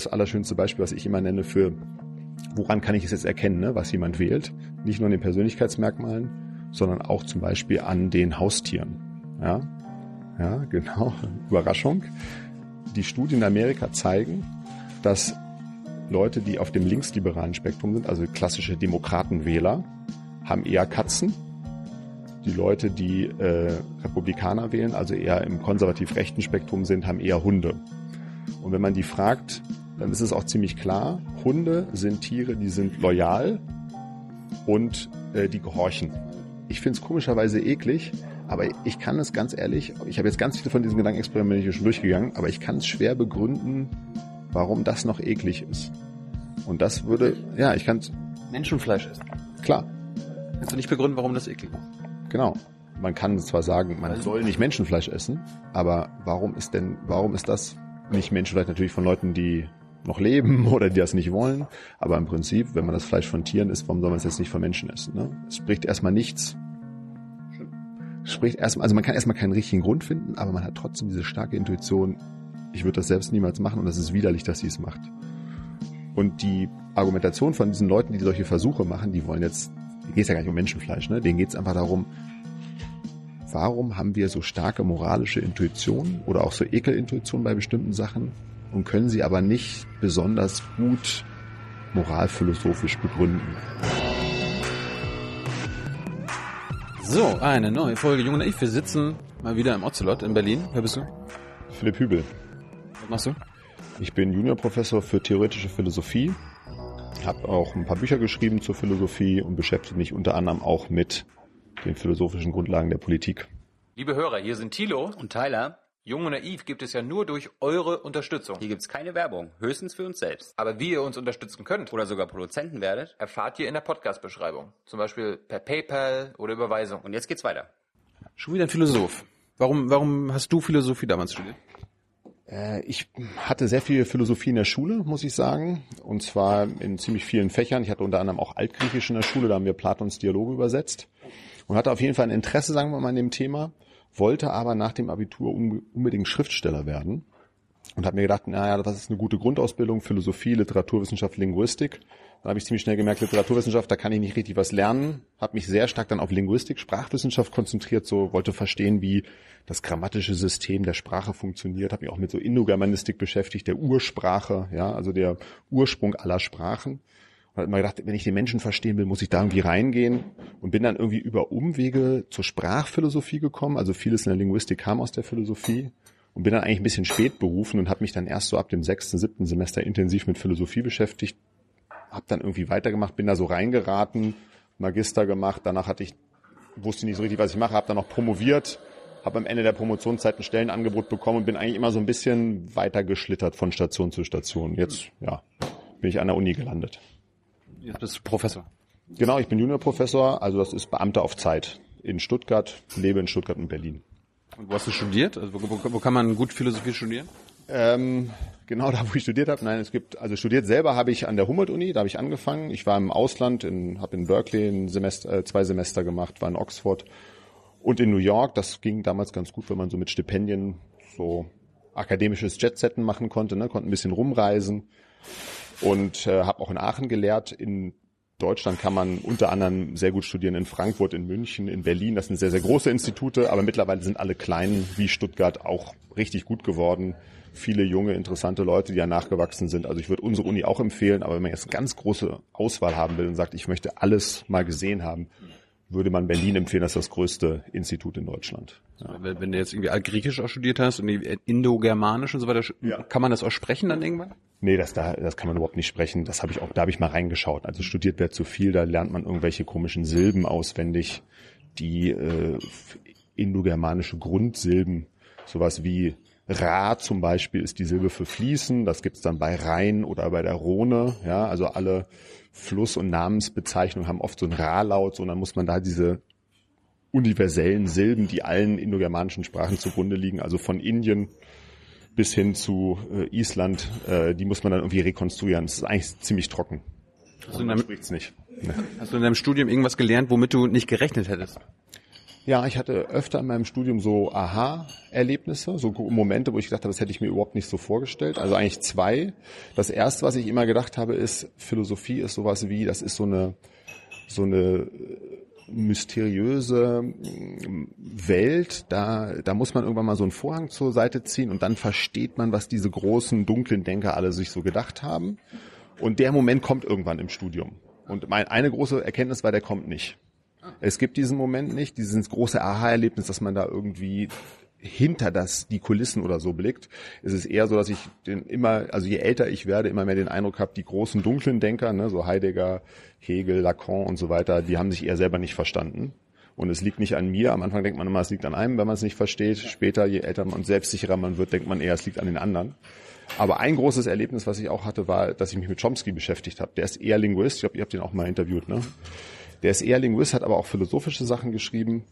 Das allerschönste Beispiel, was ich immer nenne für, woran kann ich es jetzt erkennen, ne, was jemand wählt. Nicht nur an den Persönlichkeitsmerkmalen, sondern auch zum Beispiel an den Haustieren. Ja, ja genau. Überraschung. Die Studien in Amerika zeigen, dass Leute, die auf dem linksliberalen Spektrum sind, also klassische Demokratenwähler, haben eher Katzen. Die Leute, die äh, Republikaner wählen, also eher im konservativ-rechten Spektrum sind, haben eher Hunde. Und wenn man die fragt, dann ist es auch ziemlich klar, Hunde sind Tiere, die sind loyal und äh, die gehorchen. Ich finde es komischerweise eklig, aber ich kann es ganz ehrlich, ich habe jetzt ganz viele von diesen Gedankenexperimenten schon durchgegangen, aber ich kann es schwer begründen, warum das noch eklig ist. Und das würde, ja, ich kann es. Menschenfleisch essen. Klar. Kannst du nicht begründen, warum das eklig ist? Genau. Man kann zwar sagen, man soll nicht Menschenfleisch essen, aber warum ist denn, warum ist das nicht Menschenfleisch natürlich von Leuten, die noch leben oder die das nicht wollen. Aber im Prinzip, wenn man das Fleisch von Tieren isst, warum soll man es jetzt nicht von Menschen essen? Ne? Es spricht erstmal nichts. Spricht erstmal, also man kann erstmal keinen richtigen Grund finden, aber man hat trotzdem diese starke Intuition, ich würde das selbst niemals machen und es ist widerlich, dass sie es macht. Und die Argumentation von diesen Leuten, die solche Versuche machen, die wollen jetzt, denen geht ja gar nicht um Menschenfleisch, ne? denen geht es einfach darum, warum haben wir so starke moralische Intuition oder auch so Ekelintuition bei bestimmten Sachen und können sie aber nicht besonders gut moralphilosophisch begründen. So, eine neue Folge Junge Ich. Wir sitzen mal wieder im Ocelot in Berlin. Wer bist du? Philipp Hübel. Was machst du? Ich bin Juniorprofessor für theoretische Philosophie, habe auch ein paar Bücher geschrieben zur Philosophie und beschäftige mich unter anderem auch mit den philosophischen Grundlagen der Politik. Liebe Hörer, hier sind Thilo und Tyler. Jung und Naiv gibt es ja nur durch eure Unterstützung. Hier gibt es keine Werbung, höchstens für uns selbst. Aber wie ihr uns unterstützen könnt oder sogar Produzenten werdet, erfahrt ihr in der Podcast-Beschreibung. Zum Beispiel per PayPal oder Überweisung. Und jetzt geht's weiter. Schon wieder ein Philosoph. Warum, warum hast du Philosophie damals studiert? Äh, ich hatte sehr viel Philosophie in der Schule, muss ich sagen. Und zwar in ziemlich vielen Fächern. Ich hatte unter anderem auch Altgriechisch in der Schule, da haben wir Platons Dialoge übersetzt. Und hatte auf jeden Fall ein Interesse, sagen wir mal, an dem Thema. Wollte aber nach dem Abitur unbedingt Schriftsteller werden. Und habe mir gedacht, naja, das ist eine gute Grundausbildung, Philosophie, Literaturwissenschaft, Linguistik. Dann habe ich ziemlich schnell gemerkt, Literaturwissenschaft, da kann ich nicht richtig was lernen. Habe mich sehr stark dann auf Linguistik, Sprachwissenschaft konzentriert, so wollte verstehen, wie das grammatische System der Sprache funktioniert. Habe mich auch mit so Indogermanistik beschäftigt, der Ursprache, ja, also der Ursprung aller Sprachen. Habe immer gedacht, wenn ich den Menschen verstehen will, muss ich da irgendwie reingehen und bin dann irgendwie über Umwege zur Sprachphilosophie gekommen. Also vieles in der Linguistik kam aus der Philosophie und bin dann eigentlich ein bisschen spät berufen und habe mich dann erst so ab dem sechsten, siebten Semester intensiv mit Philosophie beschäftigt, habe dann irgendwie weitergemacht, bin da so reingeraten, Magister gemacht, danach hatte ich, wusste nicht so richtig, was ich mache, habe dann noch promoviert, habe am Ende der Promotionszeit ein Stellenangebot bekommen und bin eigentlich immer so ein bisschen weiter geschlittert von Station zu Station. Jetzt, ja, bin ich an der Uni gelandet. Jetzt bist du Professor. Genau, ich bin Juniorprofessor, also das ist Beamter auf Zeit in Stuttgart, lebe in Stuttgart und Berlin. Und wo hast du studiert? Also wo, wo, wo kann man gut Philosophie studieren? Ähm, genau da, wo ich studiert habe. Nein, es gibt, also studiert selber habe ich an der Humboldt-Uni, da habe ich angefangen. Ich war im Ausland, in, habe in Berkeley ein Semester, äh, zwei Semester gemacht, war in Oxford und in New York. Das ging damals ganz gut, wenn man so mit Stipendien so akademisches Jetsetten machen konnte, ne? konnte ein bisschen rumreisen und äh, habe auch in Aachen gelehrt. In Deutschland kann man unter anderem sehr gut studieren in Frankfurt, in München, in Berlin. Das sind sehr, sehr große Institute, aber mittlerweile sind alle kleinen wie Stuttgart auch richtig gut geworden viele junge, interessante Leute, die ja nachgewachsen sind. Also ich würde unsere Uni auch empfehlen, aber wenn man jetzt ganz große Auswahl haben will und sagt, ich möchte alles mal gesehen haben, würde man Berlin empfehlen, das ist das größte Institut in Deutschland. Ja. Wenn, wenn, du jetzt irgendwie Altgriechisch auch studiert hast und Indogermanisch und so weiter, ja. kann man das auch sprechen dann irgendwann? Nee, das, da, das kann man überhaupt nicht sprechen. Das habe ich auch, da habe ich mal reingeschaut. Also studiert wird zu viel, da lernt man irgendwelche komischen Silben auswendig, die äh, indogermanische Grundsilben, sowas wie Ra zum Beispiel ist die Silbe für fließen. Das gibt's dann bei Rhein oder bei der Rhone. Ja, also alle Fluss- und Namensbezeichnungen haben oft so ein Ra-Laut. So, und dann muss man da diese universellen Silben, die allen indogermanischen Sprachen zugrunde liegen, also von Indien bis hin zu äh, Island, äh, die muss man dann irgendwie rekonstruieren. Das ist eigentlich ziemlich trocken. Du, in deinem, nicht. hast du in deinem Studium irgendwas gelernt, womit du nicht gerechnet hättest? Ja, ich hatte öfter in meinem Studium so Aha-Erlebnisse, so Momente, wo ich gedacht habe, das hätte ich mir überhaupt nicht so vorgestellt. Also eigentlich zwei. Das erste, was ich immer gedacht habe, ist, Philosophie ist sowas wie, das ist so eine, so eine mysteriöse Welt, da, da muss man irgendwann mal so einen Vorhang zur Seite ziehen und dann versteht man, was diese großen, dunklen Denker alle sich so gedacht haben. Und der Moment kommt irgendwann im Studium. Und mein, eine große Erkenntnis war, der kommt nicht. Es gibt diesen Moment nicht, dieses große Aha-Erlebnis, dass man da irgendwie hinter das die Kulissen oder so blickt. Es ist eher so, dass ich den immer, also je älter ich werde, immer mehr den Eindruck habe, die großen dunklen Denker, ne, so Heidegger, Hegel, Lacan und so weiter, die haben sich eher selber nicht verstanden. Und es liegt nicht an mir. Am Anfang denkt man immer, es liegt an einem, wenn man es nicht versteht. Später, je älter und selbstsicherer man wird, denkt man eher, es liegt an den anderen. Aber ein großes Erlebnis, was ich auch hatte, war, dass ich mich mit Chomsky beschäftigt habe. Der ist eher Linguist. Ich glaube, ihr habt ihn auch mal interviewt. Ne? Der ist eher Linguist, hat aber auch philosophische Sachen geschrieben.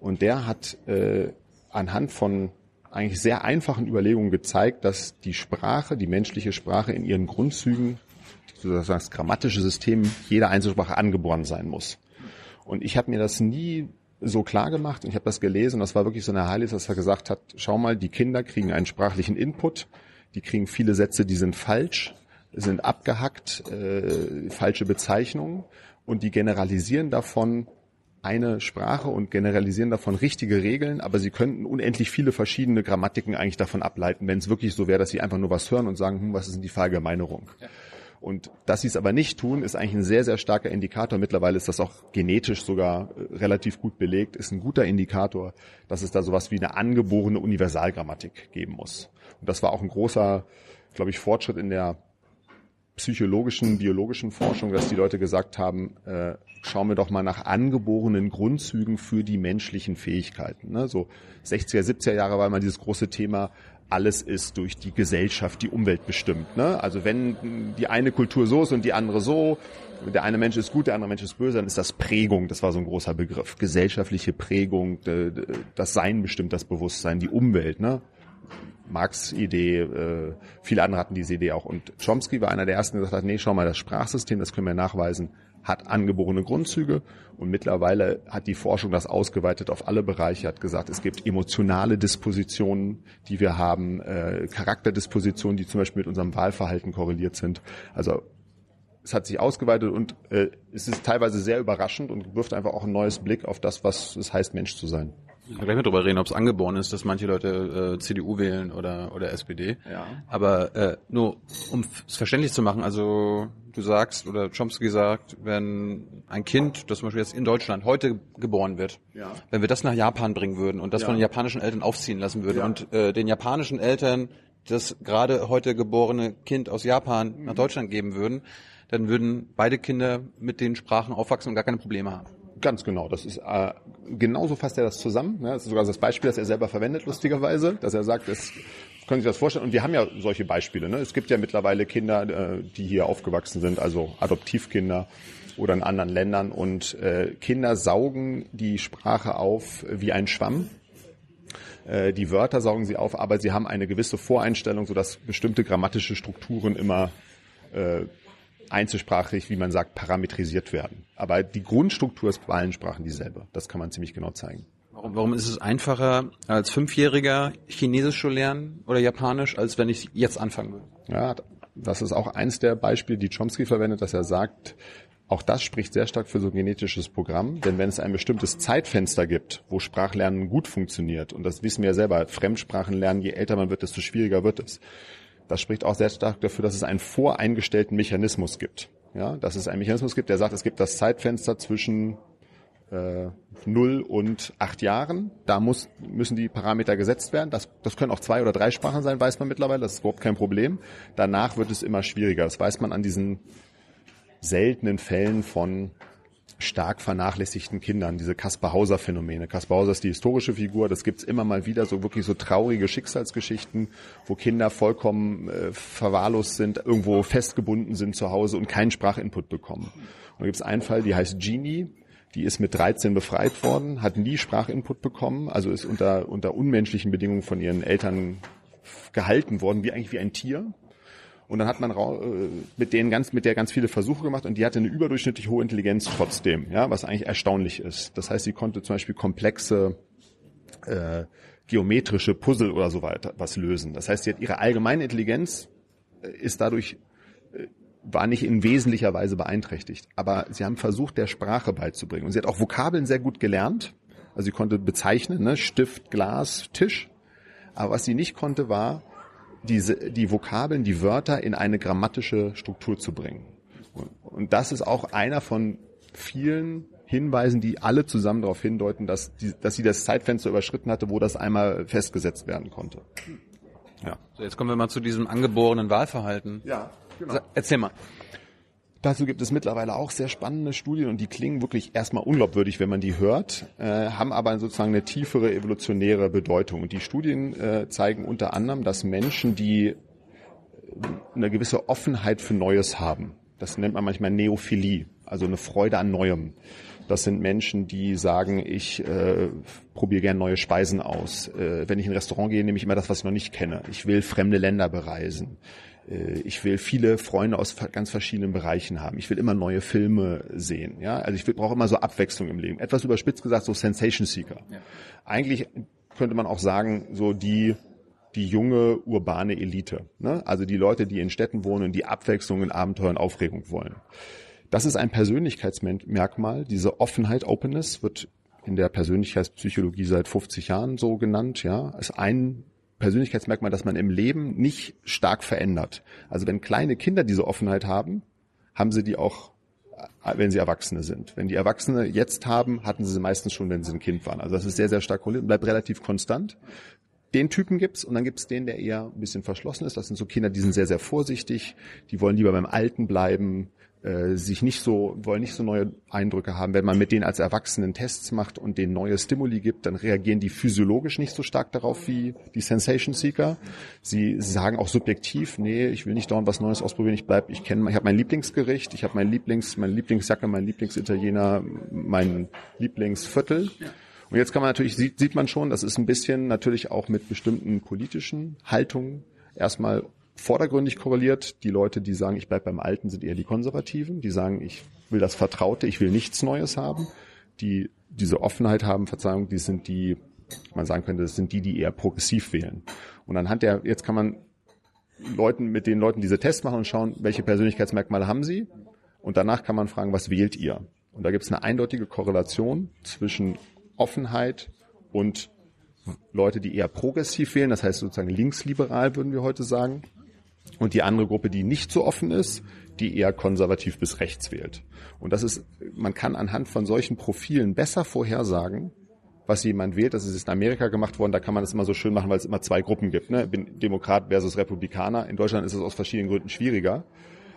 Und der hat äh, anhand von eigentlich sehr einfachen Überlegungen gezeigt, dass die Sprache, die menschliche Sprache in ihren Grundzügen, sozusagen das grammatische System jeder Einzelsprache angeboren sein muss. Und ich habe mir das nie so klar gemacht und ich habe das gelesen und das war wirklich so eine Heilig, dass er gesagt hat, schau mal, die Kinder kriegen einen sprachlichen Input, die kriegen viele Sätze, die sind falsch, sind abgehackt, äh, falsche Bezeichnungen und die generalisieren davon eine Sprache und generalisieren davon richtige Regeln, aber sie könnten unendlich viele verschiedene Grammatiken eigentlich davon ableiten, wenn es wirklich so wäre, dass sie einfach nur was hören und sagen, hm, was ist denn die Verallgemeinerung? Ja. Und dass sie es aber nicht tun, ist eigentlich ein sehr, sehr starker Indikator. Mittlerweile ist das auch genetisch sogar äh, relativ gut belegt, ist ein guter Indikator, dass es da sowas wie eine angeborene Universalgrammatik geben muss. Und das war auch ein großer, glaube ich, Fortschritt in der psychologischen, biologischen Forschung, dass die Leute gesagt haben, äh, schauen wir doch mal nach angeborenen Grundzügen für die menschlichen Fähigkeiten. Ne? So 60er, 70er Jahre war immer dieses große Thema, alles ist durch die Gesellschaft, die Umwelt bestimmt. Ne? Also wenn die eine Kultur so ist und die andere so, der eine Mensch ist gut, der andere Mensch ist böse, dann ist das Prägung, das war so ein großer Begriff. Gesellschaftliche Prägung, das Sein bestimmt das Bewusstsein, die Umwelt. Ne? Marx Idee, äh, viele andere hatten diese Idee auch. Und Chomsky war einer der ersten, der gesagt hat, nee, schau mal, das Sprachsystem, das können wir nachweisen, hat angeborene Grundzüge und mittlerweile hat die Forschung das ausgeweitet auf alle Bereiche, hat gesagt, es gibt emotionale Dispositionen, die wir haben, äh, Charakterdispositionen, die zum Beispiel mit unserem Wahlverhalten korreliert sind. Also es hat sich ausgeweitet und äh, es ist teilweise sehr überraschend und wirft einfach auch ein neues Blick auf das, was es heißt, Mensch zu sein. Ich gleich mal drüber reden, ob es angeboren ist, dass manche Leute äh, CDU wählen oder oder SPD. Ja. Aber äh, nur um es verständlich zu machen, also du sagst oder Chomsky sagt, wenn ein Kind, das zum Beispiel jetzt in Deutschland heute geboren wird, ja. wenn wir das nach Japan bringen würden und das ja. von den japanischen Eltern aufziehen lassen würden ja. und äh, den japanischen Eltern das gerade heute geborene Kind aus Japan mhm. nach Deutschland geben würden, dann würden beide Kinder mit den Sprachen aufwachsen und gar keine Probleme haben. Ganz genau. Das ist äh, genauso fasst er das zusammen. Ne? Das ist sogar das Beispiel, das er selber verwendet, lustigerweise, dass er sagt, es können Sie das vorstellen? Und wir haben ja solche Beispiele. Ne? Es gibt ja mittlerweile Kinder, äh, die hier aufgewachsen sind, also Adoptivkinder oder in anderen Ländern. Und äh, Kinder saugen die Sprache auf wie ein Schwamm. Äh, die Wörter saugen sie auf, aber sie haben eine gewisse Voreinstellung, sodass bestimmte grammatische Strukturen immer äh, einzelsprachig, wie man sagt, parametrisiert werden. Aber die Grundstruktur ist bei allen Sprachen dieselbe. Das kann man ziemlich genau zeigen. Warum, warum ist es einfacher, als Fünfjähriger Chinesisch zu lernen oder Japanisch, als wenn ich jetzt anfangen würde? Ja, das ist auch eins der Beispiele, die Chomsky verwendet, dass er sagt, auch das spricht sehr stark für so ein genetisches Programm, denn wenn es ein bestimmtes Zeitfenster gibt, wo Sprachlernen gut funktioniert, und das wissen wir ja selber, Fremdsprachen lernen, je älter man wird, desto schwieriger wird es. Das spricht auch sehr stark dafür, dass es einen voreingestellten Mechanismus gibt. Ja, dass es einen Mechanismus gibt, der sagt, es gibt das Zeitfenster zwischen äh, 0 und 8 Jahren. Da muss, müssen die Parameter gesetzt werden. Das, das können auch zwei oder drei Sprachen sein, weiß man mittlerweile. Das ist überhaupt kein Problem. Danach wird es immer schwieriger. Das weiß man an diesen seltenen Fällen von stark vernachlässigten Kindern, diese Kaspar Hauser Phänomene. Kaspar Hauser ist die historische Figur, das gibt's immer mal wieder, so wirklich so traurige Schicksalsgeschichten, wo Kinder vollkommen äh, verwahrlost sind, irgendwo festgebunden sind zu Hause und keinen Sprachinput bekommen. Und da gibt's einen Fall, die heißt Genie, die ist mit 13 befreit worden, hat nie Sprachinput bekommen, also ist unter, unter unmenschlichen Bedingungen von ihren Eltern gehalten worden, wie eigentlich wie ein Tier Und dann hat man äh, mit denen ganz, mit der ganz viele Versuche gemacht und die hatte eine überdurchschnittlich hohe Intelligenz trotzdem, ja, was eigentlich erstaunlich ist. Das heißt, sie konnte zum Beispiel komplexe äh, geometrische Puzzle oder so weiter was lösen. Das heißt, sie hat ihre allgemeine Intelligenz äh, ist dadurch äh, war nicht in wesentlicher Weise beeinträchtigt. Aber sie haben versucht, der Sprache beizubringen. Und sie hat auch Vokabeln sehr gut gelernt. Also sie konnte bezeichnen, ne? Stift, Glas, Tisch. Aber was sie nicht konnte, war, diese, die Vokabeln, die Wörter in eine grammatische Struktur zu bringen. Und das ist auch einer von vielen Hinweisen, die alle zusammen darauf hindeuten, dass, die, dass sie das Zeitfenster überschritten hatte, wo das einmal festgesetzt werden konnte. Ja. So, jetzt kommen wir mal zu diesem angeborenen Wahlverhalten. Ja. Genau. Erzähl mal. Dazu gibt es mittlerweile auch sehr spannende Studien und die klingen wirklich erstmal unglaubwürdig, wenn man die hört, äh, haben aber sozusagen eine tiefere evolutionäre Bedeutung. Und die Studien äh, zeigen unter anderem, dass Menschen, die eine gewisse Offenheit für Neues haben, das nennt man manchmal Neophilie, also eine Freude an Neuem. Das sind Menschen, die sagen, ich äh, probiere gerne neue Speisen aus. Äh, wenn ich in ein Restaurant gehe, nehme ich immer das, was ich noch nicht kenne. Ich will fremde Länder bereisen. Äh, ich will viele Freunde aus ganz verschiedenen Bereichen haben. Ich will immer neue Filme sehen. Ja, also ich brauche immer so Abwechslung im Leben. Etwas überspitzt gesagt, so Sensation Seeker. Ja. Eigentlich könnte man auch sagen, so die die junge urbane Elite. Ne? Also die Leute, die in Städten wohnen, die Abwechslung in Abenteuer und Aufregung wollen. Das ist ein Persönlichkeitsmerkmal. Diese Offenheit, Openness, wird in der Persönlichkeitspsychologie seit 50 Jahren so genannt. Ja, ist ein Persönlichkeitsmerkmal, das man im Leben nicht stark verändert. Also wenn kleine Kinder diese Offenheit haben, haben sie die auch, wenn sie Erwachsene sind. Wenn die Erwachsene jetzt haben, hatten sie sie meistens schon, wenn sie ein Kind waren. Also das ist sehr, sehr stark korreliert und bleibt relativ konstant. Den Typen gibt's und dann gibt's den, der eher ein bisschen verschlossen ist. Das sind so Kinder, die sind sehr, sehr vorsichtig, die wollen lieber beim Alten bleiben, äh, sich nicht so, wollen nicht so neue Eindrücke haben. Wenn man mit denen als Erwachsenen Tests macht und denen neue Stimuli gibt, dann reagieren die physiologisch nicht so stark darauf wie die Sensation Seeker. Sie sagen auch subjektiv, nee, ich will nicht dauernd was Neues ausprobieren, ich bleib, ich kenne, ich habe mein Lieblingsgericht, ich habe mein Lieblings, meine Lieblingsjacke, mein Lieblingsitaliener, mein Lieblingsviertel. Und jetzt kann man natürlich, sieht, sieht man schon, das ist ein bisschen natürlich auch mit bestimmten politischen Haltungen erstmal vordergründig korreliert. Die Leute, die sagen, ich bleib beim Alten, sind eher die Konservativen. Die sagen, ich will das Vertraute, ich will nichts Neues haben. Die diese Offenheit haben, Verzeihung, die sind die, man sagen könnte, das sind die, die eher progressiv wählen. Und anhand der, jetzt kann man Leuten, mit den Leuten diese Tests machen und schauen, welche Persönlichkeitsmerkmale haben sie. Und danach kann man fragen, was wählt ihr? Und da gibt es eine eindeutige Korrelation zwischen Offenheit und Leute, die eher progressiv wählen, das heißt sozusagen linksliberal, würden wir heute sagen, und die andere Gruppe, die nicht so offen ist, die eher konservativ bis rechts wählt. Und das ist, man kann anhand von solchen Profilen besser vorhersagen, was jemand wählt. Das ist in Amerika gemacht worden, da kann man das immer so schön machen, weil es immer zwei Gruppen gibt. Ne? Demokrat versus Republikaner. In Deutschland ist es aus verschiedenen Gründen schwieriger.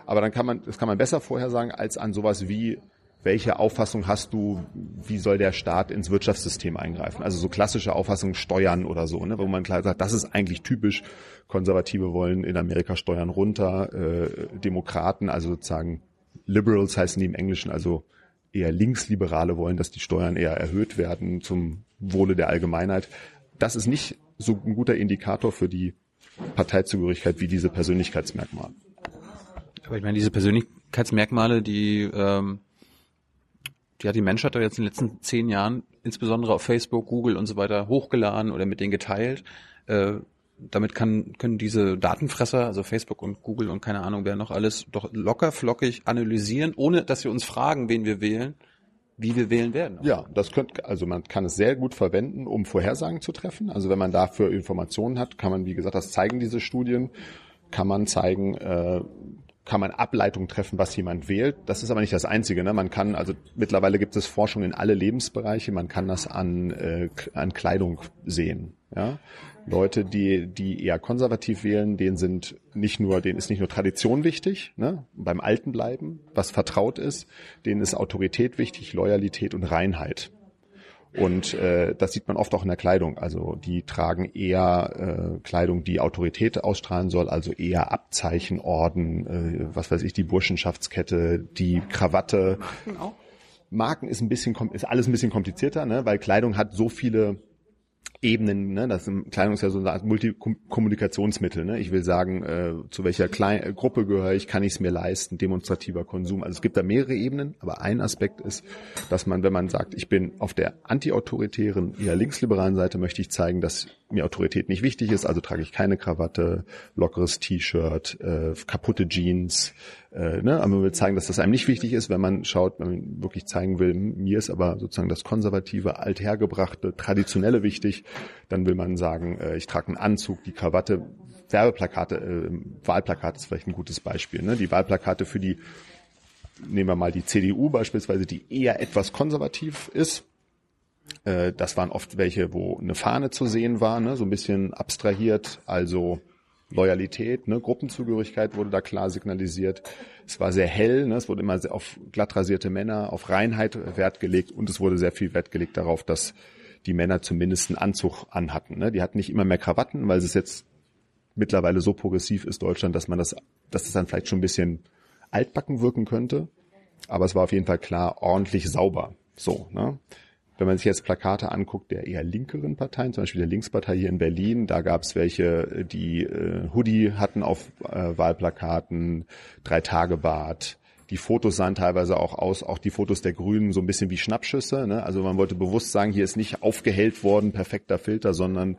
Aber dann kann man, das kann man besser vorhersagen als an sowas wie welche Auffassung hast du, wie soll der Staat ins Wirtschaftssystem eingreifen? Also so klassische Auffassungen Steuern oder so, ne? wo man klar sagt, das ist eigentlich typisch. Konservative wollen in Amerika Steuern runter, äh, Demokraten, also sozusagen Liberals heißen die im Englischen, also eher Linksliberale wollen, dass die Steuern eher erhöht werden zum Wohle der Allgemeinheit. Das ist nicht so ein guter Indikator für die Parteizugehörigkeit wie diese Persönlichkeitsmerkmale. Aber ich meine, diese Persönlichkeitsmerkmale, die ähm hat die Menschheit doch jetzt in den letzten zehn Jahren insbesondere auf Facebook, Google und so weiter hochgeladen oder mit denen geteilt. Äh, damit kann, können diese Datenfresser, also Facebook und Google und keine Ahnung wer noch alles, doch locker flockig analysieren, ohne dass wir uns fragen, wen wir wählen, wie wir wählen werden. Ja, das könnte, also man kann es sehr gut verwenden, um Vorhersagen zu treffen. Also wenn man dafür Informationen hat, kann man, wie gesagt, das zeigen diese Studien, kann man zeigen, äh, kann man Ableitungen treffen, was jemand wählt. Das ist aber nicht das Einzige. Ne? Man kann, also mittlerweile gibt es Forschung in alle Lebensbereiche. Man kann das an, äh, an Kleidung sehen. Ja? Leute, die, die eher konservativ wählen, denen sind nicht nur, denen ist nicht nur Tradition wichtig, ne? beim Alten bleiben, was vertraut ist, denen ist Autorität wichtig, Loyalität und Reinheit. Und äh, das sieht man oft auch in der Kleidung. Also die tragen eher äh, Kleidung, die Autorität ausstrahlen soll, also eher Abzeichen, Orden, äh, was weiß ich, die Burschenschaftskette, die Krawatte. Marken auch? Marken ist ein bisschen ist alles ein bisschen komplizierter, ne? weil Kleidung hat so viele Ebenen, ne? Das ist Kleidung ist ja so eine Art Multikommunikationsmittel. Ne? Ich will sagen, äh, zu welcher Klein äh, Gruppe gehöre ich, kann ich es mir leisten, demonstrativer Konsum. Also es gibt da mehrere Ebenen, aber ein Aspekt ist, dass man, wenn man sagt, ich bin auf der antiautoritären, eher linksliberalen Seite, möchte ich zeigen, dass mir Autorität nicht wichtig ist, also trage ich keine Krawatte, lockeres T-Shirt, äh, kaputte Jeans. Äh, ne? Aber man will zeigen, dass das einem nicht wichtig ist, wenn man schaut, wenn man wirklich zeigen will, mir ist aber sozusagen das konservative, althergebrachte, traditionelle wichtig, dann will man sagen, äh, ich trage einen Anzug, die Krawatte. Werbeplakate, äh, Wahlplakate ist vielleicht ein gutes Beispiel. Ne? Die Wahlplakate für die, nehmen wir mal die CDU beispielsweise, die eher etwas konservativ ist, äh, das waren oft welche, wo eine Fahne zu sehen war, ne, so ein bisschen abstrahiert, also Loyalität, ne, Gruppenzugehörigkeit wurde da klar signalisiert. Es war sehr hell, ne, es wurde immer auf glatt rasierte Männer, auf Reinheit Wert gelegt und es wurde sehr viel Wert gelegt darauf, dass die Männer zumindest einen Anzug anhatten. Ne. Die hatten nicht immer mehr Krawatten, weil es jetzt mittlerweile so progressiv ist Deutschland, dass man das, dass das dann vielleicht schon ein bisschen altbacken wirken könnte. Aber es war auf jeden Fall klar, ordentlich sauber. So, ne? Wenn man sich jetzt Plakate anguckt der eher linkeren Parteien, zum Beispiel der Linkspartei hier in Berlin, da gab es welche, die äh, Hoodie hatten auf äh, Wahlplakaten, Drei-Tage-Bad, die Fotos sahen teilweise auch aus, auch die Fotos der Grünen so ein bisschen wie Schnappschüsse. Ne? Also man wollte bewusst sagen, hier ist nicht aufgehellt worden, perfekter Filter, sondern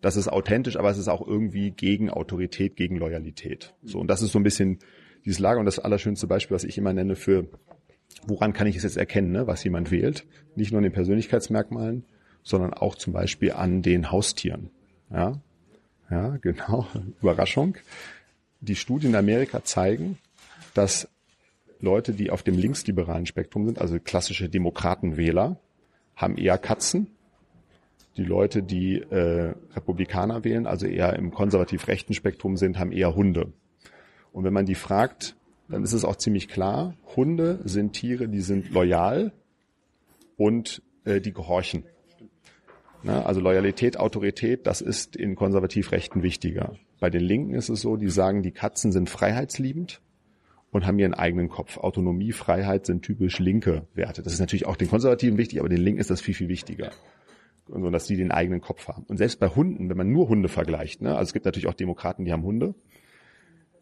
das ist authentisch, aber es ist auch irgendwie gegen Autorität, gegen Loyalität. So und das ist so ein bisschen dieses Lager und das allerschönste Beispiel, was ich immer nenne für woran kann ich es jetzt erkennen, ne, was jemand wählt? Nicht nur an den Persönlichkeitsmerkmalen, sondern auch zum Beispiel an den Haustieren. Ja, ja, genau. Überraschung. Die Studien in Amerika zeigen, dass Leute, die auf dem linksliberalen Spektrum sind, also klassische Demokratenwähler, haben eher Katzen. Die Leute, die äh, Republikaner wählen, also eher im konservativ-rechten Spektrum sind, haben eher Hunde. Und wenn man die fragt, dann ist es auch ziemlich klar, Hunde sind Tiere, die sind loyal und äh, die gehorchen. Na, also Loyalität, Autorität, das ist in konservativ-Rechten wichtiger. Bei den Linken ist es so, die sagen, die Katzen sind freiheitsliebend und haben ihren eigenen Kopf. Autonomie, Freiheit sind typisch linke Werte. Das ist natürlich auch den Konservativen wichtig, aber den Linken ist das viel, viel wichtiger. Und so, dass die den eigenen Kopf haben. Und selbst bei Hunden, wenn man nur Hunde vergleicht, ne, also es gibt natürlich auch Demokraten, die haben Hunde,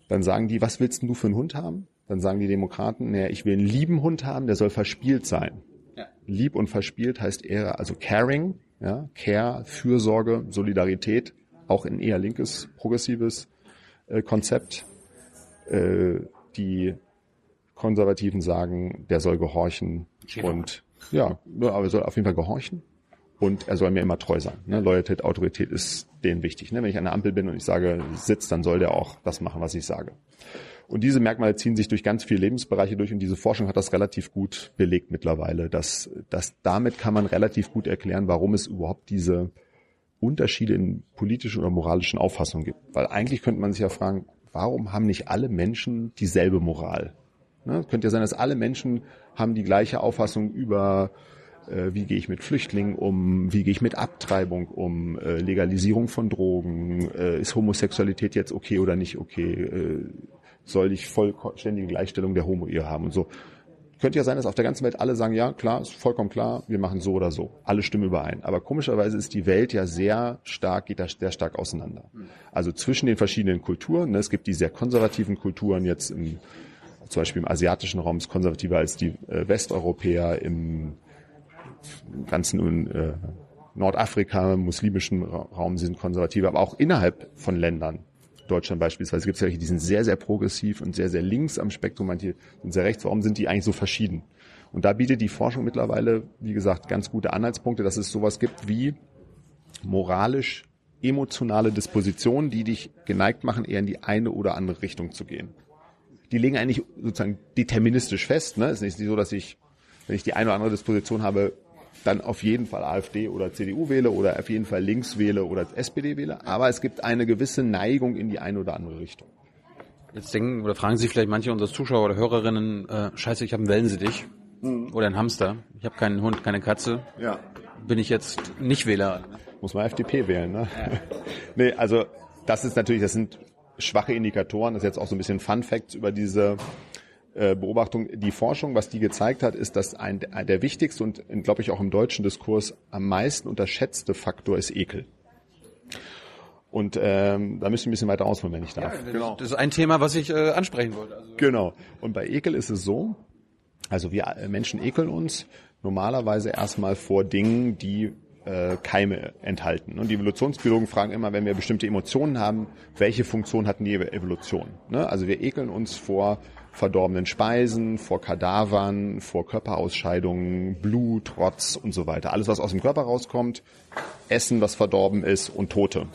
dann sagen die, was willst du für einen Hund haben? Dann sagen die Demokraten, naja, ich will einen lieben Hund haben, der soll verspielt sein. Ja. Lieb und verspielt heißt eher, also caring, ja, Care, Fürsorge, Solidarität, auch ein eher linkes, progressives äh, Konzept. Äh, die Konservativen sagen, der soll gehorchen und ja, aber er soll auf jeden Fall gehorchen und er soll mir immer treu sein. Ne? Loyalität, Autorität ist denen wichtig. Ne? Wenn ich an der Ampel bin und ich sage, sitz, dann soll der auch das machen, was ich sage. Und diese Merkmale ziehen sich durch ganz viele Lebensbereiche durch und diese Forschung hat das relativ gut belegt mittlerweile. Dass, dass damit kann man relativ gut erklären, warum es überhaupt diese Unterschiede in politischen oder moralischen Auffassungen gibt. Weil eigentlich könnte man sich ja fragen, warum haben nicht alle Menschen dieselbe Moral? Ne? Könnte ja sein, dass alle Menschen haben die gleiche Auffassung über wie gehe ich mit Flüchtlingen um, wie gehe ich mit Abtreibung um, äh, Legalisierung von Drogen, äh, ist Homosexualität jetzt okay oder nicht okay, soll ich vollständige Gleichstellung der Homo-Ehe haben und so. Könnte ja sein, dass auf der ganzen Welt alle sagen, ja, klar, ist vollkommen klar, wir machen so oder so. Alle stimmen überein. Aber komischerweise ist die Welt ja sehr stark, geht da sehr stark auseinander. Also zwischen den verschiedenen Kulturen, ne, es gibt die sehr konservativen Kulturen jetzt im, zum Beispiel im asiatischen Raum ist konservativer als die äh, Westeuropäer, im ganzen äh, Nordafrika, muslimischen Raum sind konservative, aber auch innerhalb von Ländern. Deutschland beispielsweise gibt es ja welche, die sind sehr, sehr progressiv und sehr, sehr links am Spektrum, manche sind sehr rechts. Warum sind die eigentlich so verschieden? Und da bietet die Forschung mittlerweile, wie gesagt, ganz gute Anhaltspunkte, dass es sowas gibt wie moralisch emotionale Dispositionen, die dich geneigt machen, eher in die eine oder andere Richtung zu gehen. Die legen eigentlich sozusagen deterministisch fest. Ne? Es ist nicht so, dass ich, wenn ich die eine oder andere Disposition habe, dann auf jeden Fall AfD oder CDU wähle oder auf jeden Fall links wähle oder SPD wähle. Aber es gibt eine gewisse Neigung in die eine oder andere Richtung. Jetzt denken oder fragen sich vielleicht manche unserer Zuschauer oder Hörerinnen, äh, scheiße, ich habe einen Wellensittich mhm. oder einen Hamster. Ich habe keinen Hund, keine Katze. Ja. Bin ich jetzt nicht Wähler? Muss man FDP wählen, ne? Ja. nee, also das ist natürlich, das sind schwache Indikatoren. Das ist jetzt auch so ein bisschen Fun Facts über diese Beobachtung. Die Forschung, was die gezeigt hat, ist, dass ein, der wichtigste und, glaube ich, auch im deutschen Diskurs am meisten unterschätzte Faktor ist Ekel. Und ähm, da müssen wir ein bisschen weiter ausholen, wenn ich darf. Ja, genau. Das ist ein Thema, was ich äh, ansprechen wollte. Also genau. Und bei Ekel ist es so, also wir äh, Menschen ekeln uns normalerweise erstmal vor Dingen, die äh, Keime enthalten. Und die Evolutionsbiologen fragen immer, wenn wir bestimmte Emotionen haben, welche Funktion hatten die Evolution? Ne? Also wir ekeln uns vor verdorbenen Speisen, vor Kadavern, vor Körperausscheidungen, Blut, Rotz und so weiter. Alles, was aus dem Körper rauskommt, Essen, was verdorben ist und Tote.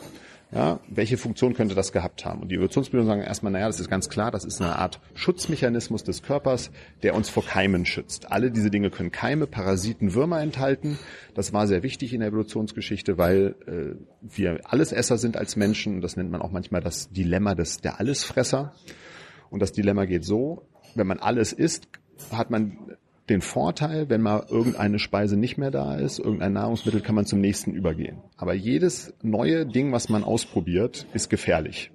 Ja, welche Funktion könnte das gehabt haben? Und die Evolutionsbiologen sagen erstmal, naja, das ist ganz klar, das ist eine Art Schutzmechanismus des Körpers, der uns vor Keimen schützt. Alle diese Dinge können Keime, Parasiten, Würmer enthalten. Das war sehr wichtig in der Evolutionsgeschichte, weil äh, wir Allesesser sind als Menschen. Das nennt man auch manchmal das Dilemma des, der Allesfresser. Und das Dilemma geht so, wenn man alles isst, hat man den Vorteil, wenn mal irgendeine Speise nicht mehr da ist, irgendein Nahrungsmittel, kann man zum nächsten übergehen. Aber jedes neue Ding, was man ausprobiert, ist gefährlich.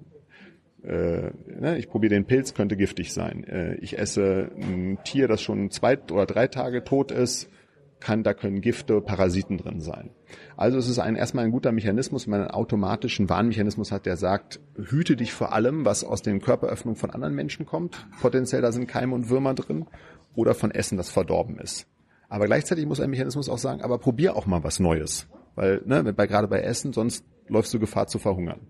Äh, ne, ich probiere den Pilz, könnte giftig sein. Äh, ich esse ein Tier, das schon zwei oder drei Tage tot ist, kann, da können Gifte, Parasiten drin sein. Also es ist ein, erstmal ein guter Mechanismus, wenn man einen automatischen Warnmechanismus hat, der sagt, hüte dich vor allem, was aus den Körperöffnungen von anderen Menschen kommt. Potenziell da sind Keime und Würmer drin oder von Essen, das verdorben ist. Aber gleichzeitig muss ein Mechanismus auch sagen, aber probier auch mal was Neues. Weil, ne, bei, gerade bei Essen, sonst läufst du Gefahr zu verhungern.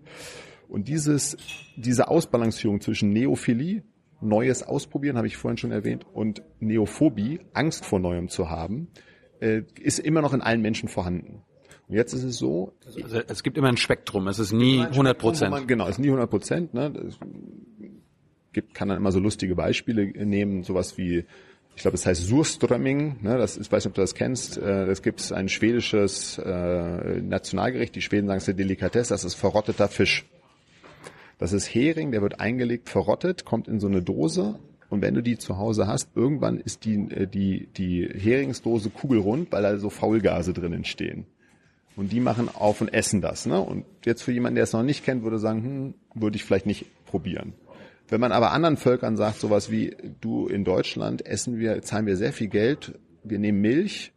Und dieses, diese Ausbalancierung zwischen Neophilie, Neues ausprobieren, habe ich vorhin schon erwähnt, und Neophobie, Angst vor Neuem zu haben, äh, ist immer noch in allen Menschen vorhanden. Und jetzt ist es so. Also es gibt immer ein Spektrum, es ist nie 100 Prozent. Genau, es ist nie 100 Prozent. Ne? Es gibt, kann dann immer so lustige Beispiele nehmen, sowas wie ich glaube, es heißt Surströmming, ne, das ist, weiß nicht, ob du das kennst, äh, das gibt ein schwedisches äh, Nationalgericht, die Schweden sagen es ist Delikatesse, das ist verrotteter Fisch. Das ist Hering, der wird eingelegt, verrottet, kommt in so eine Dose und wenn du die zu Hause hast, irgendwann ist die, äh, die, die Heringsdose kugelrund, weil da so Faulgase drinnen stehen. Und die machen auf und essen das. Ne? Und jetzt für jemanden, der es noch nicht kennt, würde sagen, hm, würde ich vielleicht nicht probieren. Wenn man aber anderen Völkern sagt, sowas wie, du in Deutschland essen wir, zahlen wir sehr viel Geld, wir nehmen Milch,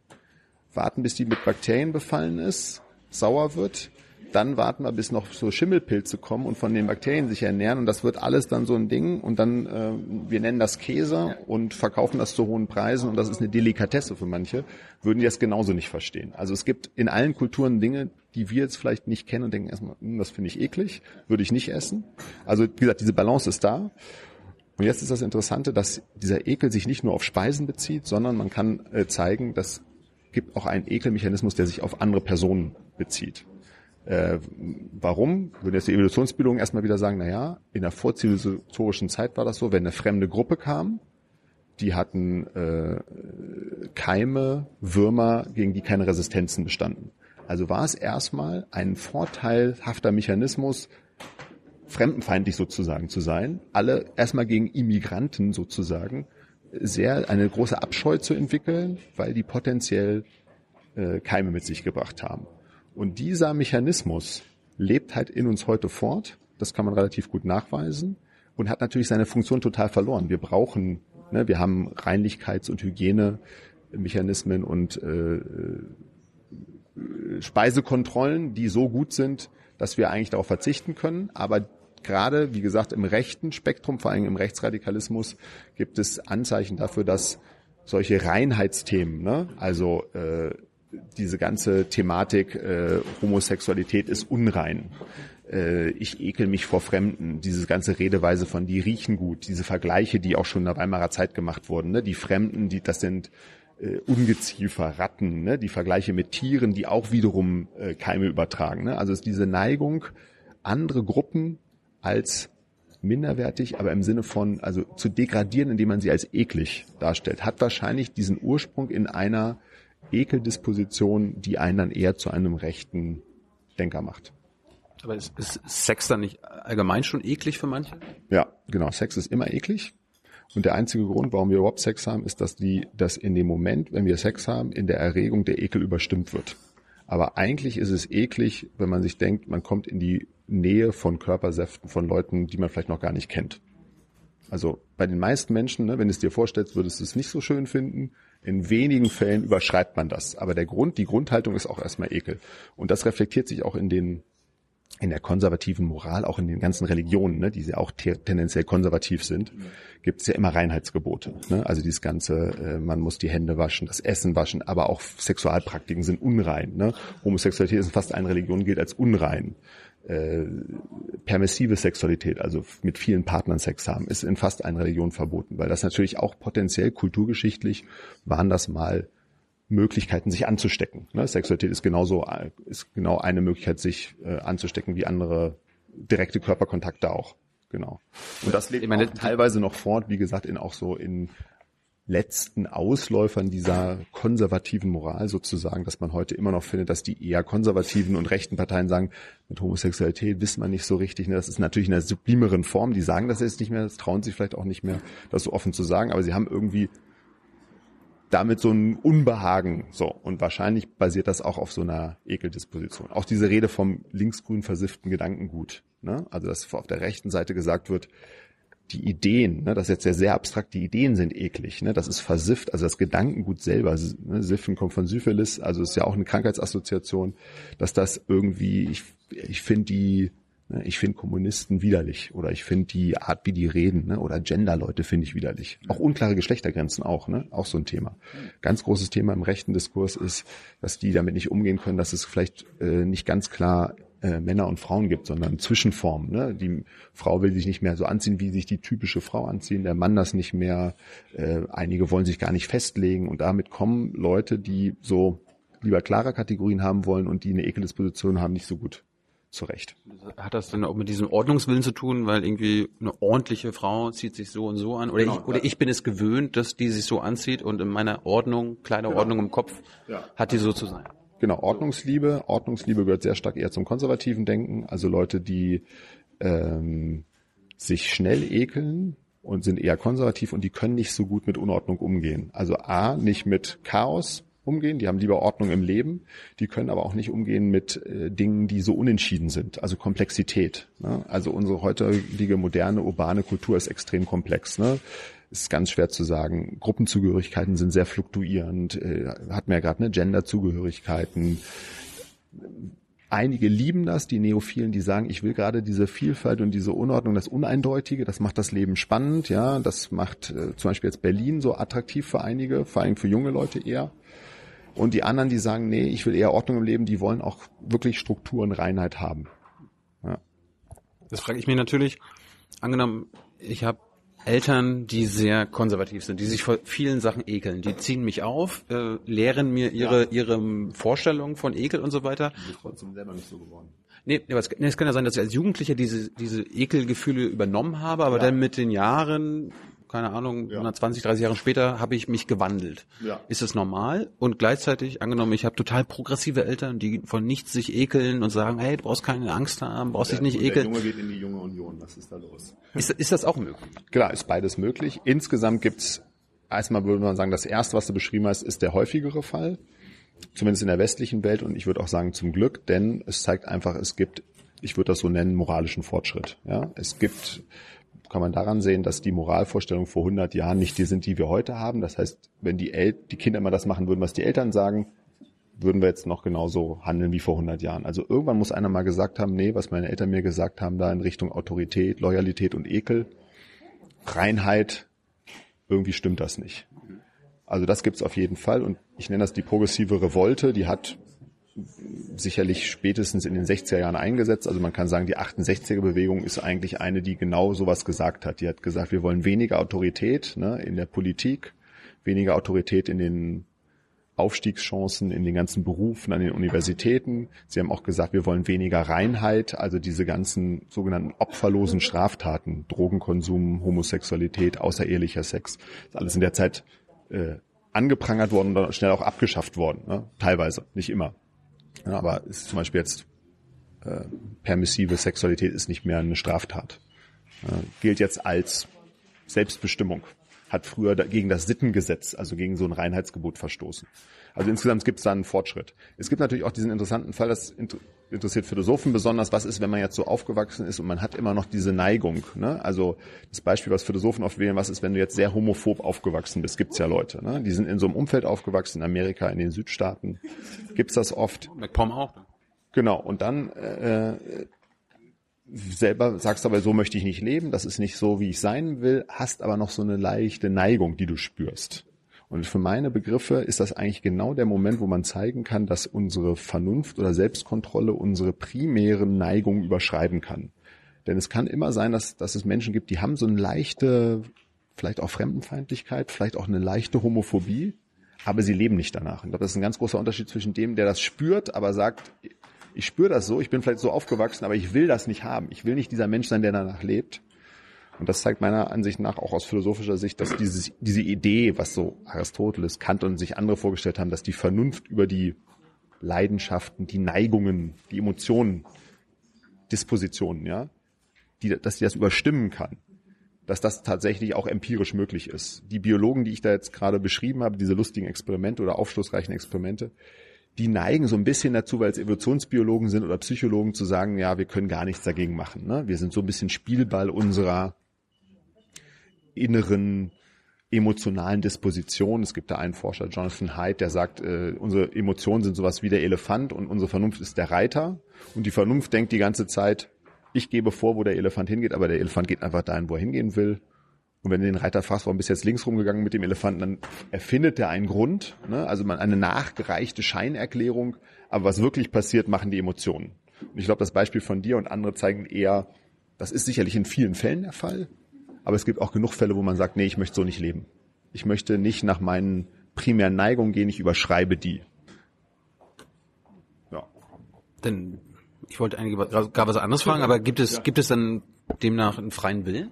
warten bis die mit Bakterien befallen ist, sauer wird, dann warten wir, bis noch so Schimmelpilze kommen und von den Bakterien sich ernähren und das wird alles dann so ein Ding und dann, äh, wir nennen das Käse und verkaufen das zu hohen Preisen und das ist eine Delikatesse für manche, würden die das genauso nicht verstehen. Also es gibt in allen Kulturen Dinge, die wir jetzt vielleicht nicht kennen und denken erstmal, hm, das finde ich eklig, würde ich nicht essen. Also wie gesagt, diese Balance ist da. Und jetzt ist das Interessante, dass dieser Ekel sich nicht nur auf Speisen bezieht, sondern man kann äh, zeigen, dass gibt auch einen Ekelmechanismus, der sich auf andere Personen bezieht. Äh, warum? Würde jetzt die Evolutionsbildung erstmal wieder sagen, na ja, in der vorzivilisatorischen Zeit war das so, wenn eine fremde Gruppe kam, die hatten äh, Keime, Würmer, gegen die keine Resistenzen bestanden. Also war es erstmal ein vorteilhafter Mechanismus, fremdenfeindlich sozusagen zu sein, alle erstmal gegen Immigranten sozusagen sehr eine große Abscheu zu entwickeln, weil die potenziell äh, Keime mit sich gebracht haben. Und dieser Mechanismus lebt halt in uns heute fort. Das kann man relativ gut nachweisen und hat natürlich seine Funktion total verloren. Wir brauchen, ne, wir haben Reinlichkeits- und Hygienemechanismen und äh, Speisekontrollen, die so gut sind, dass wir eigentlich darauf verzichten können. Aber gerade, wie gesagt, im rechten Spektrum, vor allem im Rechtsradikalismus, gibt es Anzeichen dafür, dass solche Reinheitsthemen, ne, also äh, diese ganze Thematik äh, Homosexualität ist unrein, äh, ich ekel mich vor Fremden, diese ganze Redeweise von die riechen gut, diese Vergleiche, die auch schon in der Weimarer Zeit gemacht wurden, ne, die Fremden, die das sind äh, Ungeziefer, Ratten, ne? die Vergleiche mit Tieren, die auch wiederum äh, Keime übertragen. Ne? Also ist diese Neigung, andere Gruppen als minderwertig, aber im Sinne von, also zu degradieren, indem man sie als eklig darstellt, hat wahrscheinlich diesen Ursprung in einer Ekeldisposition, die einen dann eher zu einem rechten Denker macht. Aber ist, ist Sex dann nicht allgemein schon eklig für manche? Ja, genau. Sex ist immer eklig. Und der einzige Grund, warum wir überhaupt Sex haben, ist, dass die, dass in dem Moment, wenn wir Sex haben, in der Erregung der Ekel überstimmt wird. Aber eigentlich ist es eklig, wenn man sich denkt, man kommt in die Nähe von Körpersäften von Leuten, die man vielleicht noch gar nicht kennt. Also bei den meisten Menschen, ne, wenn du es dir vorstellst, würdest du es nicht so schön finden. In wenigen Fällen überschreibt man das. Aber der Grund, die Grundhaltung ist auch erstmal Ekel. Und das reflektiert sich auch in den in der konservativen Moral, auch in den ganzen Religionen, ne, die ja auch tendenziell konservativ sind, gibt es ja immer Reinheitsgebote. Ne? Also dieses ganze, äh, man muss die Hände waschen, das Essen waschen, aber auch Sexualpraktiken sind unrein. Ne? Homosexualität ist in fast allen Religionen gilt als unrein. Äh, permissive Sexualität, also mit vielen Partnern Sex haben, ist in fast allen Religionen verboten, weil das natürlich auch potenziell kulturgeschichtlich waren das mal Möglichkeiten, sich anzustecken. Ne? Sexualität ist genauso ist genau eine Möglichkeit, sich äh, anzustecken, wie andere direkte Körperkontakte auch. Genau. Und das lebt meine, teilweise noch fort, wie gesagt, in auch so in letzten Ausläufern dieser konservativen Moral sozusagen, dass man heute immer noch findet, dass die eher konservativen und rechten Parteien sagen, mit Homosexualität wissen man nicht so richtig. Ne? Das ist natürlich in einer sublimeren Form. Die sagen das jetzt nicht mehr, das trauen sich vielleicht auch nicht mehr, das so offen zu sagen, aber sie haben irgendwie damit so ein Unbehagen. So. Und wahrscheinlich basiert das auch auf so einer Ekeldisposition. Auch diese Rede vom linksgrün versifften Gedankengut. Ne? Also, dass auf der rechten Seite gesagt wird, die Ideen, ne, das ist jetzt ja sehr abstrakt, die Ideen sind eklig, ne, das ist versifft, also das Gedankengut selber, ne, Siffen kommt von Syphilis, also ist ja auch eine Krankheitsassoziation, dass das irgendwie, ich, ich finde die Ne, ich finde Kommunisten widerlich oder ich finde die Art, wie die reden, ne? oder Gender-Leute finde ich widerlich. Auch unklare Geschlechtergrenzen auch, ne? auch so ein Thema. Ganz großes Thema im rechten Diskurs ist, dass die damit nicht umgehen können, dass es vielleicht äh, nicht ganz klar äh, Männer und Frauen gibt, sondern Zwischenformen. Ne? Die Frau will sich nicht mehr so anziehen, wie sich die typische Frau anziehen, der Mann das nicht mehr. Äh, einige wollen sich gar nicht festlegen und damit kommen Leute, die so lieber klare Kategorien haben wollen und die eine Ekeldisposition haben, nicht so gut zurecht. Hat das denn auch mit diesem Ordnungswillen zu tun, weil irgendwie eine ordentliche Frau zieht sich so und so an? Oder, genau, ich, oder ich bin es gewöhnt, dass die sich so anzieht und in meiner Ordnung, kleine genau. Ordnung im Kopf, ja. hat die so zu sein. Genau, Ordnungsliebe. Ordnungsliebe gehört sehr stark eher zum konservativen Denken. Also Leute, die ähm, sich schnell ekeln und sind eher konservativ und die können nicht so gut mit Unordnung umgehen. Also A, nicht mit Chaos, umgehen, die haben lieber Ordnung im Leben, die können aber auch nicht umgehen mit äh, Dingen, die so unentschieden sind, also Komplexität. Ne? Also unsere heutige moderne urbane Kultur ist extrem komplex. Ne? Ist ganz schwer zu sagen. Gruppenzugehörigkeiten sind sehr fluktuierend, äh, hat mir ja gerade eine Genderzugehörigkeiten. Einige lieben das, die Neophilen, die sagen, ich will gerade diese Vielfalt und diese Unordnung, das Uneindeutige, das macht das Leben spannend, ja, das macht äh, zum Beispiel jetzt Berlin so attraktiv für einige, vor allem für junge Leute eher. Und die anderen, die sagen, nee, ich will eher Ordnung im Leben, die wollen auch wirklich Struktur Reinheit haben. Ja. Das frage ich mich natürlich. Angenommen, ich habe Eltern, die sehr konservativ sind, die sich vor vielen Sachen ekeln. Die ziehen mich auf, äh, lehren mir ihre, ja. ihre Vorstellungen von Ekel und so weiter. Die sind trotzdem selber nicht so geworden. Nee, aber es, nee, es kann ja sein, dass ich als Jugendlicher diese, diese Ekelgefühle übernommen habe, aber ja. dann mit den Jahren keine Ahnung, ja. 20, 30 Jahre später habe ich mich gewandelt. Ja. Ist es normal? Und gleichzeitig, angenommen, ich habe total progressive Eltern, die von nichts sich ekeln und sagen, hey, du brauchst keine Angst haben, brauchst dich nicht ekeln. Der Junge geht in die junge Union, was ist da los? Ist, ist das auch möglich? Klar, ist beides möglich. Insgesamt gibt's erstmal würde man sagen, das erste, was du beschrieben hast, ist der häufigere Fall. Zumindest in der westlichen Welt und ich würde auch sagen zum Glück, denn es zeigt einfach, es gibt, ich würde das so nennen, moralischen Fortschritt. Ja, es gibt kann man daran sehen, dass die Moralvorstellungen vor 100 Jahren nicht die sind, die wir heute haben. Das heißt, wenn die, El die Kinder immer das machen würden, was die Eltern sagen, würden wir jetzt noch genauso handeln wie vor 100 Jahren. Also irgendwann muss einer mal gesagt haben, nee, was meine Eltern mir gesagt haben, da in Richtung Autorität, Loyalität und Ekel, Reinheit, irgendwie stimmt das nicht. Also das gibt's auf jeden Fall und ich nenne das die progressive Revolte, die hat sicherlich spätestens in den 60er Jahren eingesetzt. Also man kann sagen, die 68er Bewegung ist eigentlich eine, die genau sowas gesagt hat. Die hat gesagt, wir wollen weniger Autorität ne, in der Politik, weniger Autorität in den Aufstiegschancen in den ganzen Berufen an den Universitäten. Sie haben auch gesagt, wir wollen weniger Reinheit, also diese ganzen sogenannten opferlosen Straftaten, Drogenkonsum, Homosexualität, außerehelicher Sex, ist alles in der Zeit äh, angeprangert worden und dann schnell auch abgeschafft worden. Ne? Teilweise, nicht immer. Ja, aber ist zum Beispiel jetzt äh, permissive Sexualität ist nicht mehr eine Straftat. Äh, gilt jetzt als Selbstbestimmung. hat früher gegen das Sittengesetz, also gegen so ein Reinheitsgebot verstoßen. Also insgesamt gibt es da einen Fortschritt. Es gibt natürlich auch diesen interessanten Fall, das interessiert Philosophen besonders, was ist, wenn man jetzt so aufgewachsen ist und man hat immer noch diese Neigung. Ne? Also das Beispiel, was Philosophen oft wählen, was ist, wenn du jetzt sehr homophob aufgewachsen bist, gibt's ja Leute. Ne? Die sind in so einem Umfeld aufgewachsen, in Amerika, in den Südstaaten. Gibt's das oft. MacPom auch. Ne? Genau, und dann äh, selber sagst aber, so möchte ich nicht leben, das ist nicht so, wie ich sein will, hast aber noch so eine leichte Neigung, die du spürst. Und für meine Begriffe ist das eigentlich genau der Moment, wo man zeigen kann, dass unsere Vernunft oder Selbstkontrolle unsere primären Neigungen überschreiben kann. Denn es kann immer sein, dass, dass es Menschen gibt, die haben so eine leichte, vielleicht auch Fremdenfeindlichkeit, vielleicht auch eine leichte Homophobie, aber sie leben nicht danach. Ich glaube, das ist ein ganz großer Unterschied zwischen dem, der das spürt, aber sagt, ich spüre das so, ich bin vielleicht so aufgewachsen, aber ich will das nicht haben. Ich will nicht dieser Mensch sein, der danach lebt. Und das zeigt meiner Ansicht nach auch aus philosophischer Sicht, dass dieses, diese Idee, was so Aristoteles, Kant und sich andere vorgestellt haben, dass die Vernunft über die Leidenschaften, die Neigungen, die Emotionen, Dispositionen, ja, die, dass die das überstimmen kann, dass das tatsächlich auch empirisch möglich ist. Die Biologen, die ich da jetzt gerade beschrieben habe, diese lustigen Experimente oder aufschlussreichen Experimente, die neigen so ein bisschen dazu, weil es Evolutionsbiologen sind oder Psychologen, zu sagen, ja, wir können gar nichts dagegen machen. Ne? Wir sind so ein bisschen Spielball unserer inneren emotionalen Disposition. Es gibt da einen Forscher, Jonathan Haidt, der sagt, äh, unsere Emotionen sind sowas wie der Elefant und unsere Vernunft ist der Reiter. Und die Vernunft denkt die ganze Zeit, ich gebe vor, wo der Elefant hingeht, aber der Elefant geht einfach dahin, wo er hingehen will. Und wenn du den Reiter fragst, warum bist du jetzt links rumgegangen mit dem Elefanten, dann erfindet er einen Grund, ne? also man eine nachgereichte Scheinerklärung, aber was wirklich passiert, machen die Emotionen. Und ich glaube, das Beispiel von dir und andere zeigen eher, das ist sicherlich in vielen Fällen der Fall, aber es gibt auch genug Fälle, wo man sagt, nee, ich möchte so nicht leben. Ich möchte nicht nach meinen primären Neigungen gehen, ich überschreibe die. Ja. Denn ich wollte eigentlich gar was anderes fragen, aber gibt es, gibt es dann demnach einen freien Willen?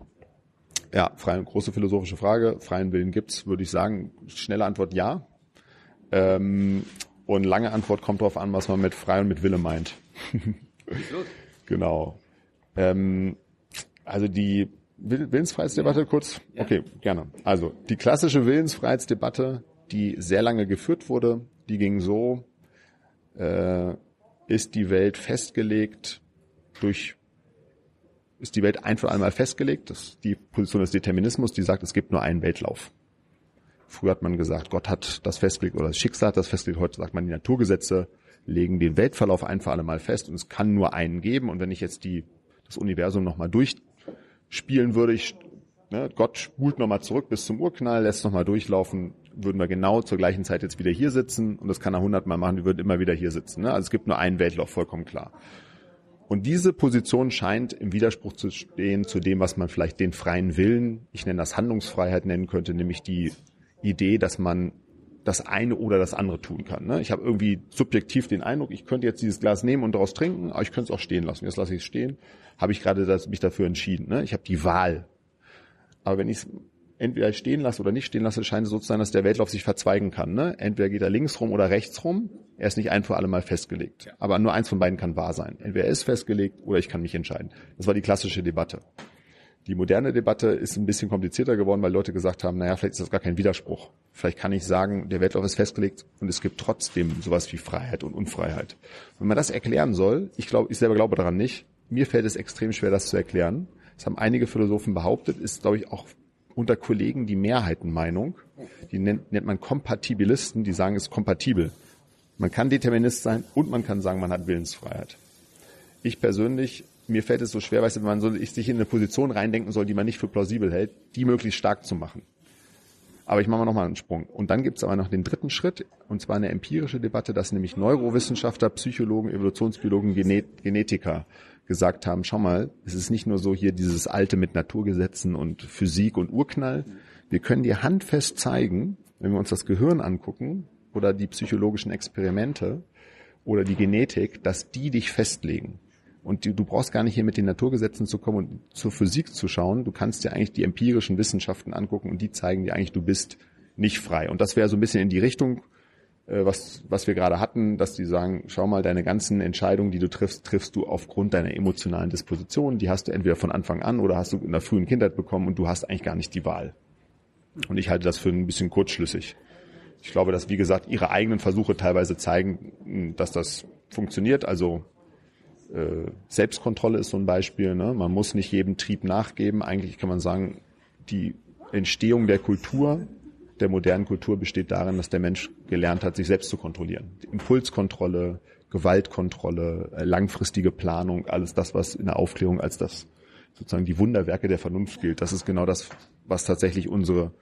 Ja, freie, große philosophische Frage. Freien Willen gibt's, würde ich sagen. Schnelle Antwort ja. Ähm, und lange Antwort kommt darauf an, was man mit frei und mit Wille meint. genau. Ähm, also die Willensfreiheitsdebatte kurz? Ja. Okay, gerne. Also die klassische Willensfreiheitsdebatte, die sehr lange geführt wurde, die ging so, äh, ist die Welt festgelegt durch, ist die Welt ein für einmal festgelegt? Das ist die Position des Determinismus, die sagt, es gibt nur einen Weltlauf. Früher hat man gesagt, Gott hat das festgelegt oder das Schicksal hat das festgelegt. Heute sagt man, die Naturgesetze legen den Weltverlauf ein für alle Mal fest und es kann nur einen geben. Und wenn ich jetzt die, das Universum nochmal durch spielen würde ich, ne, Gott spult nochmal zurück bis zum Urknall, lässt nochmal durchlaufen, würden wir genau zur gleichen Zeit jetzt wieder hier sitzen und das kann er hundertmal machen, wir würden immer wieder hier sitzen. Ne? Also es gibt nur einen Weltlauf, vollkommen klar. Und diese Position scheint im Widerspruch zu stehen zu dem, was man vielleicht den freien Willen, ich nenne das Handlungsfreiheit nennen könnte, nämlich die Idee, dass man das eine oder das andere tun kann. Ne? Ich habe irgendwie subjektiv den Eindruck, ich könnte jetzt dieses Glas nehmen und daraus trinken, aber ich könnte es auch stehen lassen. Jetzt lasse ich es stehen. Habe ich gerade das, mich dafür entschieden. Ne? Ich habe die Wahl. Aber wenn ich es entweder stehen lasse oder nicht stehen lasse, scheint es so zu sein, dass der Weltlauf sich verzweigen kann. Ne? Entweder geht er links rum oder rechts rum. Er ist nicht ein für alle Mal festgelegt. Aber nur eins von beiden kann wahr sein. Entweder er ist festgelegt oder ich kann mich entscheiden. Das war die klassische Debatte. Die moderne Debatte ist ein bisschen komplizierter geworden, weil Leute gesagt haben, naja, vielleicht ist das gar kein Widerspruch. Vielleicht kann ich sagen, der Weltlauf ist festgelegt und es gibt trotzdem sowas wie Freiheit und Unfreiheit. Wenn man das erklären soll, ich glaube, ich selber glaube daran nicht, mir fällt es extrem schwer, das zu erklären. Das haben einige Philosophen behauptet, ist, glaube ich, auch unter Kollegen die Mehrheitenmeinung. Die nennt, nennt man Kompatibilisten, die sagen, es ist kompatibel. Man kann Determinist sein und man kann sagen, man hat Willensfreiheit. Ich persönlich mir fällt es so schwer, wenn man so, ich sich in eine Position reindenken soll, die man nicht für plausibel hält, die möglichst stark zu machen. Aber ich mache mal nochmal einen Sprung. Und dann gibt es aber noch den dritten Schritt, und zwar eine empirische Debatte, dass nämlich Neurowissenschaftler, Psychologen, Evolutionsbiologen, Genet Genetiker gesagt haben, schau mal, es ist nicht nur so hier dieses Alte mit Naturgesetzen und Physik und Urknall. Wir können dir handfest zeigen, wenn wir uns das Gehirn angucken oder die psychologischen Experimente oder die Genetik, dass die dich festlegen. Und du, du brauchst gar nicht hier mit den Naturgesetzen zu kommen und zur Physik zu schauen. Du kannst dir eigentlich die empirischen Wissenschaften angucken und die zeigen dir eigentlich, du bist nicht frei. Und das wäre so ein bisschen in die Richtung, äh, was, was wir gerade hatten, dass die sagen, schau mal, deine ganzen Entscheidungen, die du triffst, triffst du aufgrund deiner emotionalen Disposition. Die hast du entweder von Anfang an oder hast du in der frühen Kindheit bekommen und du hast eigentlich gar nicht die Wahl. Und ich halte das für ein bisschen kurzschlüssig. Ich glaube, dass, wie gesagt, ihre eigenen Versuche teilweise zeigen, dass das funktioniert. Also äh, Selbstkontrolle ist so ein Beispiel. Ne? Man muss nicht jedem Trieb nachgeben. Eigentlich kann man sagen, die Entstehung der Kultur, der modernen Kultur besteht darin, dass der Mensch gelernt hat, sich selbst zu kontrollieren. Die Impulskontrolle, Gewaltkontrolle, äh, langfristige Planung, alles das, was in der Aufklärung als das sozusagen die Wunderwerke der Vernunft gilt. Das ist genau das, was tatsächlich unsere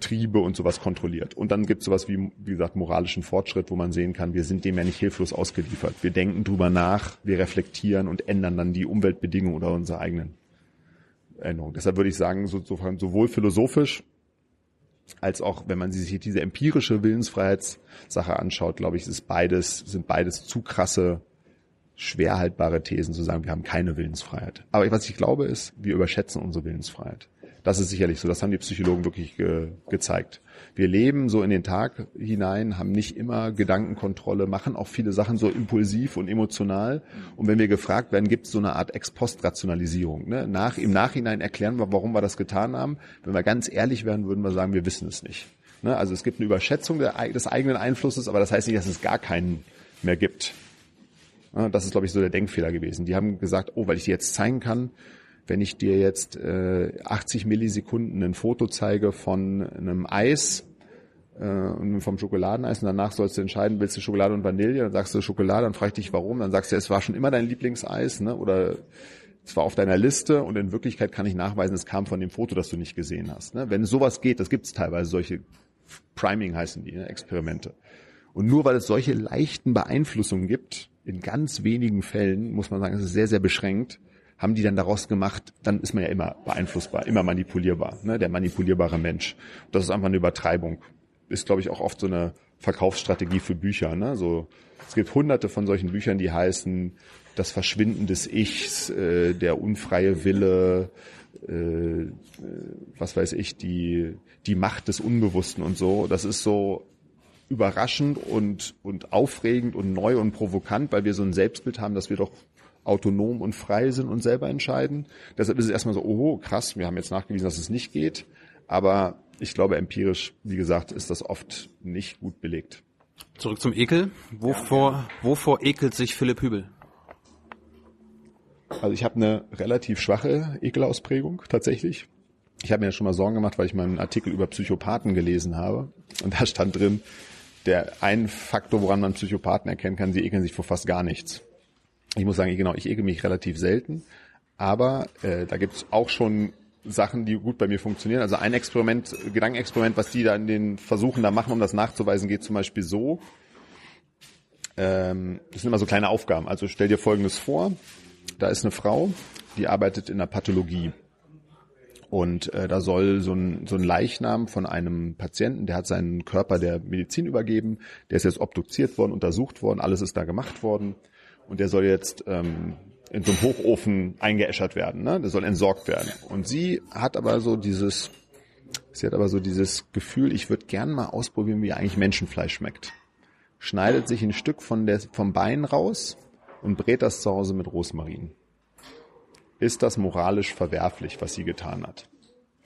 Triebe und sowas kontrolliert. Und dann gibt es sowas wie, wie gesagt, moralischen Fortschritt, wo man sehen kann, wir sind dem ja nicht hilflos ausgeliefert. Wir denken drüber nach, wir reflektieren und ändern dann die Umweltbedingungen oder unsere eigenen Änderungen. Deshalb würde ich sagen, so, so, sowohl philosophisch als auch, wenn man sich diese empirische Willensfreiheitssache anschaut, glaube ich, ist beides, sind beides zu krasse, schwer haltbare Thesen zu sagen, wir haben keine Willensfreiheit. Aber was ich glaube ist, wir überschätzen unsere Willensfreiheit. Das ist sicherlich so. Das haben die Psychologen wirklich ge gezeigt. Wir leben so in den Tag hinein, haben nicht immer Gedankenkontrolle, machen auch viele Sachen so impulsiv und emotional. Und wenn wir gefragt werden, gibt es so eine Art Ex-Post-Rationalisierung. Ne? Nach, Im Nachhinein erklären wir, warum wir das getan haben. Wenn wir ganz ehrlich wären, würden wir sagen, wir wissen es nicht. Ne? Also es gibt eine Überschätzung der, des eigenen Einflusses, aber das heißt nicht, dass es gar keinen mehr gibt. Das ist, glaube ich, so der Denkfehler gewesen. Die haben gesagt, oh, weil ich dir jetzt zeigen kann, wenn ich dir jetzt äh, 80 Millisekunden ein Foto zeige von einem Eis, äh, vom Schokoladeneis und danach sollst du entscheiden, willst du Schokolade und Vanille, dann sagst du Schokolade, dann frage ich dich warum, dann sagst du, es war schon immer dein Lieblingseis, ne? oder es war auf deiner Liste und in Wirklichkeit kann ich nachweisen, es kam von dem Foto, das du nicht gesehen hast. Ne? Wenn sowas geht, das gibt es teilweise, solche Priming heißen die, ne? Experimente. Und nur weil es solche leichten Beeinflussungen gibt, in ganz wenigen Fällen, muss man sagen, es ist sehr, sehr beschränkt, haben die dann daraus gemacht, dann ist man ja immer beeinflussbar, immer manipulierbar, ne? der manipulierbare Mensch. Das ist einfach eine Übertreibung. Ist, glaube ich, auch oft so eine Verkaufsstrategie für Bücher. Ne? So, es gibt hunderte von solchen Büchern, die heißen Das Verschwinden des Ichs, äh, der unfreie Wille, äh, was weiß ich, die, die Macht des Unbewussten und so. Das ist so überraschend und, und aufregend und neu und provokant, weil wir so ein Selbstbild haben, dass wir doch autonom und frei sind und selber entscheiden. Deshalb ist es erstmal so, oh krass, wir haben jetzt nachgewiesen, dass es nicht geht. Aber ich glaube, empirisch, wie gesagt, ist das oft nicht gut belegt. Zurück zum Ekel. Wovor, ja, wovor ekelt sich Philipp Hübel? Also ich habe eine relativ schwache Ekelausprägung tatsächlich. Ich habe mir ja schon mal Sorgen gemacht, weil ich mal einen Artikel über Psychopathen gelesen habe. Und da stand drin, der ein Faktor, woran man Psychopathen erkennen kann, sie ekeln sich vor fast gar nichts. Ich muss sagen, genau, ich ekel mich relativ selten, aber äh, da gibt's auch schon Sachen, die gut bei mir funktionieren. Also ein Experiment, Gedankenexperiment, was die da in den Versuchen da machen, um das nachzuweisen, geht zum Beispiel so. Ähm, das sind immer so kleine Aufgaben. Also stell dir Folgendes vor. Da ist eine Frau, die arbeitet in der Pathologie. Und äh, da soll so ein, so ein Leichnam von einem Patienten, der hat seinen Körper der Medizin übergeben, der ist jetzt obduziert worden, untersucht worden, alles ist da gemacht worden und der soll jetzt ähm, in so einem Hochofen eingeäschert werden, ne? Der soll entsorgt werden. Und sie hat aber so dieses, sie hat aber so dieses Gefühl, ich würde gern mal ausprobieren, wie eigentlich Menschenfleisch schmeckt. Schneidet sich ein Stück von der, vom Bein raus und brät das zu Hause mit Rosmarin. Ist das moralisch verwerflich, was sie getan hat?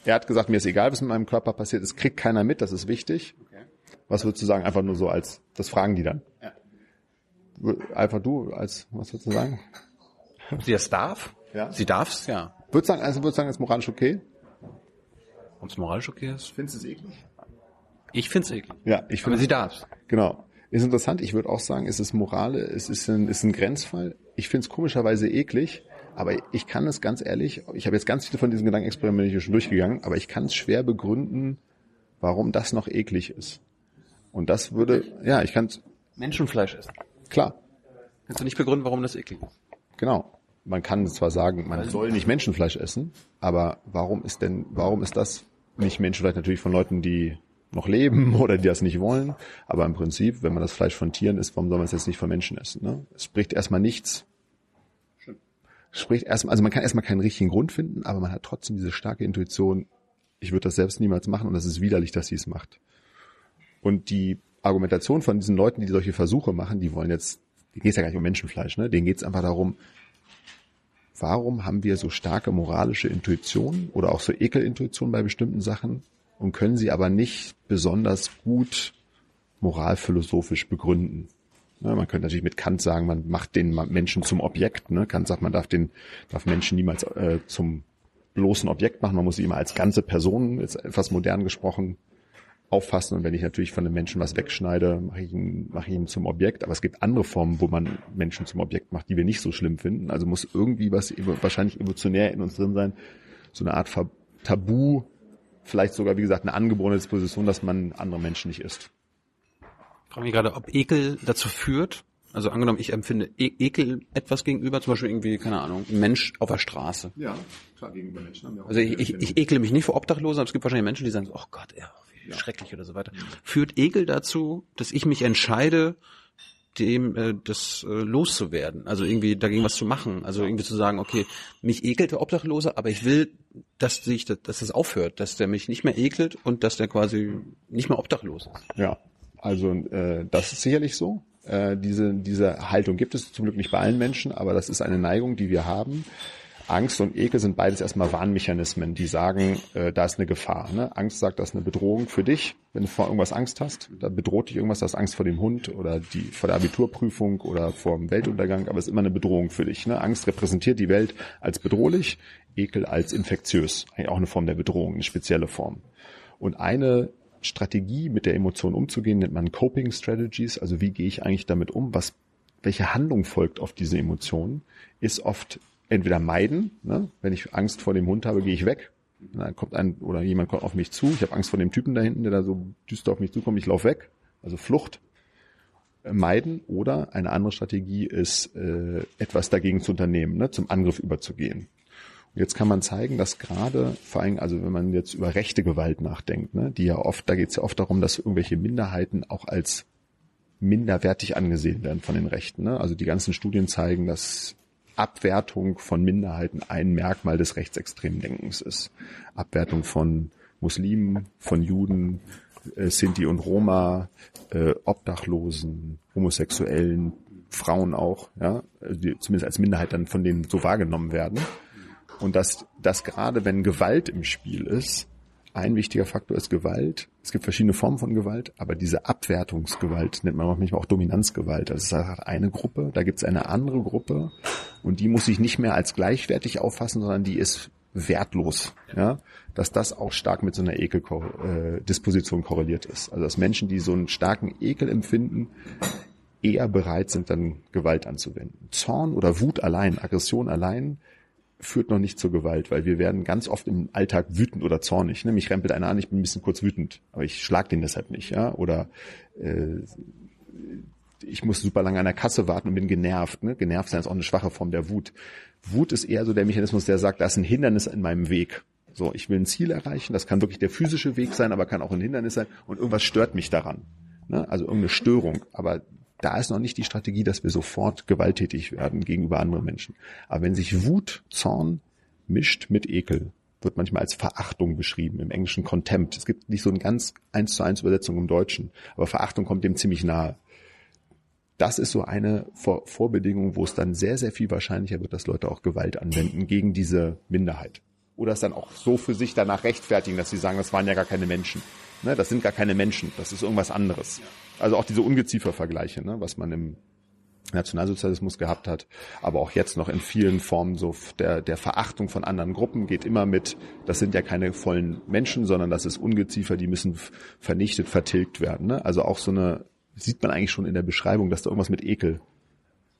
Er hat gesagt, mir ist egal, was mit meinem Körper passiert, es kriegt keiner mit, das ist wichtig. Was würdest du sagen? Einfach nur so als, das fragen die dann. Einfach du, als, was würdest du sagen? Sie es darf? Ja. Sie darf's, ja. Würdest du sagen, also würdest du sagen, ist moralisch okay? Ob es moralisch okay ist? Findest du es eklig? Ich find's eklig. Ja, ich finde. Aber sie darf's. Genau. Ist interessant. Ich würde auch sagen, es ist Morale, es ist ein, ist ein Grenzfall. Ich finde es komischerweise eklig, aber ich kann es ganz ehrlich, ich habe jetzt ganz viele von diesen Gedankenexperimenten schon durchgegangen, aber ich kann es schwer begründen, warum das noch eklig ist. Und das würde, ja, ich kann es. Menschenfleisch essen. Klar. Kannst du nicht begründen, warum das eklig ist? Genau. Man kann zwar sagen, man soll nicht Menschenfleisch essen, aber warum ist denn, warum ist das nicht Menschenfleisch natürlich von Leuten, die noch leben oder die das nicht wollen? Aber im Prinzip, wenn man das Fleisch von Tieren isst, warum soll man es jetzt nicht von Menschen essen? Ne? Es spricht erstmal nichts. Spricht erstmal, also man kann erstmal keinen richtigen Grund finden, aber man hat trotzdem diese starke Intuition, ich würde das selbst niemals machen und das ist widerlich, dass sie es macht. Und die Argumentation von diesen Leuten, die solche Versuche machen, die wollen jetzt, denen geht es ja gar nicht um Menschenfleisch, ne? denen geht es einfach darum, warum haben wir so starke moralische Intuitionen oder auch so Ekelintuitionen bei bestimmten Sachen und können sie aber nicht besonders gut moralphilosophisch begründen. Ne, man könnte natürlich mit Kant sagen, man macht den Menschen zum Objekt. Ne? Kant sagt, man darf den darf Menschen niemals äh, zum bloßen Objekt machen. Man muss sie immer als ganze Person, jetzt etwas modern gesprochen, auffassen. Und wenn ich natürlich von einem Menschen was wegschneide, mache ich ihn, mache ich ihn zum Objekt. Aber es gibt andere Formen, wo man Menschen zum Objekt macht, die wir nicht so schlimm finden. Also muss irgendwie was wahrscheinlich evolutionär in uns drin sein, so eine Art Tabu, vielleicht sogar, wie gesagt, eine angeborene Disposition, dass man andere Menschen nicht isst. Ich frage mich gerade, ob Ekel dazu führt, also angenommen, ich empfinde e Ekel etwas gegenüber, zum Beispiel irgendwie, keine Ahnung, ein Mensch auf der Straße. Ja, klar, gegenüber Menschen haben wir auch Also ich, ich, ich ekle mich nicht vor Obdachlosen, aber es gibt wahrscheinlich Menschen, die sagen, oh Gott, ja, ja. schrecklich oder so weiter. Führt Ekel dazu, dass ich mich entscheide, dem äh, das äh, loszuwerden, also irgendwie dagegen was zu machen, also irgendwie zu sagen, okay, mich ekelt der Obdachlose, aber ich will, dass sich dass das aufhört, dass der mich nicht mehr ekelt und dass der quasi nicht mehr obdachlos ist. Ja, also äh, das ist sicherlich so. Äh, diese, diese Haltung gibt es zum Glück nicht bei allen Menschen, aber das ist eine Neigung, die wir haben. Angst und Ekel sind beides erstmal Warnmechanismen, die sagen, äh, da ist eine Gefahr. Ne? Angst sagt, das ist eine Bedrohung für dich, wenn du vor irgendwas Angst hast. Da bedroht dich irgendwas, das Angst vor dem Hund oder die vor der Abiturprüfung oder vor dem Weltuntergang, aber es ist immer eine Bedrohung für dich. Ne? Angst repräsentiert die Welt als bedrohlich, Ekel als infektiös. Eigentlich auch eine Form der Bedrohung, eine spezielle Form. Und eine Strategie, mit der Emotion umzugehen, nennt man Coping Strategies. Also wie gehe ich eigentlich damit um? Was, welche Handlung folgt auf diese Emotionen? Ist oft entweder meiden. Ne? Wenn ich Angst vor dem Hund habe, gehe ich weg. Dann kommt ein oder jemand kommt auf mich zu. Ich habe Angst vor dem Typen da hinten, der da so düster auf mich zukommt. Ich laufe weg. Also Flucht äh, meiden oder eine andere Strategie ist, äh, etwas dagegen zu unternehmen, ne? zum Angriff überzugehen. Und jetzt kann man zeigen, dass gerade, vor allem, also wenn man jetzt über rechte Gewalt nachdenkt, ne, die ja oft, da geht es ja oft darum, dass irgendwelche Minderheiten auch als minderwertig angesehen werden von den Rechten. Ne? Also die ganzen Studien zeigen, dass Abwertung von Minderheiten ein Merkmal des rechtsextremen Denkens ist. Abwertung von Muslimen, von Juden, äh, Sinti und Roma, äh, Obdachlosen, Homosexuellen, Frauen auch, ja, die zumindest als Minderheit dann von denen so wahrgenommen werden. Und dass, dass gerade wenn Gewalt im Spiel ist, ein wichtiger Faktor ist Gewalt. Es gibt verschiedene Formen von Gewalt, aber diese Abwertungsgewalt nennt man manchmal auch Dominanzgewalt. Das ist halt eine Gruppe, da gibt es eine andere Gruppe und die muss sich nicht mehr als gleichwertig auffassen, sondern die ist wertlos. Ja? Dass das auch stark mit so einer Ekeldisposition korreliert ist. Also dass Menschen, die so einen starken Ekel empfinden, eher bereit sind, dann Gewalt anzuwenden. Zorn oder Wut allein, Aggression allein führt noch nicht zur Gewalt, weil wir werden ganz oft im Alltag wütend oder zornig. Ne? Mich rempelt einer an, ich bin ein bisschen kurz wütend, aber ich schlag den deshalb nicht, ja. Oder äh, ich muss super lange an der Kasse warten und bin genervt. Ne? Genervt sein ist auch eine schwache Form der Wut. Wut ist eher so der Mechanismus, der sagt, da ist ein Hindernis in meinem Weg. So, ich will ein Ziel erreichen, das kann wirklich der physische Weg sein, aber kann auch ein Hindernis sein und irgendwas stört mich daran. Ne? Also irgendeine Störung. Aber da ist noch nicht die Strategie, dass wir sofort gewalttätig werden gegenüber anderen Menschen. Aber wenn sich Wut, Zorn mischt mit Ekel, wird manchmal als Verachtung beschrieben, im englischen Contempt. Es gibt nicht so eine ganz eins zu eins Übersetzung im Deutschen, aber Verachtung kommt dem ziemlich nahe. Das ist so eine Vor Vorbedingung, wo es dann sehr, sehr viel wahrscheinlicher wird, dass Leute auch Gewalt anwenden gegen diese Minderheit. Oder es dann auch so für sich danach rechtfertigen, dass sie sagen, das waren ja gar keine Menschen. Ne, das sind gar keine Menschen, das ist irgendwas anderes. Also auch diese Ungeziefer-Vergleiche, ne, was man im Nationalsozialismus gehabt hat, aber auch jetzt noch in vielen Formen so der, der Verachtung von anderen Gruppen geht immer mit, das sind ja keine vollen Menschen, sondern das ist Ungeziefer, die müssen vernichtet, vertilgt werden. Ne? Also auch so eine, sieht man eigentlich schon in der Beschreibung, dass da irgendwas mit Ekel,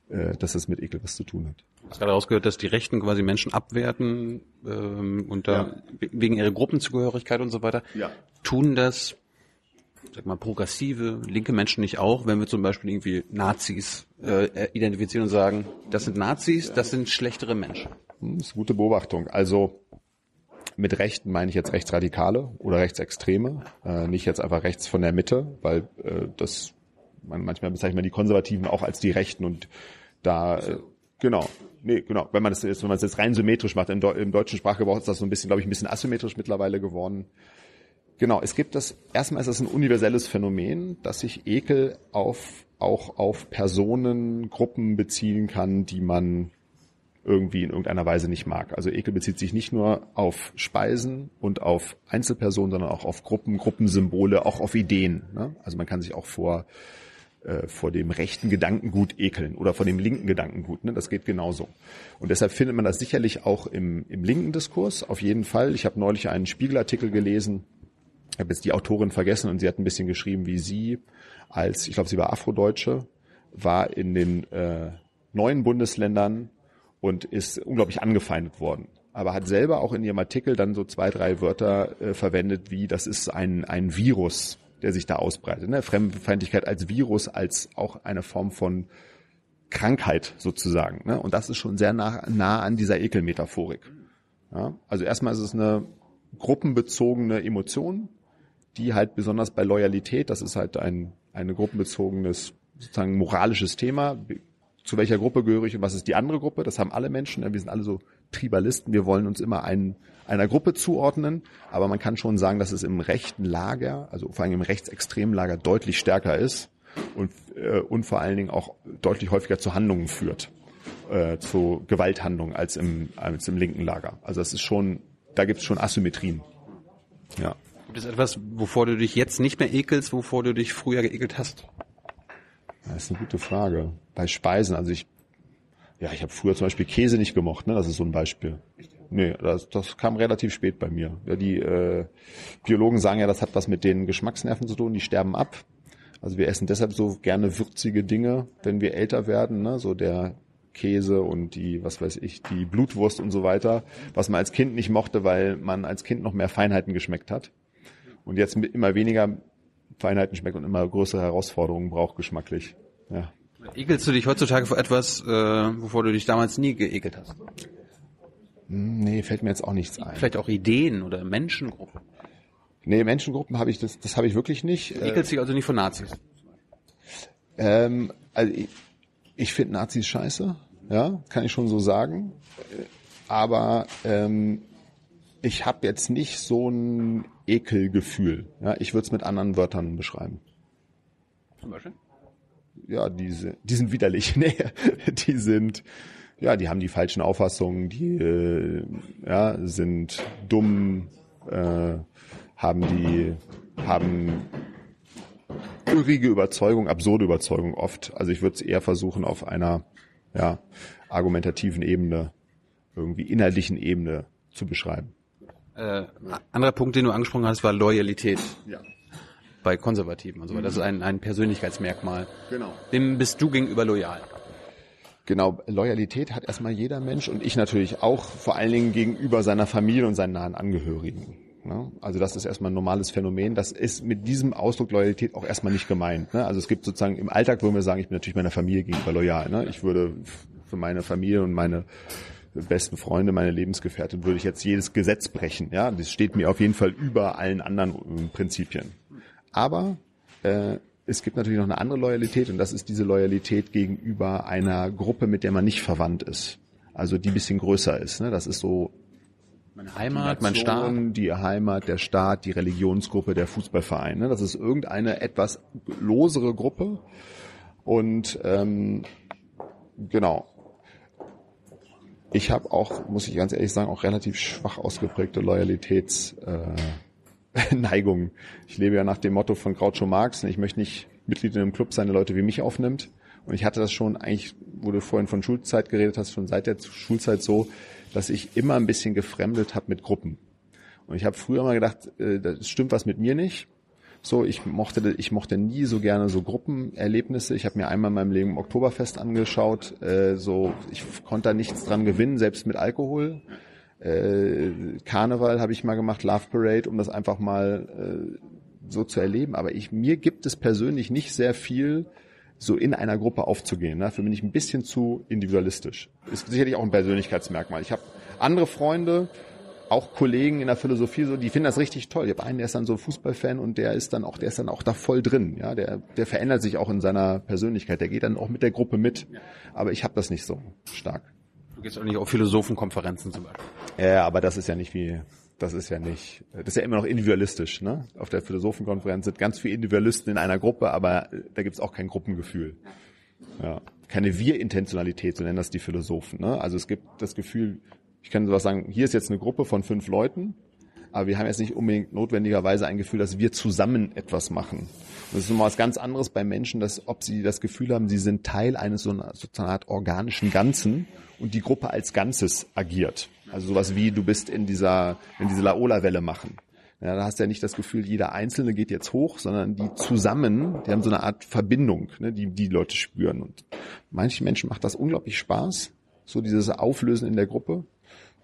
äh, dass das mit Ekel was zu tun hat. Ich habe gerade rausgehört, dass die Rechten quasi Menschen abwerten ähm, und da ja. wegen ihrer Gruppenzugehörigkeit und so weiter. Ja. Tun das, sag mal, progressive, linke Menschen nicht auch, wenn wir zum Beispiel irgendwie Nazis äh, identifizieren und sagen, das sind Nazis, das sind schlechtere Menschen. Hm, das ist eine gute Beobachtung. Also mit Rechten meine ich jetzt Rechtsradikale oder Rechtsextreme, äh, nicht jetzt einfach rechts von der Mitte, weil äh, das man manchmal bezeichnet man die Konservativen auch als die Rechten und da äh, genau nee, genau. Wenn man es jetzt, wenn man es jetzt rein symmetrisch macht, im, im deutschen Sprachgebrauch ist das so ein bisschen, glaube ich, ein bisschen asymmetrisch mittlerweile geworden. Genau, es gibt das, erstmal ist das ein universelles Phänomen, dass sich Ekel auf, auch auf Personengruppen beziehen kann, die man irgendwie in irgendeiner Weise nicht mag. Also Ekel bezieht sich nicht nur auf Speisen und auf Einzelpersonen, sondern auch auf Gruppen, Gruppensymbole, auch auf Ideen. Ne? Also man kann sich auch vor äh, vor dem rechten Gedankengut ekeln oder vor dem linken Gedankengut. Ne? Das geht genauso. Und deshalb findet man das sicherlich auch im, im linken Diskurs, auf jeden Fall. Ich habe neulich einen Spiegelartikel gelesen, ich habe jetzt die Autorin vergessen und sie hat ein bisschen geschrieben, wie sie als, ich glaube, sie war Afrodeutsche, war in den äh, neuen Bundesländern und ist unglaublich angefeindet worden. Aber hat selber auch in ihrem Artikel dann so zwei, drei Wörter äh, verwendet, wie das ist ein, ein Virus, der sich da ausbreitet. Ne? Fremdenfeindlichkeit als Virus, als auch eine Form von Krankheit sozusagen. Ne? Und das ist schon sehr nah, nah an dieser Ekelmetaphorik. Ja? Also erstmal ist es eine gruppenbezogene Emotion, die halt besonders bei Loyalität, das ist halt ein eine gruppenbezogenes sozusagen moralisches Thema. Zu welcher Gruppe gehöre ich und was ist die andere Gruppe? Das haben alle Menschen. Wir sind alle so Tribalisten. Wir wollen uns immer einen, einer Gruppe zuordnen. Aber man kann schon sagen, dass es im rechten Lager, also vor allem im rechtsextremen Lager deutlich stärker ist und, äh, und vor allen Dingen auch deutlich häufiger zu Handlungen führt, äh, zu Gewalthandlungen als im, als im linken Lager. Also das ist schon, da gibt es schon Asymmetrien. Ja. Gibt es etwas, wovor du dich jetzt nicht mehr ekelst, wovor du dich früher geekelt hast? Das ist eine gute Frage. Bei Speisen, also ich ja, ich habe früher zum Beispiel Käse nicht gemocht, ne? Das ist so ein Beispiel. Nee, das, das kam relativ spät bei mir. Ja, die äh, Biologen sagen ja, das hat was mit den Geschmacksnerven zu tun, die sterben ab. Also wir essen deshalb so gerne würzige Dinge, wenn wir älter werden, ne? So der Käse und die, was weiß ich, die Blutwurst und so weiter, was man als Kind nicht mochte, weil man als Kind noch mehr Feinheiten geschmeckt hat. Und jetzt immer weniger Feinheiten schmeckt und immer größere Herausforderungen braucht geschmacklich. Ja. Ekelst du dich heutzutage vor etwas, äh, wovor du dich damals nie geekelt hast? Hm, nee, fällt mir jetzt auch nichts ein. Vielleicht auch Ideen oder Menschengruppen? Nee, Menschengruppen habe ich, das, das habe ich wirklich nicht. Du ekelst dich also nicht von Nazis? Ähm, also ich, ich finde Nazis scheiße, ja, kann ich schon so sagen. Aber ähm, ich habe jetzt nicht so ein Ekelgefühl. Ja, ich würde es mit anderen Wörtern beschreiben. Zum Beispiel? ja, diese, die sind widerlich. nee, die sind, ja, die haben die falschen Auffassungen, die äh, ja, sind dumm, äh, haben die, haben irrige Überzeugung, absurde Überzeugung oft. Also ich würde es eher versuchen, auf einer ja, argumentativen Ebene, irgendwie inhaltlichen Ebene zu beschreiben. Äh, anderer Punkt, den du angesprochen hast, war Loyalität. Ja bei Konservativen und so weiter. Das ist ein, ein Persönlichkeitsmerkmal. Genau. Dem bist du gegenüber loyal. Genau, Loyalität hat erstmal jeder Mensch und ich natürlich auch, vor allen Dingen gegenüber seiner Familie und seinen nahen Angehörigen. Ne? Also das ist erstmal ein normales Phänomen. Das ist mit diesem Ausdruck Loyalität auch erstmal nicht gemeint. Ne? Also es gibt sozusagen im Alltag würden wir sagen, ich bin natürlich meiner Familie gegenüber loyal. Ne? Ich würde für meine Familie und meine besten Freunde, meine Lebensgefährtin, würde ich jetzt jedes Gesetz brechen. Ja, das steht mir auf jeden Fall über allen anderen äh, Prinzipien. Aber äh, es gibt natürlich noch eine andere Loyalität und das ist diese Loyalität gegenüber einer Gruppe, mit der man nicht verwandt ist. Also die bisschen größer ist. Ne? Das ist so meine Heimat, mein Staat. Die Heimat, der Staat, die Religionsgruppe, der Fußballverein. Ne? Das ist irgendeine etwas losere Gruppe. Und ähm, genau. Ich habe auch, muss ich ganz ehrlich sagen, auch relativ schwach ausgeprägte Loyalitäts. Äh. Ich lebe ja nach dem Motto von Groucho Marx. Ich möchte nicht Mitglied in einem Club sein, der Leute wie mich aufnimmt. Und ich hatte das schon eigentlich, wo du vorhin von Schulzeit geredet hast, schon seit der Schulzeit so, dass ich immer ein bisschen gefremdet habe mit Gruppen. Und ich habe früher mal gedacht, äh, das stimmt was mit mir nicht. So, ich mochte, ich mochte nie so gerne so Gruppenerlebnisse. Ich habe mir einmal in meinem Leben Oktoberfest angeschaut. Äh, so, ich konnte da nichts dran gewinnen, selbst mit Alkohol äh, Karneval habe ich mal gemacht, Love Parade, um das einfach mal äh, so zu erleben. Aber ich, mir gibt es persönlich nicht sehr viel, so in einer Gruppe aufzugehen. Dafür bin ich ein bisschen zu individualistisch. Ist sicherlich auch ein Persönlichkeitsmerkmal. Ich habe andere Freunde, auch Kollegen in der Philosophie, so, die finden das richtig toll. Ich habe einen, der ist dann so ein Fußballfan und der ist dann auch, der ist dann auch da voll drin. Ja, der, der verändert sich auch in seiner Persönlichkeit. Der geht dann auch mit der Gruppe mit. Aber ich habe das nicht so stark. Du gehst auch nicht auf Philosophenkonferenzen zum Beispiel. Ja, aber das ist ja nicht wie, das ist ja nicht, das ist ja immer noch individualistisch. Ne? Auf der Philosophenkonferenz sind ganz viele Individualisten in einer Gruppe, aber da gibt's auch kein Gruppengefühl. Ja. keine Wir-Intentionalität, so nennen das die Philosophen. Ne? Also es gibt das Gefühl, ich kann sowas sagen, hier ist jetzt eine Gruppe von fünf Leuten, aber wir haben jetzt nicht unbedingt notwendigerweise ein Gefühl, dass wir zusammen etwas machen. Und das ist nochmal was ganz anderes bei Menschen, dass ob sie das Gefühl haben, sie sind Teil eines so einer, so einer Art organischen Ganzen und die Gruppe als Ganzes agiert. Also sowas wie du bist in dieser, in diese Laola-Welle machen. Ja, da hast du ja nicht das Gefühl, jeder Einzelne geht jetzt hoch, sondern die zusammen, die haben so eine Art Verbindung, ne, die die Leute spüren. Und manchen Menschen macht das unglaublich Spaß, so dieses Auflösen in der Gruppe,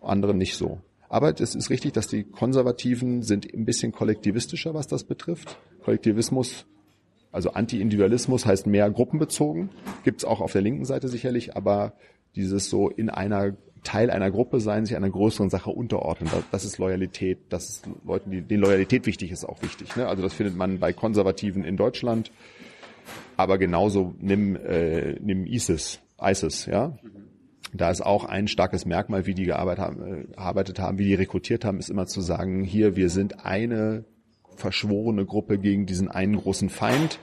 andere nicht so. Aber es ist richtig, dass die Konservativen sind ein bisschen kollektivistischer, was das betrifft. Kollektivismus, also Anti-Individualismus heißt mehr gruppenbezogen. Gibt's auch auf der linken Seite sicherlich, aber dieses so in einer Teil einer Gruppe sein, sich einer größeren Sache unterordnen. Das ist Loyalität, das ist Leuten, die, denen Loyalität wichtig ist, auch wichtig. Ne? Also das findet man bei Konservativen in Deutschland, aber genauso nimm, äh, nimm ISIS, ISIS, ja. Da ist auch ein starkes Merkmal, wie die gearbeitet haben, äh, gearbeitet haben, wie die rekrutiert haben, ist immer zu sagen, hier, wir sind eine verschworene Gruppe gegen diesen einen großen Feind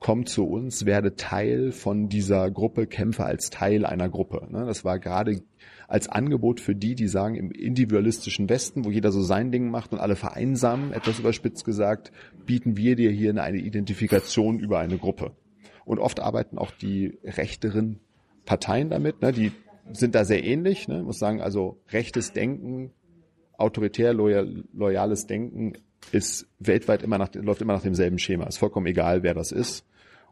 komm zu uns, werde Teil von dieser Gruppe, kämpfe als Teil einer Gruppe. Ne? Das war gerade als Angebot für die, die sagen, im individualistischen Westen, wo jeder so sein Ding macht und alle vereinsamen, etwas überspitzt gesagt, bieten wir dir hier eine Identifikation über eine Gruppe. Und oft arbeiten auch die rechteren Parteien damit, ne? die sind da sehr ähnlich. Ne? Ich muss sagen, also rechtes Denken, autoritär loyal, loyales Denken ist weltweit immer nach, läuft immer nach demselben Schema. Ist vollkommen egal, wer das ist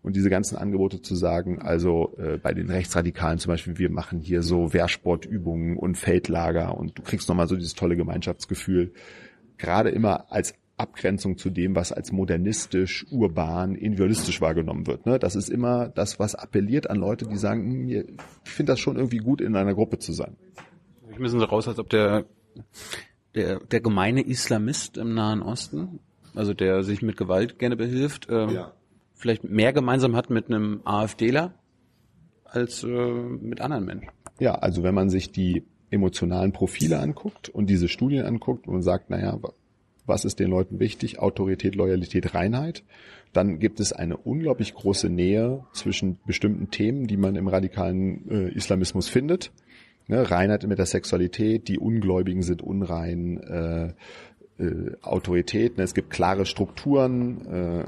und diese ganzen Angebote zu sagen, also äh, bei den Rechtsradikalen zum Beispiel, wir machen hier so Wehrsportübungen und Feldlager und du kriegst nochmal so dieses tolle Gemeinschaftsgefühl, gerade immer als Abgrenzung zu dem, was als modernistisch, urban, individualistisch wahrgenommen wird. Ne? Das ist immer das, was appelliert an Leute, die sagen, hm, ich finde das schon irgendwie gut, in einer Gruppe zu sein. Ich müssen so raus, als ob der, der, der gemeine Islamist im Nahen Osten, also der sich mit Gewalt gerne behilft, ähm, ja vielleicht mehr gemeinsam hat mit einem AfDler als äh, mit anderen Menschen. Ja, also wenn man sich die emotionalen Profile anguckt und diese Studien anguckt und sagt, naja, was ist den Leuten wichtig? Autorität, Loyalität, Reinheit. Dann gibt es eine unglaublich große Nähe zwischen bestimmten Themen, die man im radikalen äh, Islamismus findet. Ne, Reinheit mit der Sexualität, die Ungläubigen sind unrein, äh, äh, Autorität, ne, es gibt klare Strukturen, äh,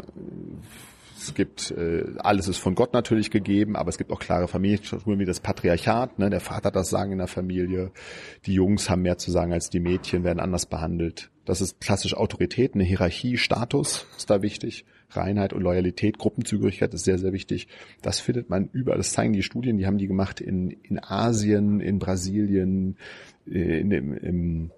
es gibt, äh, alles ist von Gott natürlich gegeben, aber es gibt auch klare Familienstrukturen wie das Patriarchat. Ne? Der Vater hat das Sagen in der Familie. Die Jungs haben mehr zu sagen als die Mädchen, werden anders behandelt. Das ist klassisch Autorität, eine Hierarchie, Status ist da wichtig. Reinheit und Loyalität, Gruppenzugehörigkeit ist sehr, sehr wichtig. Das findet man überall. Das zeigen die Studien, die haben die gemacht in, in Asien, in Brasilien, äh, in, im, im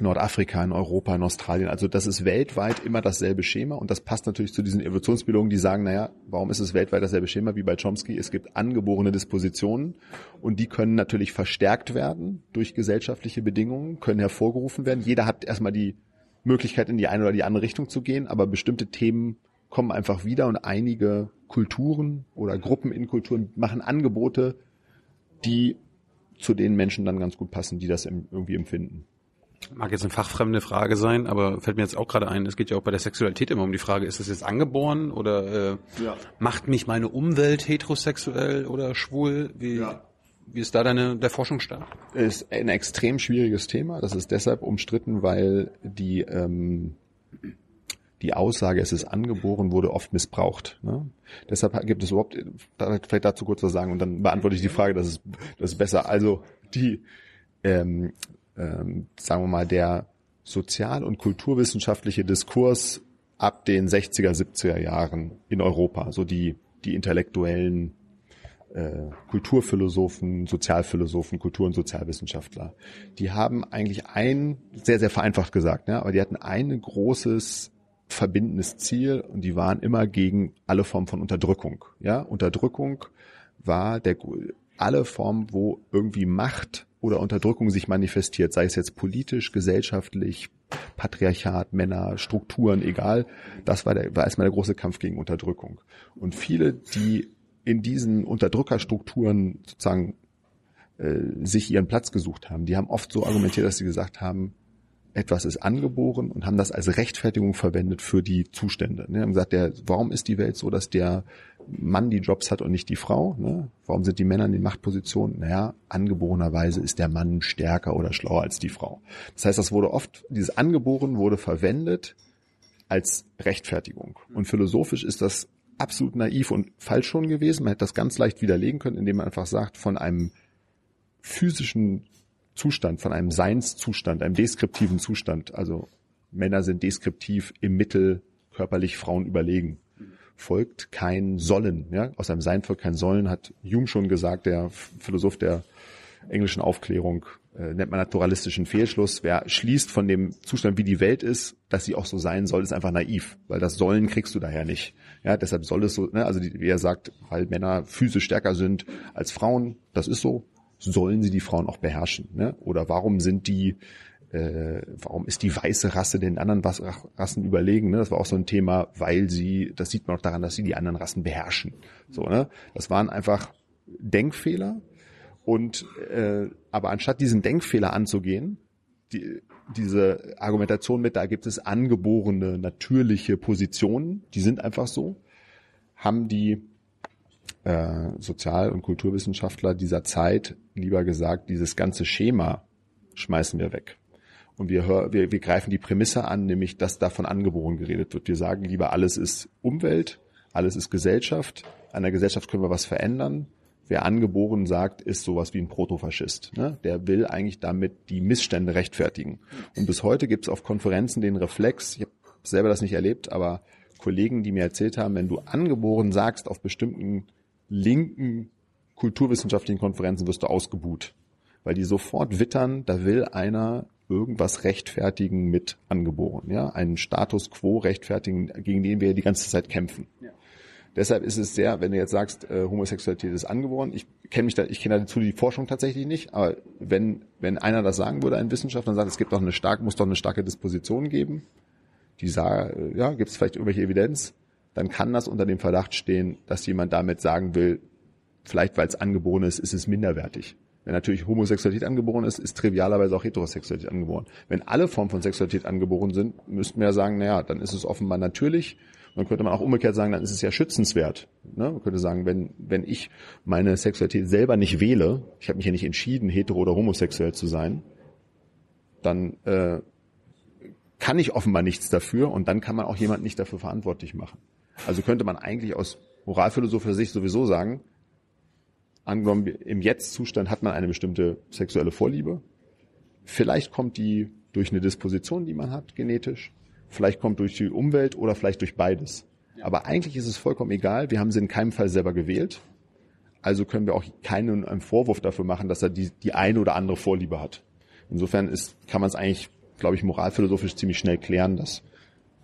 Nordafrika, in Europa, in Australien. Also das ist weltweit immer dasselbe Schema und das passt natürlich zu diesen Evolutionsbiologen, die sagen, naja, warum ist es weltweit dasselbe Schema wie bei Chomsky? Es gibt angeborene Dispositionen und die können natürlich verstärkt werden durch gesellschaftliche Bedingungen, können hervorgerufen werden. Jeder hat erstmal die Möglichkeit, in die eine oder die andere Richtung zu gehen, aber bestimmte Themen kommen einfach wieder und einige Kulturen oder Gruppen in Kulturen machen Angebote, die zu den Menschen dann ganz gut passen, die das irgendwie empfinden. Mag jetzt eine fachfremde Frage sein, aber fällt mir jetzt auch gerade ein, es geht ja auch bei der Sexualität immer um die Frage, ist das jetzt angeboren oder äh, ja. macht mich meine Umwelt heterosexuell oder schwul? Wie, ja. wie ist da deine der Forschungsstand? Ist ein extrem schwieriges Thema. Das ist deshalb umstritten, weil die ähm, die Aussage, es ist angeboren, wurde oft missbraucht. Ne? Deshalb gibt es überhaupt, vielleicht dazu kurz was sagen und dann beantworte ich die Frage, das ist, das ist besser. Also die ähm, ähm, sagen wir mal, der sozial- und kulturwissenschaftliche Diskurs ab den 60er, 70er Jahren in Europa, so die, die intellektuellen äh, Kulturphilosophen, Sozialphilosophen, Kultur- und Sozialwissenschaftler, die haben eigentlich ein, sehr, sehr vereinfacht gesagt, ja, aber die hatten ein großes verbindendes Ziel und die waren immer gegen alle Formen von Unterdrückung. Ja, Unterdrückung war der alle Formen, wo irgendwie Macht oder Unterdrückung sich manifestiert, sei es jetzt politisch, gesellschaftlich, Patriarchat, Männer, Strukturen, egal. Das war, der, war erstmal der große Kampf gegen Unterdrückung. Und viele, die in diesen Unterdrückerstrukturen sozusagen äh, sich ihren Platz gesucht haben, die haben oft so argumentiert, dass sie gesagt haben, etwas ist angeboren und haben das als Rechtfertigung verwendet für die Zustände. Ne, haben gesagt, der, warum ist die Welt so, dass der Mann die Jobs hat und nicht die Frau? Ne? Warum sind die Männer in den Machtpositionen? Naja, angeborenerweise ist der Mann stärker oder schlauer als die Frau. Das heißt, das wurde oft, dieses Angeboren wurde verwendet als Rechtfertigung. Und philosophisch ist das absolut naiv und falsch schon gewesen. Man hätte das ganz leicht widerlegen können, indem man einfach sagt, von einem physischen Zustand, von einem Seinszustand, einem deskriptiven Zustand, also Männer sind deskriptiv im Mittel körperlich Frauen überlegen folgt kein Sollen. Ja? Aus einem Sein folgt kein Sollen, hat Hume schon gesagt, der Philosoph der englischen Aufklärung, äh, nennt man naturalistischen Fehlschluss. Wer schließt von dem Zustand, wie die Welt ist, dass sie auch so sein soll, ist einfach naiv, weil das Sollen kriegst du daher nicht. Ja, deshalb soll es so, ne? also die, wie er sagt, weil Männer physisch stärker sind als Frauen, das ist so, sollen sie die Frauen auch beherrschen. Ne? Oder warum sind die äh, warum ist die weiße Rasse den anderen Rassen überlegen? Ne? Das war auch so ein Thema, weil sie, das sieht man auch daran, dass sie die anderen Rassen beherrschen. So, ne? Das waren einfach Denkfehler. Und äh, aber anstatt diesen Denkfehler anzugehen, die, diese Argumentation mit, da gibt es angeborene, natürliche Positionen, die sind einfach so, haben die äh, Sozial- und Kulturwissenschaftler dieser Zeit lieber gesagt, dieses ganze Schema schmeißen wir weg. Und wir, hör, wir, wir greifen die Prämisse an, nämlich, dass davon angeboren geredet wird. Wir sagen lieber, alles ist Umwelt, alles ist Gesellschaft. An der Gesellschaft können wir was verändern. Wer angeboren sagt, ist sowas wie ein Protofaschist. Ne? Der will eigentlich damit die Missstände rechtfertigen. Und bis heute gibt es auf Konferenzen den Reflex, ich habe selber das nicht erlebt, aber Kollegen, die mir erzählt haben, wenn du angeboren sagst auf bestimmten linken kulturwissenschaftlichen Konferenzen, wirst du ausgebuht. Weil die sofort wittern, da will einer irgendwas rechtfertigen mit angeboren, ja, einen Status quo rechtfertigen, gegen den wir die ganze Zeit kämpfen. Ja. Deshalb ist es sehr, wenn du jetzt sagst, äh, Homosexualität ist angeboren, ich kenne mich da, ich kenne dazu die Forschung tatsächlich nicht, aber wenn, wenn einer das sagen würde, ein Wissenschaftler, sagt, es gibt doch eine starke, muss doch eine starke Disposition geben, die sagen, ja, gibt es vielleicht irgendwelche Evidenz, dann kann das unter dem Verdacht stehen, dass jemand damit sagen will, vielleicht weil es angeboren ist, ist es minderwertig. Wenn natürlich Homosexualität angeboren ist, ist trivialerweise auch Heterosexualität angeboren. Wenn alle Formen von Sexualität angeboren sind, müssten wir ja sagen, naja, dann ist es offenbar natürlich. Dann könnte man auch umgekehrt sagen, dann ist es ja schützenswert. Ne? Man könnte sagen, wenn, wenn ich meine Sexualität selber nicht wähle, ich habe mich ja nicht entschieden, hetero oder homosexuell zu sein, dann äh, kann ich offenbar nichts dafür und dann kann man auch jemand nicht dafür verantwortlich machen. Also könnte man eigentlich aus moralphilosophischer Sicht sowieso sagen, angenommen, im Jetzt-Zustand hat man eine bestimmte sexuelle Vorliebe. Vielleicht kommt die durch eine Disposition, die man hat, genetisch. Vielleicht kommt durch die Umwelt oder vielleicht durch beides. Aber eigentlich ist es vollkommen egal. Wir haben sie in keinem Fall selber gewählt. Also können wir auch keinen einen Vorwurf dafür machen, dass er die, die eine oder andere Vorliebe hat. Insofern ist, kann man es eigentlich, glaube ich, moralphilosophisch ziemlich schnell klären, dass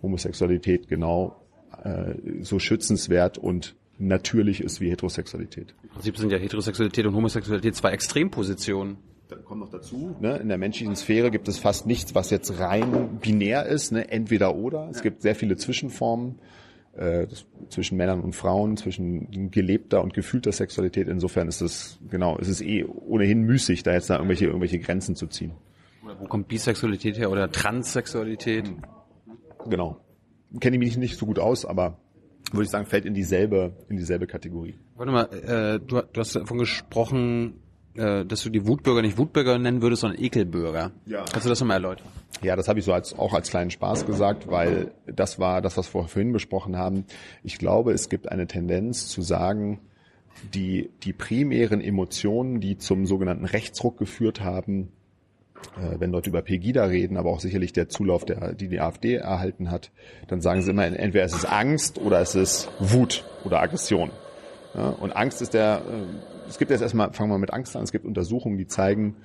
Homosexualität genau äh, so schützenswert und natürlich ist wie Heterosexualität. Im Prinzip sind ja Heterosexualität und Homosexualität zwei Extrempositionen. Dann kommt noch dazu, ne, in der menschlichen Sphäre gibt es fast nichts, was jetzt rein binär ist, ne, entweder oder. Es ja. gibt sehr viele Zwischenformen äh, zwischen Männern und Frauen, zwischen gelebter und gefühlter Sexualität. Insofern ist es genau, es ist eh ohnehin müßig, da jetzt da irgendwelche irgendwelche Grenzen zu ziehen. Oder wo kommt Bisexualität her oder Transsexualität? Genau. Kenne ich mich nicht so gut aus, aber würde ich sagen, fällt in dieselbe, in dieselbe Kategorie. Warte mal, äh, du, du hast davon gesprochen, äh, dass du die Wutbürger nicht Wutbürger nennen würdest, sondern Ekelbürger. Ja. Kannst du das nochmal erläutern? Ja, das habe ich so als, auch als kleinen Spaß gesagt, weil das war das, was wir vorhin besprochen haben. Ich glaube, es gibt eine Tendenz zu sagen, die, die primären Emotionen, die zum sogenannten Rechtsruck geführt haben, wenn Leute über Pegida reden, aber auch sicherlich der Zulauf, der, die die AfD erhalten hat, dann sagen sie immer, entweder es ist Angst oder es ist Wut oder Aggression. Ja, und Angst ist der, äh, es gibt jetzt erstmal, fangen wir mit Angst an, es gibt Untersuchungen, die zeigen,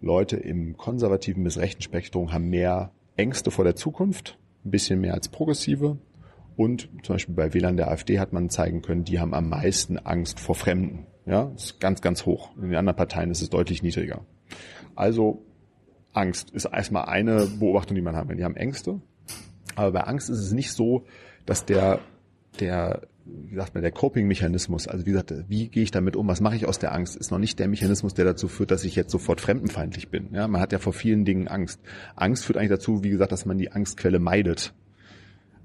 Leute im konservativen bis rechten Spektrum haben mehr Ängste vor der Zukunft, ein bisschen mehr als progressive. Und zum Beispiel bei Wählern der AfD hat man zeigen können, die haben am meisten Angst vor Fremden. Ja, ist ganz, ganz hoch. In den anderen Parteien ist es deutlich niedriger. Also Angst ist erstmal eine Beobachtung, die man hat. Die haben Ängste. Aber bei Angst ist es nicht so, dass der, der, wie sagt man, der Coping-Mechanismus, also wie gesagt, wie gehe ich damit um, was mache ich aus der Angst, ist noch nicht der Mechanismus, der dazu führt, dass ich jetzt sofort fremdenfeindlich bin. Ja, man hat ja vor vielen Dingen Angst. Angst führt eigentlich dazu, wie gesagt, dass man die Angstquelle meidet.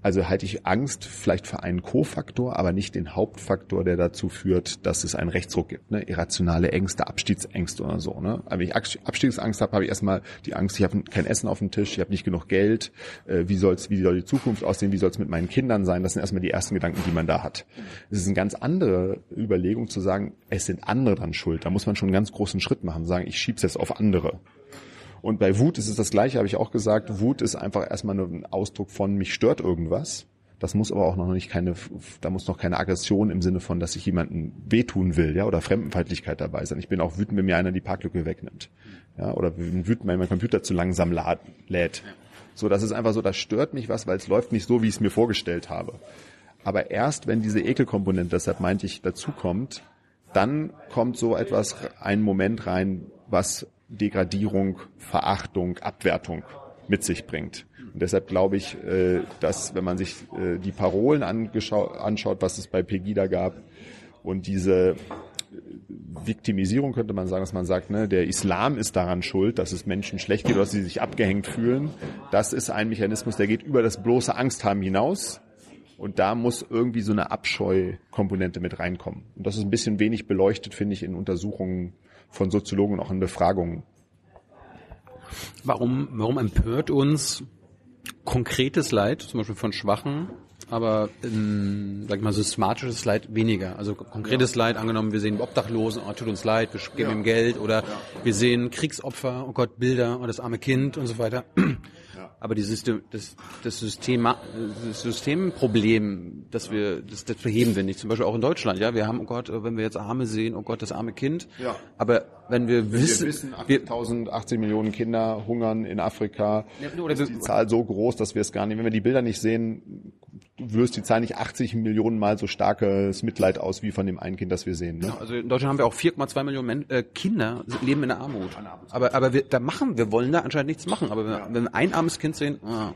Also halte ich Angst vielleicht für einen Co-Faktor, aber nicht den Hauptfaktor, der dazu führt, dass es einen Rechtsruck gibt. Ne? Irrationale Ängste, Abstiegsängste oder so. Ne? Aber wenn ich Abstiegsangst habe, habe ich erstmal die Angst, ich habe kein Essen auf dem Tisch, ich habe nicht genug Geld, äh, wie, soll's, wie soll die Zukunft aussehen, wie soll es mit meinen Kindern sein? Das sind erstmal die ersten Gedanken, die man da hat. Es ist eine ganz andere Überlegung zu sagen, es sind andere dran schuld. Da muss man schon einen ganz großen Schritt machen, sagen, ich schieb's jetzt auf andere. Und bei Wut ist es das Gleiche, habe ich auch gesagt. Wut ist einfach erstmal nur ein Ausdruck von, mich stört irgendwas. Das muss aber auch noch nicht keine, da muss noch keine Aggression im Sinne von, dass ich jemanden wehtun will, ja, oder Fremdenfeindlichkeit dabei sein. Ich bin auch wütend, wenn mir einer die Parklücke wegnimmt. Ja, oder wütend, wenn mein Computer zu langsam lädt. So, das ist einfach so, das stört mich was, weil es läuft nicht so, wie ich es mir vorgestellt habe. Aber erst wenn diese Ekelkomponente, deshalb meinte ich, dazukommt, dann kommt so etwas, ein Moment rein, was Degradierung, Verachtung, Abwertung mit sich bringt. Und deshalb glaube ich, äh, dass wenn man sich äh, die Parolen anschaut, was es bei Pegida gab und diese Viktimisierung könnte man sagen, dass man sagt, ne, der Islam ist daran schuld, dass es Menschen schlecht geht, dass sie sich abgehängt fühlen. Das ist ein Mechanismus, der geht über das bloße Angst haben hinaus. Und da muss irgendwie so eine Abscheu-Komponente mit reinkommen. Und das ist ein bisschen wenig beleuchtet, finde ich, in Untersuchungen von Soziologen und auch in Befragungen. Warum, warum empört uns konkretes Leid, zum Beispiel von Schwachen, aber in, sag ich mal, systematisches Leid weniger. Also konkretes ja. Leid, angenommen, wir sehen Obdachlosen, oh, tut uns leid, wir geben ja. ihm Geld, oder ja. wir sehen Kriegsopfer, oh Gott, Bilder, oh, das arme Kind und so weiter. Aber die System, das, das, System, das Systemproblem, das wir, das, das verheben wir nicht. Zum Beispiel auch in Deutschland. Ja, wir haben, oh Gott, wenn wir jetzt Arme sehen, oh Gott, das arme Kind. Ja. Aber wenn wir wissen, wir wissen 80 Millionen Kinder hungern in Afrika, ja, ist die Zahl so groß, dass wir es gar nicht, wenn wir die Bilder nicht sehen, löst die Zahl nicht 80 Millionen Mal so starkes Mitleid aus wie von dem einen Kind, das wir sehen. Ne? Ja, also in Deutschland haben wir auch 4,2 Millionen Men äh, Kinder leben in der Armut. Aber aber wir, da machen, wir wollen da anscheinend nichts machen. Aber wenn, ja. wenn wir ein armes Kind sehen, ah.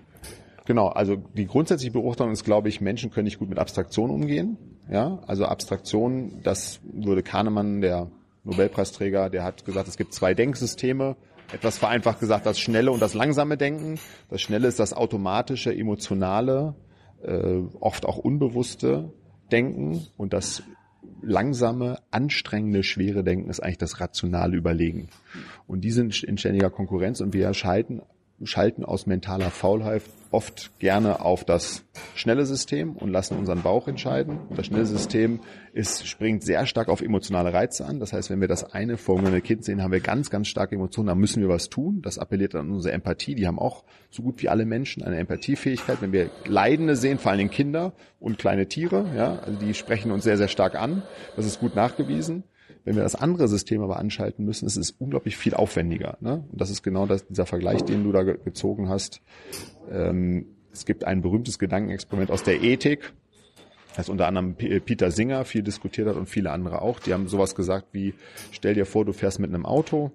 Genau, also die grundsätzliche Beobachtung ist, glaube ich, Menschen können nicht gut mit Abstraktion umgehen. Ja, also Abstraktion, das würde Kahnemann, der Nobelpreisträger, der hat gesagt, es gibt zwei Denksysteme. Etwas vereinfacht gesagt, das schnelle und das langsame Denken. Das schnelle ist das automatische, emotionale, äh, oft auch unbewusste Denken und das langsame, anstrengende, schwere Denken ist eigentlich das rationale Überlegen. Und die sind in ständiger Konkurrenz und wir schalten schalten aus mentaler Faulheit oft gerne auf das schnelle System und lassen unseren Bauch entscheiden. Das schnelle System ist, springt sehr stark auf emotionale Reize an. Das heißt, wenn wir das eine verhungernde Kind sehen, haben wir ganz, ganz starke Emotionen. Da müssen wir was tun. Das appelliert an unsere Empathie. Die haben auch so gut wie alle Menschen eine Empathiefähigkeit. Wenn wir Leidende sehen, vor allen Dingen Kinder und kleine Tiere, ja, also die sprechen uns sehr, sehr stark an. Das ist gut nachgewiesen. Wenn wir das andere System aber anschalten müssen, ist es unglaublich viel aufwendiger. Ne? Und das ist genau das, dieser Vergleich, den du da ge gezogen hast. Ähm, es gibt ein berühmtes Gedankenexperiment aus der Ethik, das unter anderem P Peter Singer viel diskutiert hat und viele andere auch. Die haben sowas gesagt wie, stell dir vor, du fährst mit einem Auto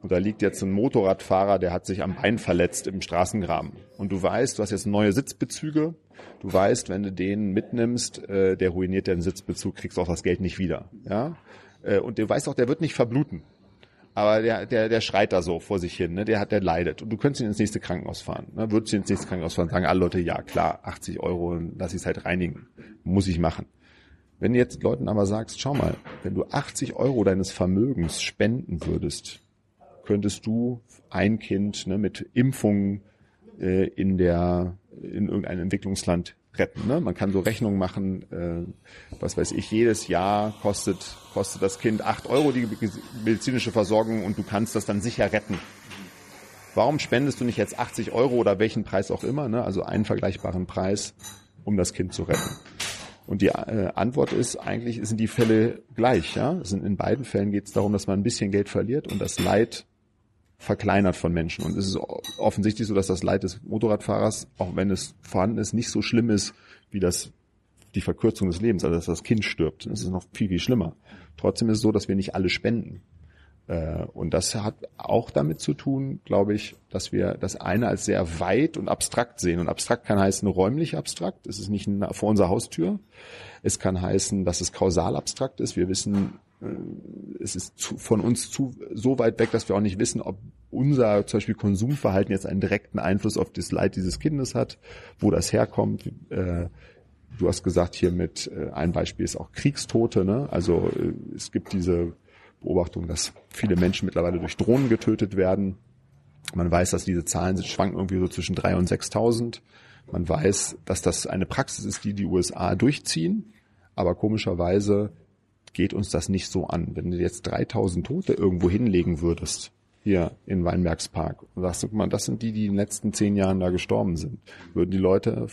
und da liegt jetzt ein Motorradfahrer, der hat sich am Bein verletzt im Straßengraben. Und du weißt, du hast jetzt neue Sitzbezüge. Du weißt, wenn du den mitnimmst, äh, der ruiniert den Sitzbezug, kriegst auch das Geld nicht wieder. Ja? Äh, und du weißt auch, der wird nicht verbluten. Aber der, der, der schreit da so vor sich hin, ne? der hat, der leidet. Und du könntest ihn ins nächste Krankenhaus fahren. Ne? Würdest ihn ins nächste Krankenhaus fahren, sagen alle Leute, ja klar, 80 Euro, lass ich es halt reinigen. Muss ich machen. Wenn du jetzt Leuten aber sagst, schau mal, wenn du 80 Euro deines Vermögens spenden würdest, könntest du ein Kind ne, mit Impfungen äh, in der in irgendeinem Entwicklungsland retten. Ne? Man kann so Rechnungen machen, äh, was weiß ich, jedes Jahr kostet, kostet das Kind acht Euro die medizinische Versorgung und du kannst das dann sicher retten. Warum spendest du nicht jetzt 80 Euro oder welchen Preis auch immer, ne? also einen vergleichbaren Preis, um das Kind zu retten? Und die äh, Antwort ist, eigentlich sind die Fälle gleich. Ja? Sind, in beiden Fällen geht es darum, dass man ein bisschen Geld verliert und das Leid verkleinert von Menschen. Und es ist offensichtlich so, dass das Leid des Motorradfahrers, auch wenn es vorhanden ist, nicht so schlimm ist wie das die Verkürzung des Lebens, also dass das Kind stirbt. Das ist noch viel, viel schlimmer. Trotzdem ist es so, dass wir nicht alle spenden. Äh, und das hat auch damit zu tun, glaube ich, dass wir das eine als sehr weit und abstrakt sehen. Und abstrakt kann heißen räumlich abstrakt. Es ist nicht vor unserer Haustür. Es kann heißen, dass es kausal abstrakt ist. Wir wissen es ist zu, von uns zu so weit weg, dass wir auch nicht wissen, ob unser zum Beispiel Konsumverhalten jetzt einen direkten Einfluss auf das Leid dieses Kindes hat, wo das herkommt. Äh, du hast gesagt hier mit äh, ein Beispiel ist auch Kriegstote. Ne? Also äh, es gibt diese Beobachtung, dass viele Menschen mittlerweile durch Drohnen getötet werden. Man weiß, dass diese Zahlen sind, schwanken irgendwie so zwischen drei und 6.000. Man weiß, dass das eine Praxis ist, die die USA durchziehen. Aber komischerweise geht uns das nicht so an. Wenn du jetzt 3000 Tote irgendwo hinlegen würdest, hier in Weinbergspark, und sagst, guck mal, das sind die, die in den letzten zehn Jahren da gestorben sind, würden die Leute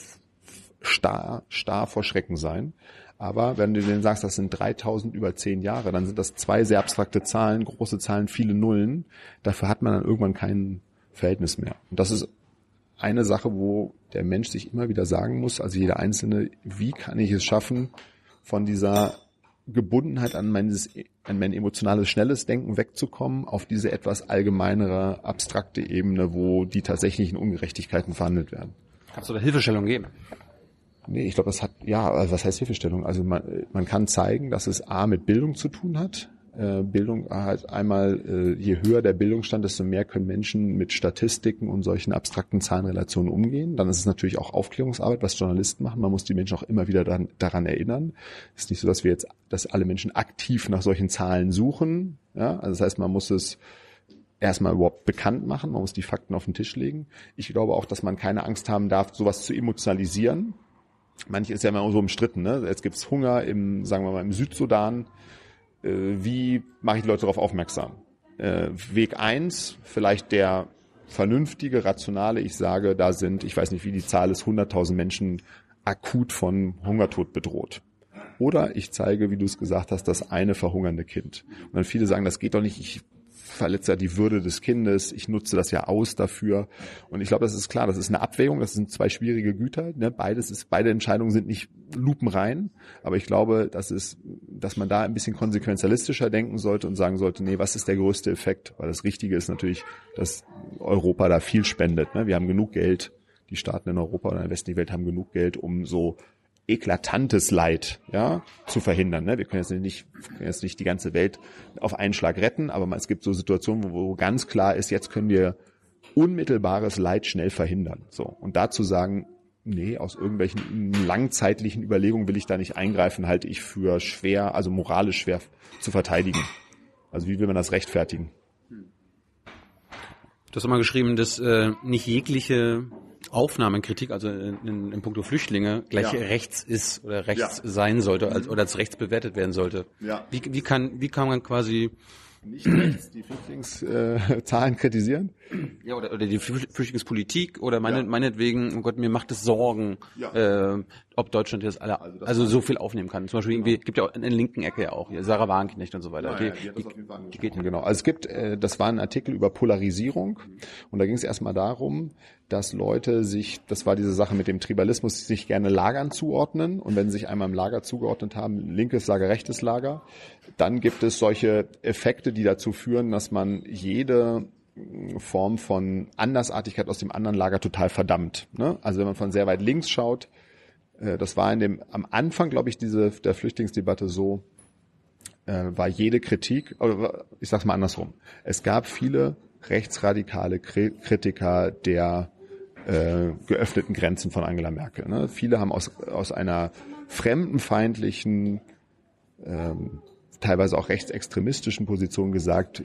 starr, starr vor Schrecken sein. Aber wenn du denen sagst, das sind 3000 über zehn Jahre, dann sind das zwei sehr abstrakte Zahlen, große Zahlen, viele Nullen. Dafür hat man dann irgendwann kein Verhältnis mehr. Und das ist eine Sache, wo der Mensch sich immer wieder sagen muss, also jeder Einzelne, wie kann ich es schaffen, von dieser Gebundenheit an, meines, an mein emotionales, schnelles Denken wegzukommen, auf diese etwas allgemeinere, abstrakte Ebene, wo die tatsächlichen Ungerechtigkeiten verhandelt werden. Kannst du da Hilfestellung geben? Nee, ich glaube, das hat, ja, also was heißt Hilfestellung? Also man, man kann zeigen, dass es A mit Bildung zu tun hat, äh, Bildung halt einmal, äh, je höher der Bildungsstand, desto mehr können Menschen mit Statistiken und solchen abstrakten Zahlenrelationen umgehen. Dann ist es natürlich auch Aufklärungsarbeit, was Journalisten machen. Man muss die Menschen auch immer wieder daran, daran erinnern. Es ist nicht so, dass wir jetzt, dass alle Menschen aktiv nach solchen Zahlen suchen. Ja, also das heißt, man muss es erstmal überhaupt bekannt machen, man muss die Fakten auf den Tisch legen. Ich glaube auch, dass man keine Angst haben darf, sowas zu emotionalisieren. Manche ist ja immer so umstritten, ne? Jetzt gibt's Hunger im, sagen wir mal, im Südsudan wie mache ich die Leute darauf aufmerksam? Äh, Weg eins, vielleicht der vernünftige, rationale, ich sage, da sind, ich weiß nicht, wie die Zahl ist, 100.000 Menschen akut von Hungertod bedroht. Oder ich zeige, wie du es gesagt hast, das eine verhungernde Kind. Und dann viele sagen, das geht doch nicht, ich verletzt ja die Würde des Kindes, ich nutze das ja aus dafür. Und ich glaube, das ist klar, das ist eine Abwägung, das sind zwei schwierige Güter. Ne? Beides ist, beide Entscheidungen sind nicht lupenrein, aber ich glaube, das ist, dass man da ein bisschen konsequenzialistischer denken sollte und sagen sollte, nee, was ist der größte Effekt? Weil das Richtige ist natürlich, dass Europa da viel spendet. Ne? Wir haben genug Geld, die Staaten in Europa oder in der westlichen Welt haben genug Geld, um so eklatantes Leid ja, zu verhindern. Ne? Wir können jetzt nicht, können jetzt nicht die ganze Welt auf einen Schlag retten, aber es gibt so Situationen, wo, wo ganz klar ist, jetzt können wir unmittelbares Leid schnell verhindern. So und dazu sagen, nee, aus irgendwelchen langzeitlichen Überlegungen will ich da nicht eingreifen, halte ich für schwer, also moralisch schwer zu verteidigen. Also wie will man das rechtfertigen? Du hast mal geschrieben, dass äh, nicht jegliche Aufnahmenkritik, also in, in, in puncto Flüchtlinge, gleich ja. rechts ist oder rechts ja. sein sollte als, oder als rechts bewertet werden sollte. Ja. Wie, wie, kann, wie kann man quasi nicht rechts die Flüchtlingszahlen äh, kritisieren. Ja, oder, oder die Flüchtlingspolitik oder meine, ja. meinetwegen, oh Gott, mir macht es Sorgen, ja. äh, ob Deutschland jetzt alle, also, also so viel aufnehmen kann. Zum Beispiel genau. irgendwie, gibt ja auch in der linken Ecke ja auch, hier, Sarah Wagenknecht und so weiter. Ja, die, die, die geht genau. Also es gibt, äh, das war ein Artikel über Polarisierung und da ging es erstmal darum, dass Leute sich, das war diese Sache mit dem Tribalismus, sich gerne Lagern zuordnen und wenn sie sich einmal im Lager zugeordnet haben, linkes Lager, rechtes Lager, dann gibt es solche Effekte, die dazu führen, dass man jede Form von Andersartigkeit aus dem anderen Lager total verdammt. Ne? Also wenn man von sehr weit links schaut, äh, das war in dem am Anfang, glaube ich, diese der Flüchtlingsdebatte so, äh, war jede Kritik, ich sag's mal andersrum. Es gab viele rechtsradikale Kritiker der äh, geöffneten Grenzen von Angela Merkel. Ne? Viele haben aus, aus einer fremdenfeindlichen, ähm, teilweise auch rechtsextremistischen Position gesagt,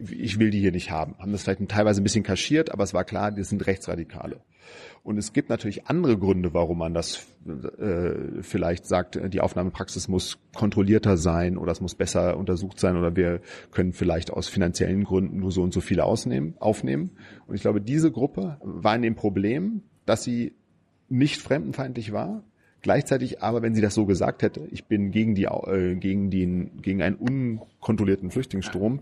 ich will die hier nicht haben. Haben das vielleicht teilweise ein bisschen kaschiert, aber es war klar, die sind Rechtsradikale. Und es gibt natürlich andere Gründe, warum man das äh, vielleicht sagt, die Aufnahmepraxis muss kontrollierter sein oder es muss besser untersucht sein oder wir können vielleicht aus finanziellen Gründen nur so und so viele ausnehmen, aufnehmen. Und ich glaube, diese Gruppe war in dem Problem, dass sie nicht fremdenfeindlich war, Gleichzeitig aber, wenn sie das so gesagt hätte, ich bin gegen die, äh, gegen den, gegen einen unkontrollierten Flüchtlingsstrom,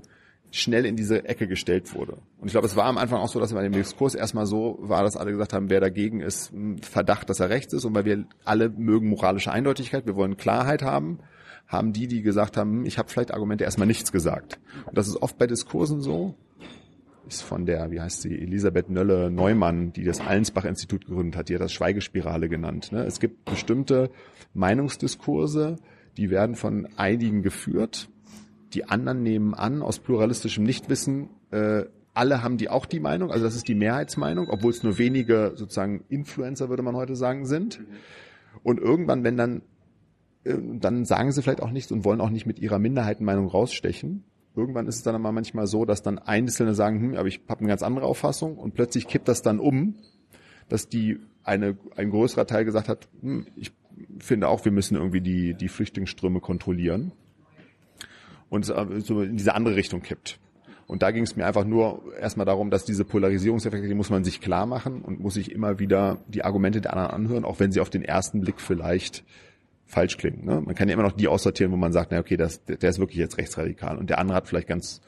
schnell in diese Ecke gestellt wurde. Und ich glaube, es war am Anfang auch so, dass bei dem Diskurs erstmal so war, dass alle gesagt haben, wer dagegen ist, Verdacht, dass er rechts ist. Und weil wir alle mögen moralische Eindeutigkeit, wir wollen Klarheit haben, haben die, die gesagt haben, ich habe vielleicht Argumente, erstmal nichts gesagt. Und das ist oft bei Diskursen so, ist von der, wie heißt sie, Elisabeth Nölle Neumann, die das Allensbach-Institut gegründet hat, die hat das Schweigespirale genannt. Ne? Es gibt bestimmte Meinungsdiskurse, die werden von einigen geführt die anderen nehmen an aus pluralistischem Nichtwissen, äh, alle haben die auch die Meinung, also das ist die Mehrheitsmeinung, obwohl es nur wenige sozusagen Influencer, würde man heute sagen, sind. Und irgendwann, wenn dann, äh, dann sagen sie vielleicht auch nichts und wollen auch nicht mit ihrer Minderheitenmeinung rausstechen. Irgendwann ist es dann aber manchmal so, dass dann Einzelne sagen, hm, aber ich habe eine ganz andere Auffassung und plötzlich kippt das dann um, dass die eine, ein größerer Teil gesagt hat, hm, ich finde auch, wir müssen irgendwie die, die Flüchtlingsströme kontrollieren und es so in diese andere Richtung kippt. Und da ging es mir einfach nur erstmal darum, dass diese Polarisierungseffekte, die muss man sich klar machen und muss sich immer wieder die Argumente der anderen anhören, auch wenn sie auf den ersten Blick vielleicht falsch klingen. Ne? Man kann ja immer noch die aussortieren, wo man sagt, na okay, das, der ist wirklich jetzt rechtsradikal und der andere hat vielleicht ganz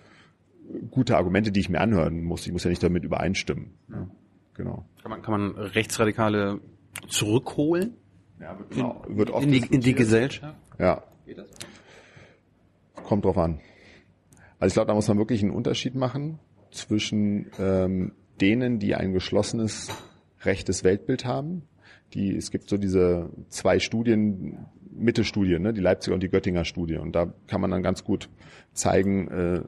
gute Argumente, die ich mir anhören muss. Ich muss ja nicht damit übereinstimmen. Ne? Genau. Kann man, kann man Rechtsradikale zurückholen? Ja, wird, genau, wird oft in, die, in die Gesellschaft? Ja. Kommt drauf an. Also ich glaube, da muss man wirklich einen Unterschied machen zwischen ähm, denen, die ein geschlossenes rechtes Weltbild haben. Die, es gibt so diese zwei Studien, Mitte-Studien, ne, die Leipziger und die Göttinger Studie. Und da kann man dann ganz gut zeigen, äh,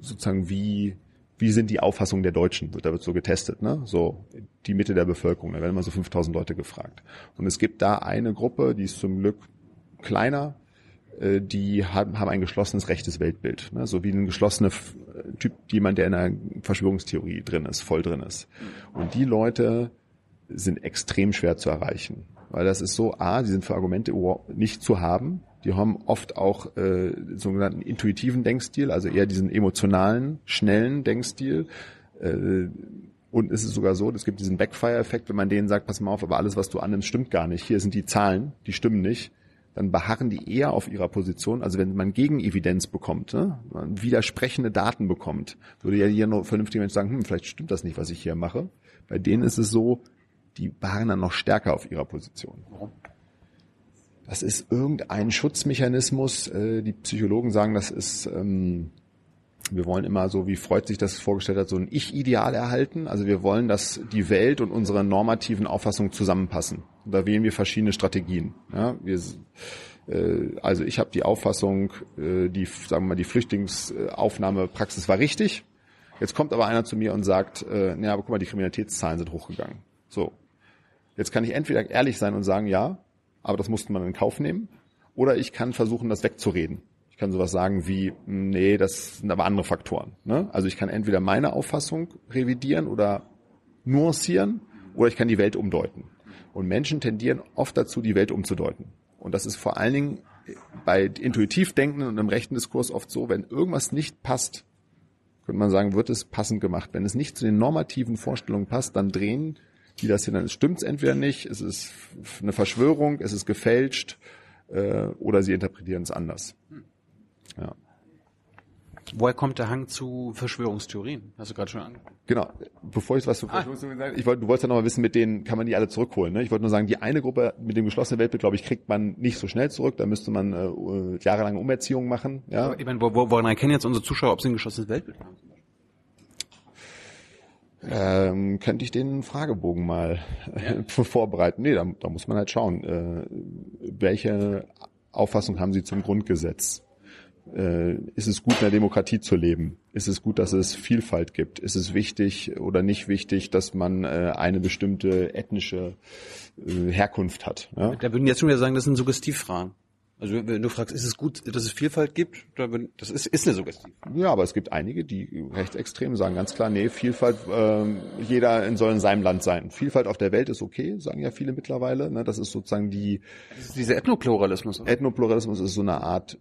sozusagen, wie, wie sind die Auffassungen der Deutschen? Da wird so getestet, ne? So die Mitte der Bevölkerung. Da werden immer so 5000 Leute gefragt. Und es gibt da eine Gruppe, die ist zum Glück kleiner, die haben, haben ein geschlossenes rechtes Weltbild. Ne? So wie ein geschlossener Typ, jemand, der in einer Verschwörungstheorie drin ist, voll drin ist. Und die Leute sind extrem schwer zu erreichen. Weil das ist so, A, die sind für Argumente nicht zu haben. Die haben oft auch äh, sogenannten intuitiven Denkstil, also eher diesen emotionalen, schnellen Denkstil. Äh, und es ist sogar so, es gibt diesen Backfire-Effekt, wenn man denen sagt, pass mal auf, aber alles, was du annimmst, stimmt gar nicht. Hier sind die Zahlen, die stimmen nicht dann beharren die eher auf ihrer Position. Also wenn man Gegenevidenz bekommt, ne, man widersprechende Daten bekommt, würde ja hier nur vernünftiger Mensch sagen, hm, vielleicht stimmt das nicht, was ich hier mache. Bei denen ist es so, die beharren dann noch stärker auf ihrer Position. Das ist irgendein Schutzmechanismus. Äh, die Psychologen sagen, das ist ähm, wir wollen immer so, wie Freud sich das vorgestellt hat, so ein Ich-Ideal erhalten. Also wir wollen, dass die Welt und unsere normativen Auffassungen zusammenpassen. Und da wählen wir verschiedene Strategien. Ja, wir, äh, also ich habe die Auffassung, äh, die, sagen wir mal, die Flüchtlingsaufnahmepraxis war richtig. Jetzt kommt aber einer zu mir und sagt, äh, naja, aber guck mal, die Kriminalitätszahlen sind hochgegangen. So. Jetzt kann ich entweder ehrlich sein und sagen, ja, aber das musste man in Kauf nehmen. Oder ich kann versuchen, das wegzureden kann sowas sagen wie, nee, das sind aber andere Faktoren. Ne? Also ich kann entweder meine Auffassung revidieren oder nuancieren oder ich kann die Welt umdeuten. Und Menschen tendieren oft dazu, die Welt umzudeuten. Und das ist vor allen Dingen bei intuitiv Denkenden und im rechten Diskurs oft so, wenn irgendwas nicht passt, könnte man sagen, wird es passend gemacht. Wenn es nicht zu den normativen Vorstellungen passt, dann drehen die das hin. Dann stimmt es entweder nicht, es ist eine Verschwörung, es ist gefälscht äh, oder sie interpretieren es anders. Ja. Woher kommt der Hang zu Verschwörungstheorien? Hast du gerade schon angeguckt. Genau. Bevor ich was zu ah. Verschwörungstheorien sage, ich wollte, du wolltest ja noch mal wissen, mit denen kann man die alle zurückholen. Ne? Ich wollte nur sagen, die eine Gruppe mit dem geschlossenen Weltbild, glaube ich, kriegt man nicht so schnell zurück. Da müsste man äh, jahrelange Umerziehung machen. Ja. Ich meine, woran erkennen jetzt unsere Zuschauer, ob sie ein geschlossenes Weltbild haben? Ähm, könnte ich den Fragebogen mal ja. vorbereiten? Nee, da, da, muss man halt schauen, äh, welche Auffassung haben sie zum Grundgesetz? Äh, ist es gut, in der Demokratie zu leben? Ist es gut, dass es Vielfalt gibt? Ist es wichtig oder nicht wichtig, dass man äh, eine bestimmte ethnische äh, Herkunft hat? Ja? Da würden jetzt schon wieder sagen, das sind Suggestivfragen. Also wenn du fragst, ist es gut, dass es Vielfalt gibt? Das ist, ist eine Suggestiv. Ja, aber es gibt einige, die rechtsextrem sagen ganz klar, nee, Vielfalt, äh, jeder soll in seinem Land sein. Vielfalt auf der Welt ist okay, sagen ja viele mittlerweile. Ne? Das ist sozusagen die... Das ist dieser Ethnopluralismus. Oder? Ethnopluralismus ist so eine Art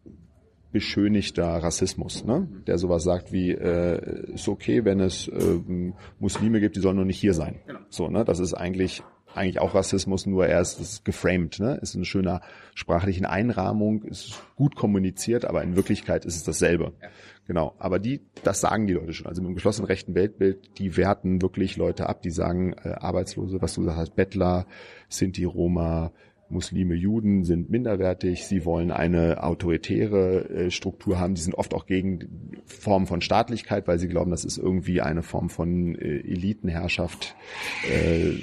beschönigter Rassismus, ne? der sowas sagt wie, äh, ist okay, wenn es äh, Muslime gibt, die sollen nur nicht hier sein. Genau. So, ne? Das ist eigentlich eigentlich auch Rassismus, nur er ist, ist geframed, ne? ist eine schöne sprachlichen Einrahmung, ist gut kommuniziert, aber in Wirklichkeit ist es dasselbe. Ja. Genau. Aber die, das sagen die Leute schon. Also mit dem geschlossenen rechten Weltbild, die werten wirklich Leute ab, die sagen, äh, Arbeitslose, was du gesagt hast, Bettler, Sinti, Roma, Muslime, Juden sind minderwertig, sie wollen eine autoritäre äh, Struktur haben, die sind oft auch gegen Formen von Staatlichkeit, weil sie glauben, das ist irgendwie eine Form von äh, Elitenherrschaft. Äh,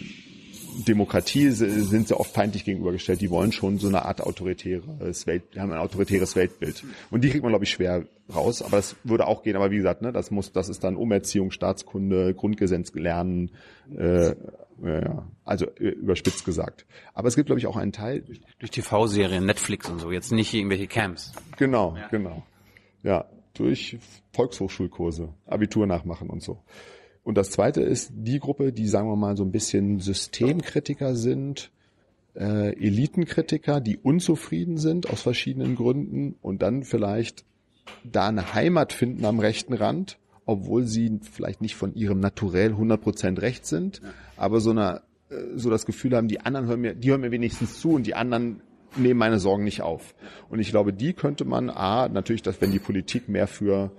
Demokratie sind sie oft feindlich gegenübergestellt. Die wollen schon so eine Art autoritäres Welt, haben ein autoritäres Weltbild. Und die kriegt man, glaube ich, schwer raus. Aber das würde auch gehen. Aber wie gesagt, ne, das muss, das ist dann Umerziehung, Staatskunde, Grundgesetz lernen, äh, ja, also äh, überspitzt gesagt. Aber es gibt, glaube ich, auch einen Teil. Durch TV-Serien, Netflix und so, jetzt nicht irgendwelche Camps. Genau, ja. genau. Ja, durch Volkshochschulkurse, Abitur nachmachen und so. Und das zweite ist die Gruppe, die, sagen wir mal, so ein bisschen Systemkritiker sind, äh, Elitenkritiker, die unzufrieden sind aus verschiedenen Gründen und dann vielleicht da eine Heimat finden am rechten Rand, obwohl sie vielleicht nicht von ihrem Naturell 100% recht sind, aber so eine äh, so das Gefühl haben, die anderen hören mir, die hören mir wenigstens zu und die anderen nehmen meine Sorgen nicht auf. Und ich glaube, die könnte man A, natürlich, dass wenn die Politik mehr für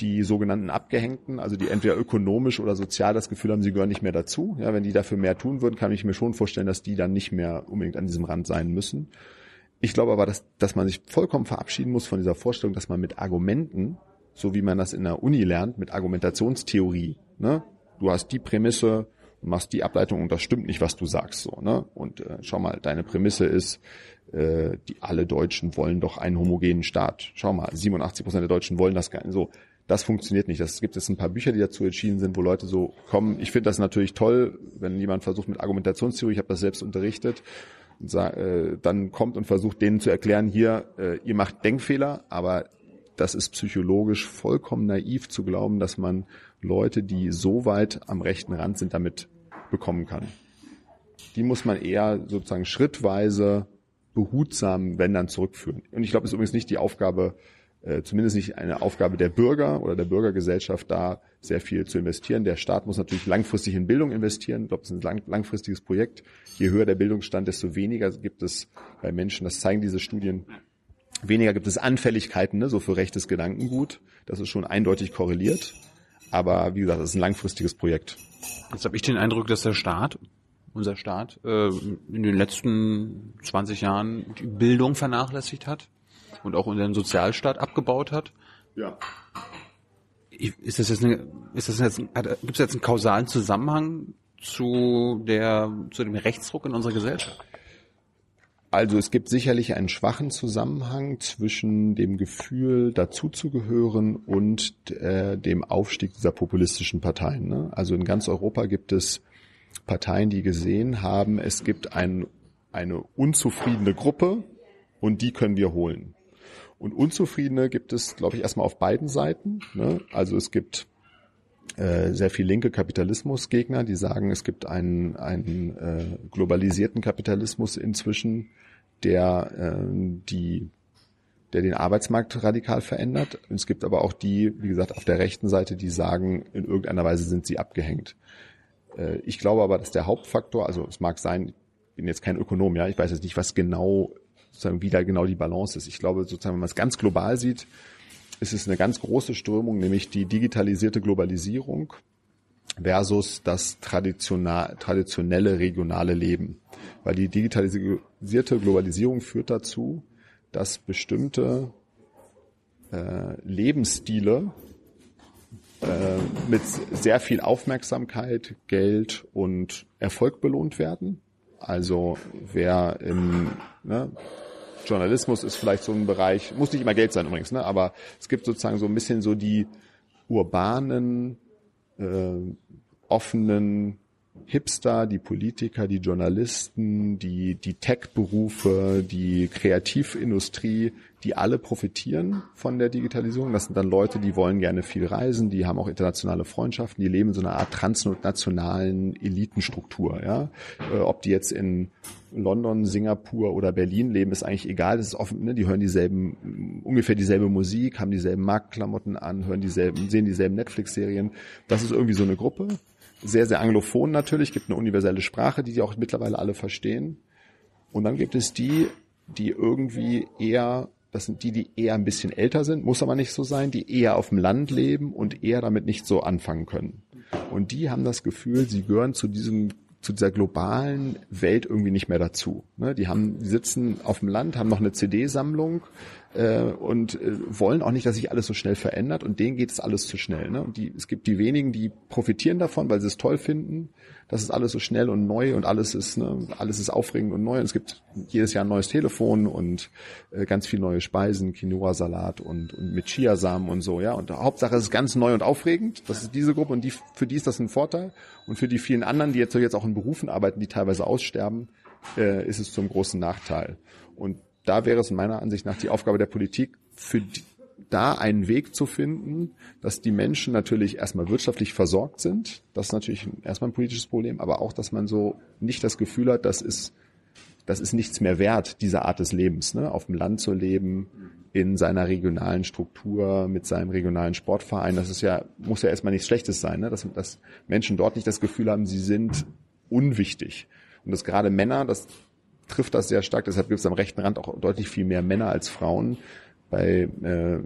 die sogenannten Abgehängten, also die entweder ökonomisch oder sozial das Gefühl haben, sie gehören nicht mehr dazu. Ja, wenn die dafür mehr tun würden, kann ich mir schon vorstellen, dass die dann nicht mehr unbedingt an diesem Rand sein müssen. Ich glaube aber, dass, dass man sich vollkommen verabschieden muss von dieser Vorstellung, dass man mit Argumenten, so wie man das in der Uni lernt, mit Argumentationstheorie, ne? Du hast die Prämisse, machst die Ableitung und das stimmt nicht, was du sagst, so, ne? Und äh, schau mal, deine Prämisse ist, äh, die alle Deutschen wollen doch einen homogenen Staat. Schau mal, 87 Prozent der Deutschen wollen das gar nicht so das funktioniert nicht. Es gibt jetzt ein paar Bücher, die dazu entschieden sind, wo Leute so kommen. Ich finde das natürlich toll, wenn jemand versucht mit Argumentationstheorie, ich habe das selbst unterrichtet, und sag, äh, dann kommt und versucht denen zu erklären, hier, äh, ihr macht Denkfehler, aber das ist psychologisch vollkommen naiv zu glauben, dass man Leute, die so weit am rechten Rand sind, damit bekommen kann. Die muss man eher sozusagen schrittweise behutsam, wenn dann zurückführen. Und ich glaube, es ist übrigens nicht die Aufgabe äh, zumindest nicht eine Aufgabe der Bürger oder der Bürgergesellschaft, da sehr viel zu investieren. Der Staat muss natürlich langfristig in Bildung investieren. Ich glaube, es ist ein lang, langfristiges Projekt. Je höher der Bildungsstand, desto weniger gibt es bei Menschen, das zeigen diese Studien, weniger gibt es Anfälligkeiten, ne, so für rechtes Gedankengut. Das ist schon eindeutig korreliert. Aber wie gesagt, das ist ein langfristiges Projekt. Jetzt habe ich den Eindruck, dass der Staat, unser Staat, äh, in den letzten 20 Jahren die Bildung vernachlässigt hat und auch unseren Sozialstaat abgebaut hat. Ja. Ist das jetzt eine, ist das jetzt, gibt es jetzt einen kausalen Zusammenhang zu der, zu dem Rechtsruck in unserer Gesellschaft? Also es gibt sicherlich einen schwachen Zusammenhang zwischen dem Gefühl, dazuzugehören und äh, dem Aufstieg dieser populistischen Parteien. Ne? Also in ganz Europa gibt es Parteien, die gesehen haben, es gibt ein, eine unzufriedene Gruppe und die können wir holen. Und Unzufriedene gibt es, glaube ich, erstmal auf beiden Seiten. Ne? Also es gibt äh, sehr viel linke Kapitalismusgegner, die sagen, es gibt einen, einen äh, globalisierten Kapitalismus inzwischen, der äh, die der den Arbeitsmarkt radikal verändert. Es gibt aber auch die, wie gesagt, auf der rechten Seite, die sagen, in irgendeiner Weise sind sie abgehängt. Äh, ich glaube aber, dass der Hauptfaktor, also es mag sein, ich bin jetzt kein Ökonom, ja, ich weiß jetzt nicht, was genau sozusagen, wie da genau die Balance ist. Ich glaube, sozusagen, wenn man es ganz global sieht, ist es eine ganz große Strömung, nämlich die digitalisierte Globalisierung versus das traditionelle regionale Leben. Weil die digitalisierte Globalisierung führt dazu, dass bestimmte äh, Lebensstile äh, mit sehr viel Aufmerksamkeit, Geld und Erfolg belohnt werden. Also wer im ne, Journalismus ist vielleicht so ein Bereich, muss nicht immer Geld sein übrigens, ne? aber es gibt sozusagen so ein bisschen so die urbanen, äh, offenen Hipster, die Politiker, die Journalisten, die, die Tech-Berufe, die Kreativindustrie, die alle profitieren von der Digitalisierung. Das sind dann Leute, die wollen gerne viel reisen, die haben auch internationale Freundschaften, die leben in so einer Art transnationalen Elitenstruktur. Ja? Äh, ob die jetzt in London, Singapur oder Berlin leben, ist eigentlich egal. Das ist offen, ne? die hören dieselben, ungefähr dieselbe Musik, haben dieselben Marktklamotten an, hören dieselben, sehen dieselben Netflix-Serien. Das ist irgendwie so eine Gruppe sehr, sehr anglophon natürlich, gibt eine universelle Sprache, die die auch mittlerweile alle verstehen. Und dann gibt es die, die irgendwie eher, das sind die, die eher ein bisschen älter sind, muss aber nicht so sein, die eher auf dem Land leben und eher damit nicht so anfangen können. Und die haben das Gefühl, sie gehören zu diesem zu dieser globalen Welt irgendwie nicht mehr dazu. Ne? Die haben, die sitzen auf dem Land, haben noch eine CD-Sammlung, äh, und äh, wollen auch nicht, dass sich alles so schnell verändert und denen geht es alles zu schnell. Ne? Und die, es gibt die wenigen, die profitieren davon, weil sie es toll finden. Das ist alles so schnell und neu und alles ist, ne, alles ist aufregend und neu. Und es gibt jedes Jahr ein neues Telefon und äh, ganz viel neue Speisen, Quinoa-Salat und, und mit Chiasamen und so, ja. Und Hauptsache es ist ganz neu und aufregend. Das ist diese Gruppe und die, für die ist das ein Vorteil. Und für die vielen anderen, die jetzt, jetzt auch in Berufen arbeiten, die teilweise aussterben, äh, ist es zum großen Nachteil. Und da wäre es in meiner Ansicht nach die Aufgabe der Politik, für da einen Weg zu finden, dass die Menschen natürlich erstmal wirtschaftlich versorgt sind. Das ist natürlich erstmal ein politisches Problem, aber auch, dass man so nicht das Gefühl hat, das ist, das ist nichts mehr wert, diese Art des Lebens, ne? auf dem Land zu leben, in seiner regionalen Struktur, mit seinem regionalen Sportverein. Das ist ja, muss ja erstmal nichts Schlechtes sein, ne? dass, dass Menschen dort nicht das Gefühl haben, sie sind unwichtig. Und dass gerade Männer, das trifft das sehr stark. Deshalb gibt es am rechten Rand auch deutlich viel mehr Männer als Frauen. Bei äh,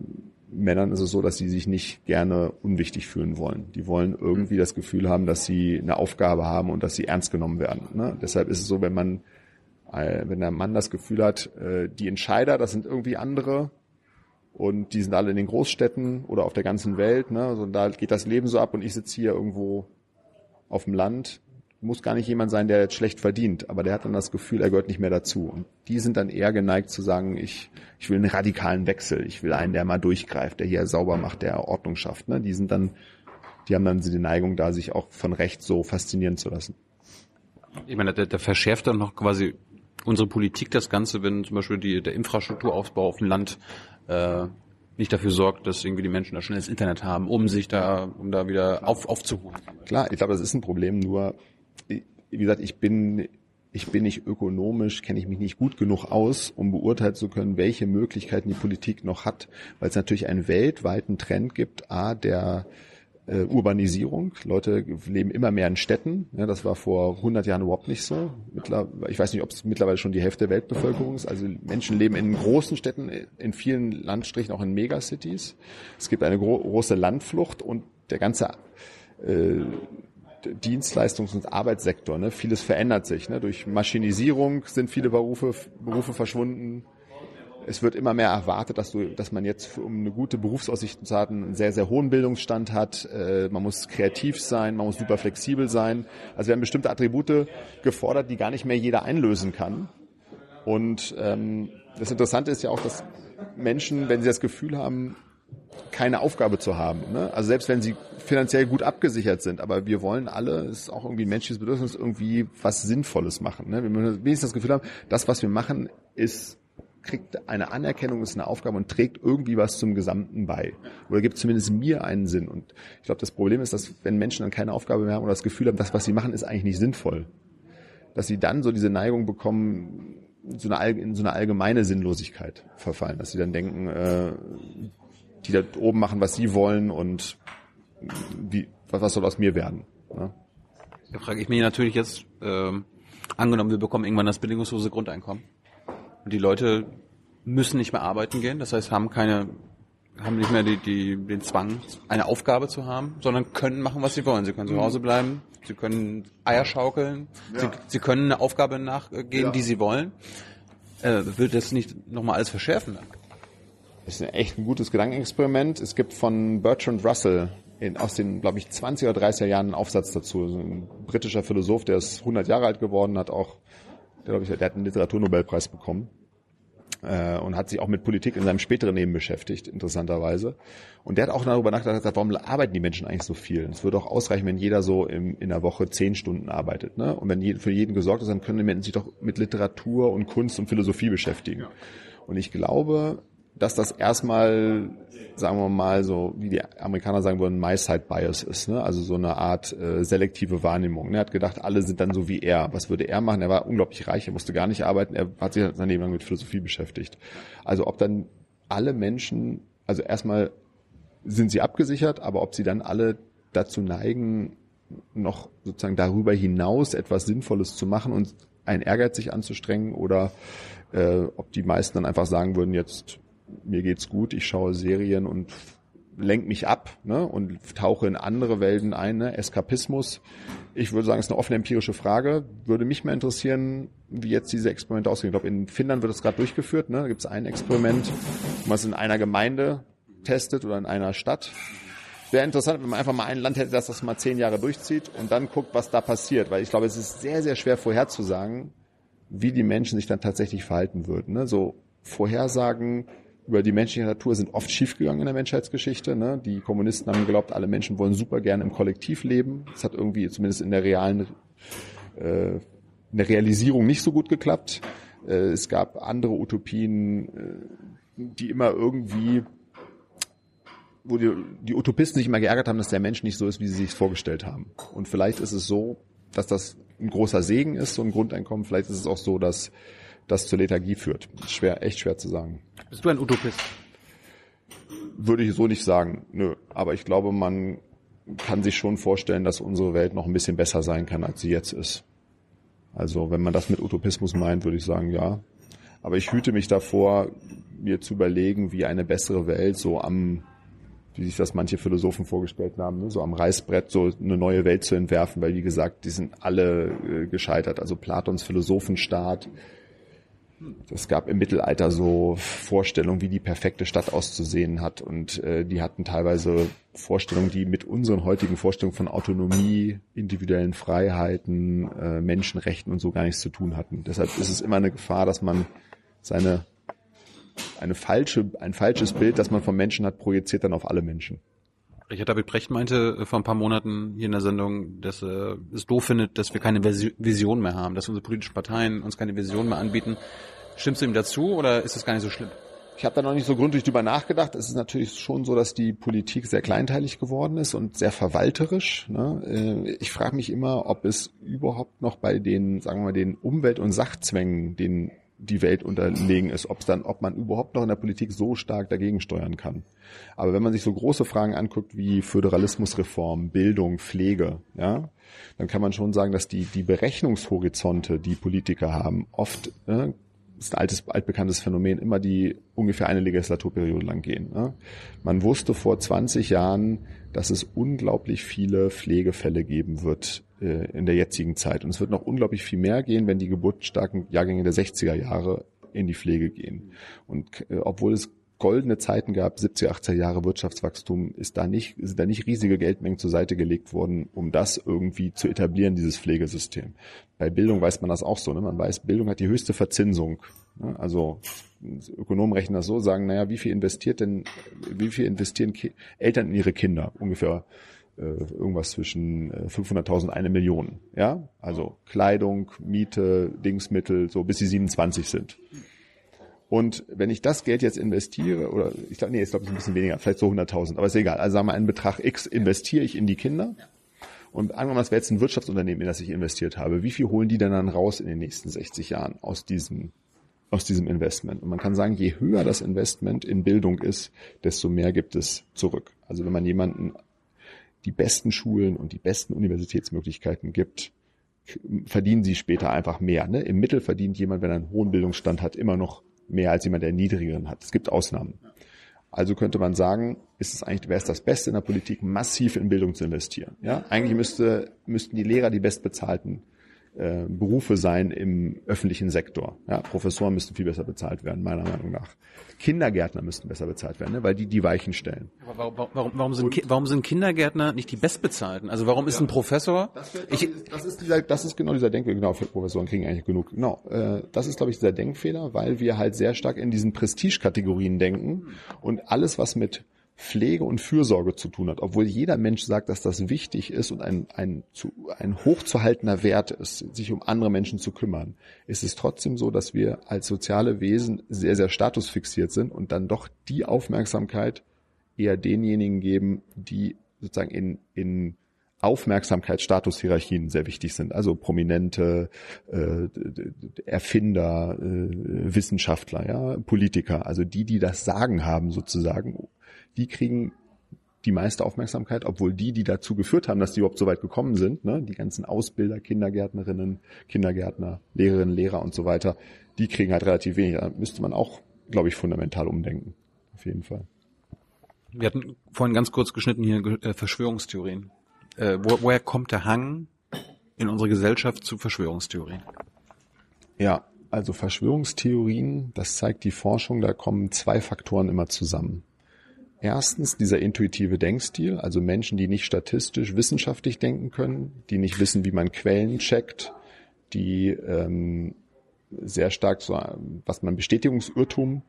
Männern ist es so, dass sie sich nicht gerne unwichtig fühlen wollen. Die wollen irgendwie das Gefühl haben, dass sie eine Aufgabe haben und dass sie ernst genommen werden. Ne? Deshalb ist es so, wenn man, äh, wenn der Mann das Gefühl hat, äh, die Entscheider, das sind irgendwie andere und die sind alle in den Großstädten oder auf der ganzen Welt. Ne? Also da geht das Leben so ab und ich sitze hier irgendwo auf dem Land muss gar nicht jemand sein, der jetzt schlecht verdient, aber der hat dann das Gefühl, er gehört nicht mehr dazu. Und die sind dann eher geneigt zu sagen, ich, ich will einen radikalen Wechsel, ich will einen, der mal durchgreift, der hier sauber macht, der Ordnung schafft. Ne? Die sind dann, die haben dann die Neigung, da sich auch von rechts so faszinieren zu lassen. Ich meine, der, der verschärft dann noch quasi unsere Politik das Ganze, wenn zum Beispiel die, der Infrastrukturaufbau auf dem Land äh, nicht dafür sorgt, dass irgendwie die Menschen da schnelles Internet haben, um sich da, um da wieder auf, aufzuholen. Klar, ich glaube, das ist ein Problem, nur wie gesagt, ich bin ich bin nicht ökonomisch, kenne ich mich nicht gut genug aus, um beurteilen zu können, welche Möglichkeiten die Politik noch hat, weil es natürlich einen weltweiten Trend gibt, a der äh, Urbanisierung. Leute leben immer mehr in Städten. Ja, das war vor 100 Jahren überhaupt nicht so. Mittler, ich weiß nicht, ob es mittlerweile schon die Hälfte der Weltbevölkerung ist. Also Menschen leben in großen Städten, in vielen Landstrichen, auch in Megacities. Es gibt eine gro große Landflucht und der ganze äh, Dienstleistungs- und Arbeitssektor. Ne? Vieles verändert sich. Ne? Durch Maschinisierung sind viele Berufe, Berufe verschwunden. Es wird immer mehr erwartet, dass, du, dass man jetzt, um eine gute Berufsaussicht zu haben, einen sehr, sehr hohen Bildungsstand hat. Äh, man muss kreativ sein, man muss super flexibel sein. Also werden bestimmte Attribute gefordert, die gar nicht mehr jeder einlösen kann. Und ähm, das Interessante ist ja auch, dass Menschen, wenn sie das Gefühl haben, keine Aufgabe zu haben. Ne? Also selbst wenn sie finanziell gut abgesichert sind, aber wir wollen alle, ist auch irgendwie ein menschliches Bedürfnis, irgendwie was Sinnvolles machen. Ne? Wir müssen wenigstens das Gefühl haben, das, was wir machen, ist kriegt eine Anerkennung, ist eine Aufgabe und trägt irgendwie was zum Gesamten bei. Oder gibt zumindest mir einen Sinn. Und ich glaube, das Problem ist, dass wenn Menschen dann keine Aufgabe mehr haben oder das Gefühl haben, das, was sie machen, ist eigentlich nicht sinnvoll, dass sie dann so diese Neigung bekommen, so eine, in so eine allgemeine Sinnlosigkeit verfallen, dass sie dann denken, äh, die da oben machen, was sie wollen und wie, was soll aus mir werden. Ne? Da frage ich mich natürlich jetzt, ähm, angenommen, wir bekommen irgendwann das bedingungslose Grundeinkommen. Und die Leute müssen nicht mehr arbeiten gehen, das heißt, haben keine, haben nicht mehr die, die, den Zwang, eine Aufgabe zu haben, sondern können machen, was sie wollen. Sie können zu Hause bleiben, sie können Eier schaukeln, ja. sie, sie können eine Aufgabe nachgehen, ja. die sie wollen. Äh, wird das nicht nochmal alles verschärfen dann? Ist ein echt ein gutes Gedankenexperiment. Es gibt von Bertrand Russell in, aus den, glaube ich, 20 oder 30er Jahren einen Aufsatz dazu. So ein britischer Philosoph, der ist 100 Jahre alt geworden, hat auch, der, glaube ich, der hat einen Literaturnobelpreis bekommen äh, und hat sich auch mit Politik in seinem späteren Leben beschäftigt, interessanterweise. Und der hat auch darüber nachgedacht, warum arbeiten die Menschen eigentlich so viel? Es würde auch ausreichen, wenn jeder so im, in der Woche zehn Stunden arbeitet. Ne? Und wenn für jeden gesorgt ist, dann können die Menschen sich doch mit Literatur und Kunst und Philosophie beschäftigen. Und ich glaube, dass das erstmal, sagen wir mal, so, wie die Amerikaner sagen würden, My-Side-Bias ist, ne? also so eine Art äh, selektive Wahrnehmung. Er hat gedacht, alle sind dann so wie er. Was würde er machen? Er war unglaublich reich, er musste gar nicht arbeiten, er hat sich Leben lang mit Philosophie beschäftigt. Also ob dann alle Menschen, also erstmal sind sie abgesichert, aber ob sie dann alle dazu neigen, noch sozusagen darüber hinaus etwas Sinnvolles zu machen und einen Ehrgeiz sich anzustrengen oder äh, ob die meisten dann einfach sagen würden, jetzt mir geht's gut, ich schaue Serien und lenke mich ab ne, und tauche in andere Welten ein, ne, Eskapismus. Ich würde sagen, ist eine offene empirische Frage. Würde mich mal interessieren, wie jetzt diese Experimente aussehen. Ich glaube, in Finnland wird das gerade durchgeführt. Ne? Da gibt es ein Experiment, wo man es in einer Gemeinde testet oder in einer Stadt. Wäre interessant, wenn man einfach mal ein Land hätte, das das mal zehn Jahre durchzieht und dann guckt, was da passiert. Weil ich glaube, es ist sehr, sehr schwer vorherzusagen, wie die Menschen sich dann tatsächlich verhalten würden. Ne? So Vorhersagen über die menschliche Natur sind oft schiefgegangen in der Menschheitsgeschichte. Ne? Die Kommunisten haben geglaubt, alle Menschen wollen super gerne im Kollektiv leben. Das hat irgendwie zumindest in der realen äh, in der Realisierung nicht so gut geklappt. Äh, es gab andere Utopien, äh, die immer irgendwie wo die, die Utopisten sich immer geärgert haben, dass der Mensch nicht so ist, wie sie sich vorgestellt haben. Und vielleicht ist es so, dass das ein großer Segen ist, so ein Grundeinkommen. Vielleicht ist es auch so, dass das zur Lethargie führt. Schwer, echt schwer zu sagen. Bist du ein Utopist? Würde ich so nicht sagen, nö. Aber ich glaube, man kann sich schon vorstellen, dass unsere Welt noch ein bisschen besser sein kann, als sie jetzt ist. Also wenn man das mit Utopismus meint, würde ich sagen, ja. Aber ich hüte mich davor, mir zu überlegen, wie eine bessere Welt so am, wie sich das manche Philosophen vorgestellt haben, ne, so am Reißbrett so eine neue Welt zu entwerfen, weil wie gesagt, die sind alle äh, gescheitert. Also Platons Philosophenstaat, es gab im Mittelalter so Vorstellungen, wie die perfekte Stadt auszusehen hat. Und äh, die hatten teilweise Vorstellungen, die mit unseren heutigen Vorstellungen von Autonomie, individuellen Freiheiten, äh, Menschenrechten und so gar nichts zu tun hatten. Deshalb ist es immer eine Gefahr, dass man seine eine falsche, ein falsches Bild, das man vom Menschen hat, projiziert dann auf alle Menschen. Richard David Brecht meinte äh, vor ein paar Monaten hier in der Sendung, dass er es doof findet, dass wir keine Vision mehr haben, dass unsere politischen Parteien uns keine Vision mehr anbieten. Stimmst du ihm dazu oder ist das gar nicht so schlimm? Ich habe da noch nicht so gründlich drüber nachgedacht. Es ist natürlich schon so, dass die Politik sehr kleinteilig geworden ist und sehr verwalterisch. Ne? Äh, ich frage mich immer, ob es überhaupt noch bei den, sagen wir mal, den Umwelt- und Sachzwängen, den die Welt unterlegen ist, ob dann, ob man überhaupt noch in der Politik so stark dagegen steuern kann. Aber wenn man sich so große Fragen anguckt wie Föderalismusreform, Bildung, Pflege, ja, dann kann man schon sagen, dass die, die Berechnungshorizonte, die Politiker haben, oft äh, ist ein altes, altbekanntes Phänomen, immer die ungefähr eine Legislaturperiode lang gehen. Ne? Man wusste vor 20 Jahren, dass es unglaublich viele Pflegefälle geben wird äh, in der jetzigen Zeit. Und es wird noch unglaublich viel mehr gehen, wenn die geburtsstarken Jahrgänge der 60er Jahre in die Pflege gehen. Und äh, obwohl es goldene Zeiten gab, 70er, 80er Jahre Wirtschaftswachstum, ist da nicht, sind da nicht riesige Geldmengen zur Seite gelegt worden, um das irgendwie zu etablieren, dieses Pflegesystem. Bei Bildung weiß man das auch so. Ne? Man weiß, Bildung hat die höchste Verzinsung. Ne? Also Ökonomen rechnen das so, sagen, naja, wie viel investiert denn, wie viel investieren Ki Eltern in ihre Kinder? Ungefähr äh, irgendwas zwischen 500.000 äh, eine Million. Ja, also Kleidung, Miete, Dingsmittel, so bis sie 27 sind. Und wenn ich das Geld jetzt investiere, oder ich glaube, nee, jetzt glaube ich ein bisschen weniger, vielleicht so 100.000, aber ist egal. Also sagen wir einen Betrag X investiere ich in die Kinder. Und angenommen, das wäre jetzt ein Wirtschaftsunternehmen, in das ich investiert habe. Wie viel holen die denn dann raus in den nächsten 60 Jahren aus diesem, aus diesem Investment? Und man kann sagen, je höher das Investment in Bildung ist, desto mehr gibt es zurück. Also wenn man jemanden die besten Schulen und die besten Universitätsmöglichkeiten gibt, verdienen sie später einfach mehr. Ne? Im Mittel verdient jemand, wenn er einen hohen Bildungsstand hat, immer noch mehr als jemand, der einen niedrigeren hat. Es gibt Ausnahmen. Also könnte man sagen, ist es eigentlich, wäre es das Beste in der Politik, massiv in Bildung zu investieren. Ja, eigentlich müsste, müssten die Lehrer die bestbezahlten äh, Berufe sein im öffentlichen Sektor. Ja, Professoren müssten viel besser bezahlt werden, meiner Meinung nach. Kindergärtner müssten besser bezahlt werden, ne, weil die die Weichen stellen. Aber warum, warum, warum, sind, warum sind Kindergärtner nicht die bestbezahlten? Also warum ist ja. ein Professor? Das, wird, ich, das, ist dieser, das ist genau dieser Denkfehler. Genau, für Professoren kriegen eigentlich genug. Genau, äh, das ist glaube ich dieser Denkfehler, weil wir halt sehr stark in diesen Prestigekategorien denken und alles, was mit Pflege und Fürsorge zu tun hat, obwohl jeder Mensch sagt, dass das wichtig ist und ein, ein, zu, ein hochzuhaltender Wert ist, sich um andere Menschen zu kümmern, ist es trotzdem so, dass wir als soziale Wesen sehr, sehr statusfixiert sind und dann doch die Aufmerksamkeit eher denjenigen geben, die sozusagen in, in Aufmerksamkeitsstatushierarchien sehr wichtig sind. Also prominente äh, Erfinder, äh, Wissenschaftler, ja, Politiker, also die, die das Sagen haben sozusagen die kriegen die meiste Aufmerksamkeit, obwohl die, die dazu geführt haben, dass die überhaupt so weit gekommen sind, ne, die ganzen Ausbilder, Kindergärtnerinnen, Kindergärtner, Lehrerinnen, Lehrer und so weiter, die kriegen halt relativ wenig. Da müsste man auch, glaube ich, fundamental umdenken. Auf jeden Fall. Wir hatten vorhin ganz kurz geschnitten hier äh, Verschwörungstheorien. Äh, wo, woher kommt der Hang in unserer Gesellschaft zu Verschwörungstheorien? Ja, also Verschwörungstheorien, das zeigt die Forschung, da kommen zwei Faktoren immer zusammen. Erstens dieser intuitive Denkstil, also Menschen, die nicht statistisch, wissenschaftlich denken können, die nicht wissen, wie man Quellen checkt, die ähm, sehr stark so, was man Bestätigungsirrtum,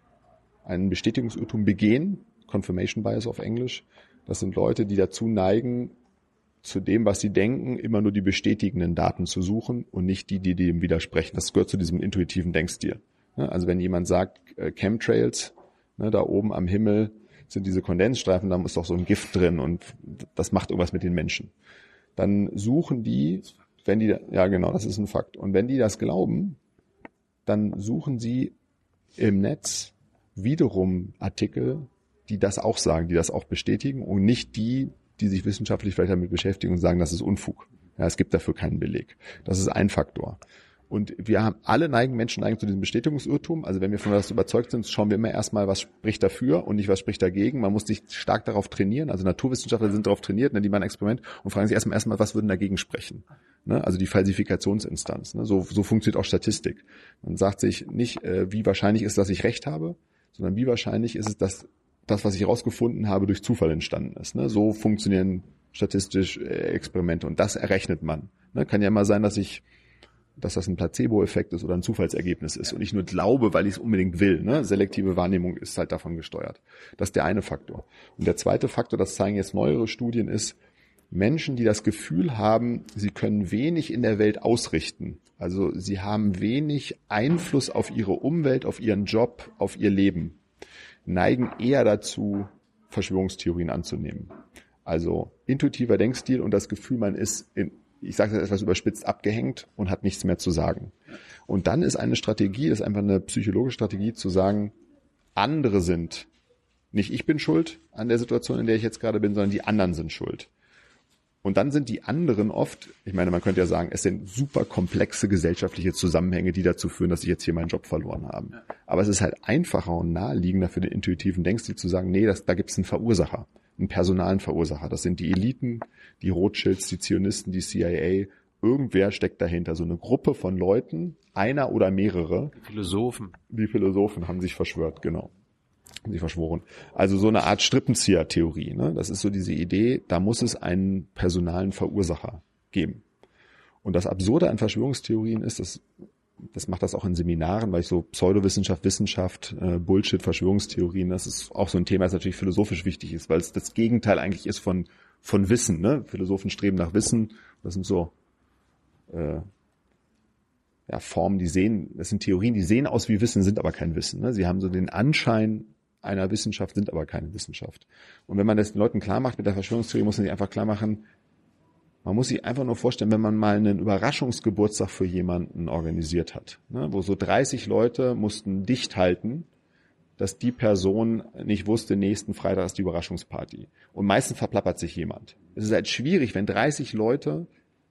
einen Bestätigungsirrtum begehen, Confirmation Bias auf Englisch. Das sind Leute, die dazu neigen, zu dem, was sie denken, immer nur die bestätigenden Daten zu suchen und nicht die, die dem widersprechen. Das gehört zu diesem intuitiven Denkstil. Also wenn jemand sagt, äh, Chemtrails, ne, da oben am Himmel sind diese Kondensstreifen, da ist doch so ein Gift drin und das macht irgendwas mit den Menschen. Dann suchen die, wenn die, ja genau, das ist ein Fakt. Und wenn die das glauben, dann suchen sie im Netz wiederum Artikel, die das auch sagen, die das auch bestätigen und nicht die, die sich wissenschaftlich vielleicht damit beschäftigen und sagen, das ist Unfug. Ja, es gibt dafür keinen Beleg. Das ist ein Faktor. Und wir haben alle neigen, Menschen neigen zu diesem Bestätigungsirrtum. Also wenn wir von was überzeugt sind, schauen wir immer erstmal, was spricht dafür und nicht, was spricht dagegen. Man muss sich stark darauf trainieren. Also Naturwissenschaftler sind darauf trainiert, ne, die machen ein Experiment und fragen sich erstmal, erstmal, was würden dagegen sprechen? Ne? Also die Falsifikationsinstanz. Ne? So, so funktioniert auch Statistik. Man sagt sich nicht, äh, wie wahrscheinlich ist, dass ich recht habe, sondern wie wahrscheinlich ist es, dass das, was ich herausgefunden habe, durch Zufall entstanden ist. Ne? So funktionieren statistisch äh, Experimente und das errechnet man. Ne? Kann ja immer sein, dass ich dass das ein Placebo-Effekt ist oder ein Zufallsergebnis ist und ich nur glaube, weil ich es unbedingt will. Ne? Selektive Wahrnehmung ist halt davon gesteuert. Das ist der eine Faktor. Und der zweite Faktor, das zeigen jetzt neuere Studien, ist, Menschen, die das Gefühl haben, sie können wenig in der Welt ausrichten. Also sie haben wenig Einfluss auf ihre Umwelt, auf ihren Job, auf ihr Leben, neigen eher dazu, Verschwörungstheorien anzunehmen. Also intuitiver Denkstil und das Gefühl, man ist in, ich sage das etwas überspitzt, abgehängt und hat nichts mehr zu sagen. Und dann ist eine Strategie, ist einfach eine psychologische Strategie zu sagen, andere sind, nicht ich bin schuld an der Situation, in der ich jetzt gerade bin, sondern die anderen sind schuld. Und dann sind die anderen oft, ich meine, man könnte ja sagen, es sind super komplexe gesellschaftliche Zusammenhänge, die dazu führen, dass ich jetzt hier meinen Job verloren habe. Aber es ist halt einfacher und naheliegender für den intuitiven Denkstil zu sagen, nee, das, da gibt es einen Verursacher, einen personalen Verursacher. Das sind die Eliten, die Rothschilds, die Zionisten, die CIA. Irgendwer steckt dahinter. So eine Gruppe von Leuten, einer oder mehrere. Die Philosophen. Die Philosophen haben sich verschwört, genau sie verschworen. Also so eine Art Strippenzieher-Theorie. Ne? Das ist so diese Idee, da muss es einen personalen Verursacher geben. Und das Absurde an Verschwörungstheorien ist, dass das macht das auch in Seminaren, weil ich so Pseudowissenschaft, Wissenschaft, äh, Bullshit, Verschwörungstheorien, das ist auch so ein Thema, das natürlich philosophisch wichtig ist, weil es das Gegenteil eigentlich ist von, von Wissen. Ne? Philosophen streben nach Wissen. Das sind so äh, ja, Formen, die sehen, das sind Theorien, die sehen aus wie Wissen, sind aber kein Wissen. Ne? Sie haben so den Anschein, einer Wissenschaft sind aber keine Wissenschaft. Und wenn man das den Leuten klar macht mit der Verschwörungstheorie, muss man sich einfach klar machen, man muss sich einfach nur vorstellen, wenn man mal einen Überraschungsgeburtstag für jemanden organisiert hat, ne, wo so 30 Leute mussten dicht halten, dass die Person nicht wusste, nächsten Freitag ist die Überraschungsparty. Und meistens verplappert sich jemand. Es ist halt schwierig, wenn 30 Leute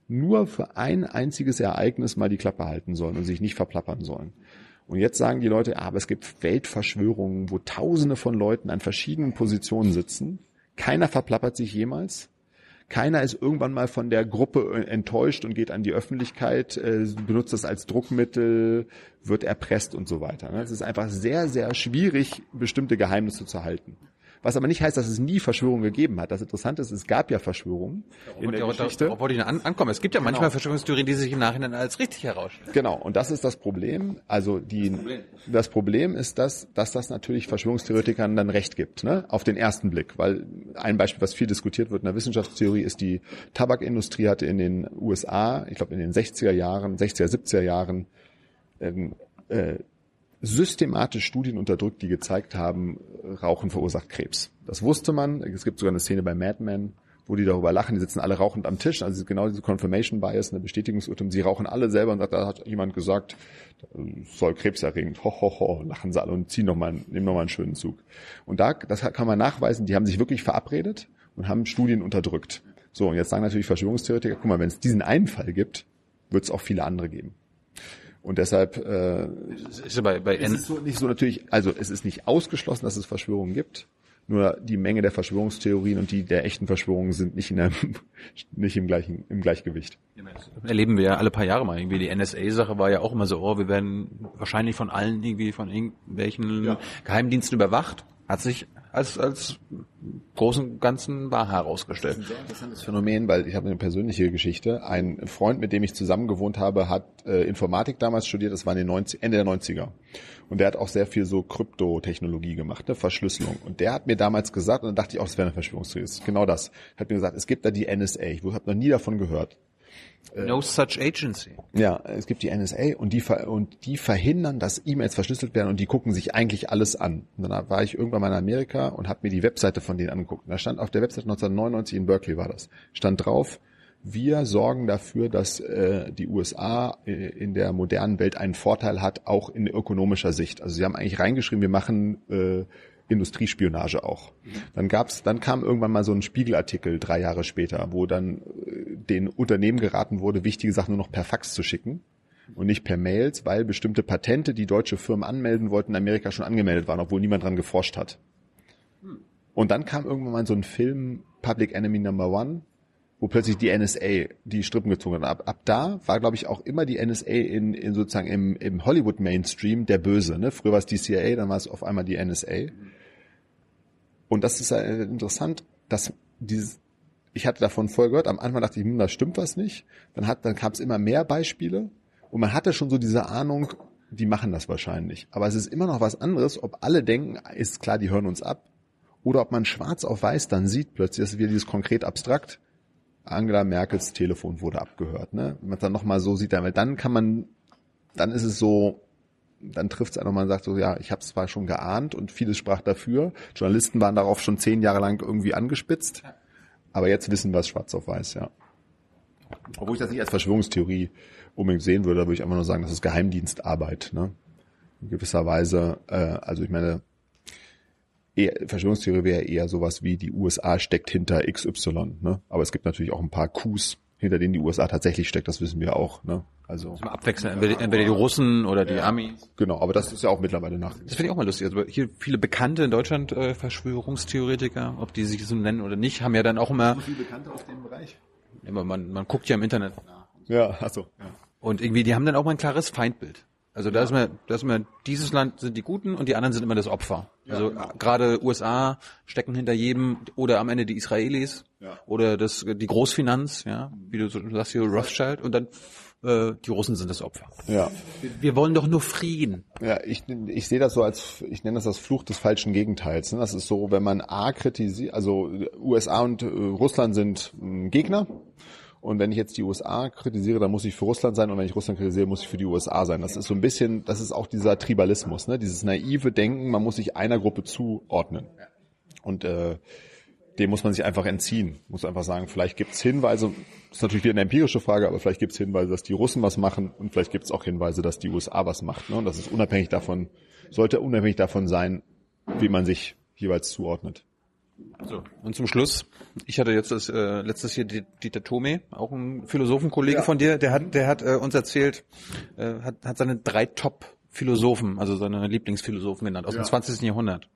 nur für ein einziges Ereignis mal die Klappe halten sollen und sich nicht verplappern sollen. Und jetzt sagen die Leute, ah, aber es gibt Weltverschwörungen, wo Tausende von Leuten an verschiedenen Positionen sitzen. Keiner verplappert sich jemals. Keiner ist irgendwann mal von der Gruppe enttäuscht und geht an die Öffentlichkeit, äh, benutzt das als Druckmittel, wird erpresst und so weiter. Ne? Es ist einfach sehr, sehr schwierig, bestimmte Geheimnisse zu halten. Was aber nicht heißt, dass es nie Verschwörungen gegeben hat. Das Interessante ist, es gab ja Verschwörungen darauf in der Geschichte. Darauf wollte ich an, ankommen. Es gibt ja manchmal genau. Verschwörungstheorien, die sich im Nachhinein als richtig herausstellen. Genau. Und das ist das Problem. Also die, das Problem, das Problem ist, dass, dass das natürlich Verschwörungstheoretikern dann Recht gibt, ne? Auf den ersten Blick. Weil ein Beispiel, was viel diskutiert wird in der Wissenschaftstheorie, ist die Tabakindustrie hatte in den USA, ich glaube in den 60er Jahren, 60er, 70er Jahren, ähm, äh, systematisch Studien unterdrückt, die gezeigt haben, Rauchen verursacht Krebs. Das wusste man. Es gibt sogar eine Szene bei Mad Men, wo die darüber lachen. Die sitzen alle rauchend am Tisch. Also genau diese Confirmation Bias, eine Bestätigungsurteilung. Sie rauchen alle selber und sagt, da hat jemand gesagt, soll krebserregend. Ho, ho, ho, lachen sie alle und ziehen nochmal, nehmen nochmal einen schönen Zug. Und da, das kann man nachweisen, die haben sich wirklich verabredet und haben Studien unterdrückt. So, und jetzt sagen natürlich Verschwörungstheoretiker, guck mal, wenn es diesen einen Fall gibt, wird es auch viele andere geben. Und deshalb äh, ist, bei, bei ist es so, nicht so natürlich, also es ist nicht ausgeschlossen, dass es Verschwörungen gibt. Nur die Menge der Verschwörungstheorien und die der echten Verschwörungen sind nicht in der, nicht im gleichen, im Gleichgewicht. Erleben wir ja alle paar Jahre mal irgendwie. Die NSA-Sache war ja auch immer so, oh, wir werden wahrscheinlich von allen irgendwie von irgendwelchen Ja. Geheimdiensten überwacht. Hat sich als, als großen Ganzen wahr herausgestellt. interessantes Phänomen, weil ich habe eine persönliche Geschichte. Ein Freund, mit dem ich zusammen gewohnt habe, hat äh, Informatik damals studiert, das war in den 90, Ende der 90er. Und der hat auch sehr viel so Kryptotechnologie gemacht, ne, Verschlüsselung. Und der hat mir damals gesagt, und dann dachte ich auch, das wäre eine Verschwörungstheorie. Das ist Genau das. Er hat mir gesagt, es gibt da die NSA. Ich habe noch nie davon gehört. No such agency. Ja, es gibt die NSA und die, und die verhindern, dass E-Mails verschlüsselt werden und die gucken sich eigentlich alles an. Und dann war ich irgendwann mal in Amerika und habe mir die Webseite von denen angeguckt. Und da stand auf der Webseite 1999 in Berkeley war das, stand drauf, wir sorgen dafür, dass äh, die USA äh, in der modernen Welt einen Vorteil hat, auch in ökonomischer Sicht. Also sie haben eigentlich reingeschrieben, wir machen äh, Industriespionage auch. Dann gab's, dann kam irgendwann mal so ein Spiegelartikel drei Jahre später, wo dann äh, den Unternehmen geraten wurde, wichtige Sachen nur noch per Fax zu schicken und nicht per Mails, weil bestimmte Patente, die deutsche Firmen anmelden wollten, in Amerika schon angemeldet waren, obwohl niemand dran geforscht hat. Und dann kam irgendwann mal so ein Film, Public Enemy Number One, wo plötzlich die NSA die Strippen gezogen hat. Ab, ab da war, glaube ich, auch immer die NSA in, in sozusagen im, im Hollywood-Mainstream der Böse. Ne? Früher war es die CIA, dann war es auf einmal die NSA. Und das ist äh, interessant, dass dieses, ich hatte davon voll gehört, am Anfang dachte ich, hm, da stimmt was nicht. Dann hat, dann kam es immer mehr Beispiele und man hatte schon so diese Ahnung, die machen das wahrscheinlich. Aber es ist immer noch was anderes, ob alle denken, ist klar, die hören uns ab, oder ob man schwarz auf weiß dann sieht plötzlich, das ist wieder dieses konkret abstrakt. Angela Merkels Telefon wurde abgehört, ne? Wenn man dann nochmal so sieht, weil dann kann man, dann ist es so, dann trifft es einen und man sagt so, ja, ich habe es zwar schon geahnt und vieles sprach dafür. Journalisten waren darauf schon zehn Jahre lang irgendwie angespitzt, aber jetzt wissen wir es schwarz auf weiß, ja. Obwohl ich das nicht als Verschwörungstheorie unbedingt sehen würde, da würde ich einfach nur sagen, das ist Geheimdienstarbeit, ne? In gewisser Weise, äh, also ich meine, eher, Verschwörungstheorie wäre eher sowas wie die USA steckt hinter XY, ne? Aber es gibt natürlich auch ein paar Coups, hinter denen die USA tatsächlich steckt, das wissen wir auch, ne? Also Zum Abwechseln, entweder, entweder die Russen oder die Amis. genau, aber das ist ja auch mittlerweile nach. Das finde ich auch mal lustig. Also hier viele bekannte in Deutschland äh, Verschwörungstheoretiker, ob die sich so nennen oder nicht, haben ja dann auch immer, viele Bekannte aus dem Bereich? immer man, man guckt ja im Internet. Ja, also ja. Und irgendwie, die haben dann auch mal ein klares Feindbild. Also da ist mir, da ist mir, dieses Land sind die Guten und die anderen sind immer das Opfer. also gerade USA stecken hinter jedem oder am Ende die Israelis Ja. oder das die Großfinanz, ja, wie du so sagst hier Rothschild und dann äh, die Russen sind das Opfer. Ja. Wir wollen doch nur Frieden. Ja, ich, ich sehe das so als, ich nenne das das Fluch des falschen Gegenteils. Ne? Das ist so, wenn man A kritisiert, also USA und äh, Russland sind äh, Gegner. Und wenn ich jetzt die USA kritisiere, dann muss ich für Russland sein. Und wenn ich Russland kritisiere, muss ich für die USA sein. Das ist so ein bisschen, das ist auch dieser Tribalismus, ne? dieses naive Denken, man muss sich einer Gruppe zuordnen. Und äh, dem muss man sich einfach entziehen. Muss einfach sagen, vielleicht gibt's Hinweise, das ist natürlich wieder eine empirische Frage, aber vielleicht gibt's Hinweise, dass die Russen was machen und vielleicht gibt's auch Hinweise, dass die USA was macht. Ne? Und das ist unabhängig davon, sollte unabhängig davon sein, wie man sich jeweils zuordnet. So. Und zum Schluss, ich hatte jetzt das äh, letztes hier Di- Dieter Thome, auch ein Philosophenkollege Ja. von dir, der hat, der hat äh, uns erzählt, äh, hat, hat seine drei Top-Philosophen, also seine Lieblingsphilosophen genannt, aus Ja. dem 20. Jahrhundert.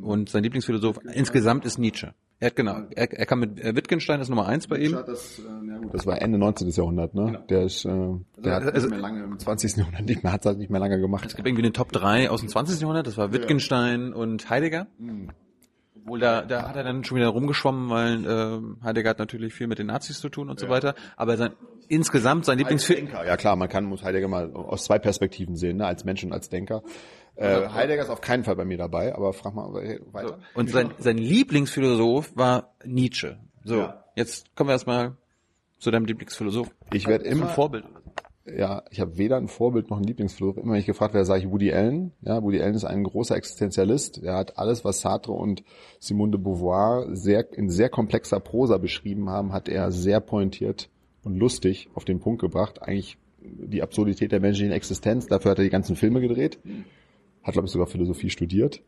Und sein Lieblingsphilosoph insgesamt ist Nietzsche. Er hat genau, er, er kam mit äh, Wittgenstein ist Nummer eins bei ihm. Das, das war Ende 19. Jahrhundert, ne? Der ist, äh, der hat also- nicht mehr lange im 20. Jahrhundert nicht mehr, hat halt nicht mehr lange gemacht. Es gibt irgendwie eine Top 3 aus dem 20. Jahrhundert, das war Wittgenstein und Heidegger. Obwohl da, da hat er dann schon wieder rumgeschwommen, weil äh, Heidegger hat natürlich viel mit den Nazis zu tun und so weiter. Aber sein insgesamt sein Lieblingsfilm. Denker. Ja klar, man kann muss Heidegger mal aus zwei Perspektiven sehen, ne? als Mensch und als Denker. Äh, Heidegger ist auf keinen Fall bei mir dabei, aber frag mal weiter. Und sein, sein Lieblingsphilosoph war Nietzsche. So, Ja. jetzt kommen wir erstmal zu deinem Lieblingsphilosoph. Ich werde Ein immer, Vorbild. ja, ich habe weder ein Vorbild noch ein Lieblingsphilosoph. Immer wenn ich gefragt werde, sage ich Woody Allen. Ja, Woody Allen ist ein großer Existenzialist. Er hat alles, was Sartre und Simone de Beauvoir sehr in sehr komplexer Prosa beschrieben haben, hat er sehr pointiert und lustig auf den Punkt gebracht. Eigentlich die Absurdität der menschlichen Existenz. Dafür hat er die ganzen Filme gedreht. Hat, glaube ich, sogar Philosophie studiert.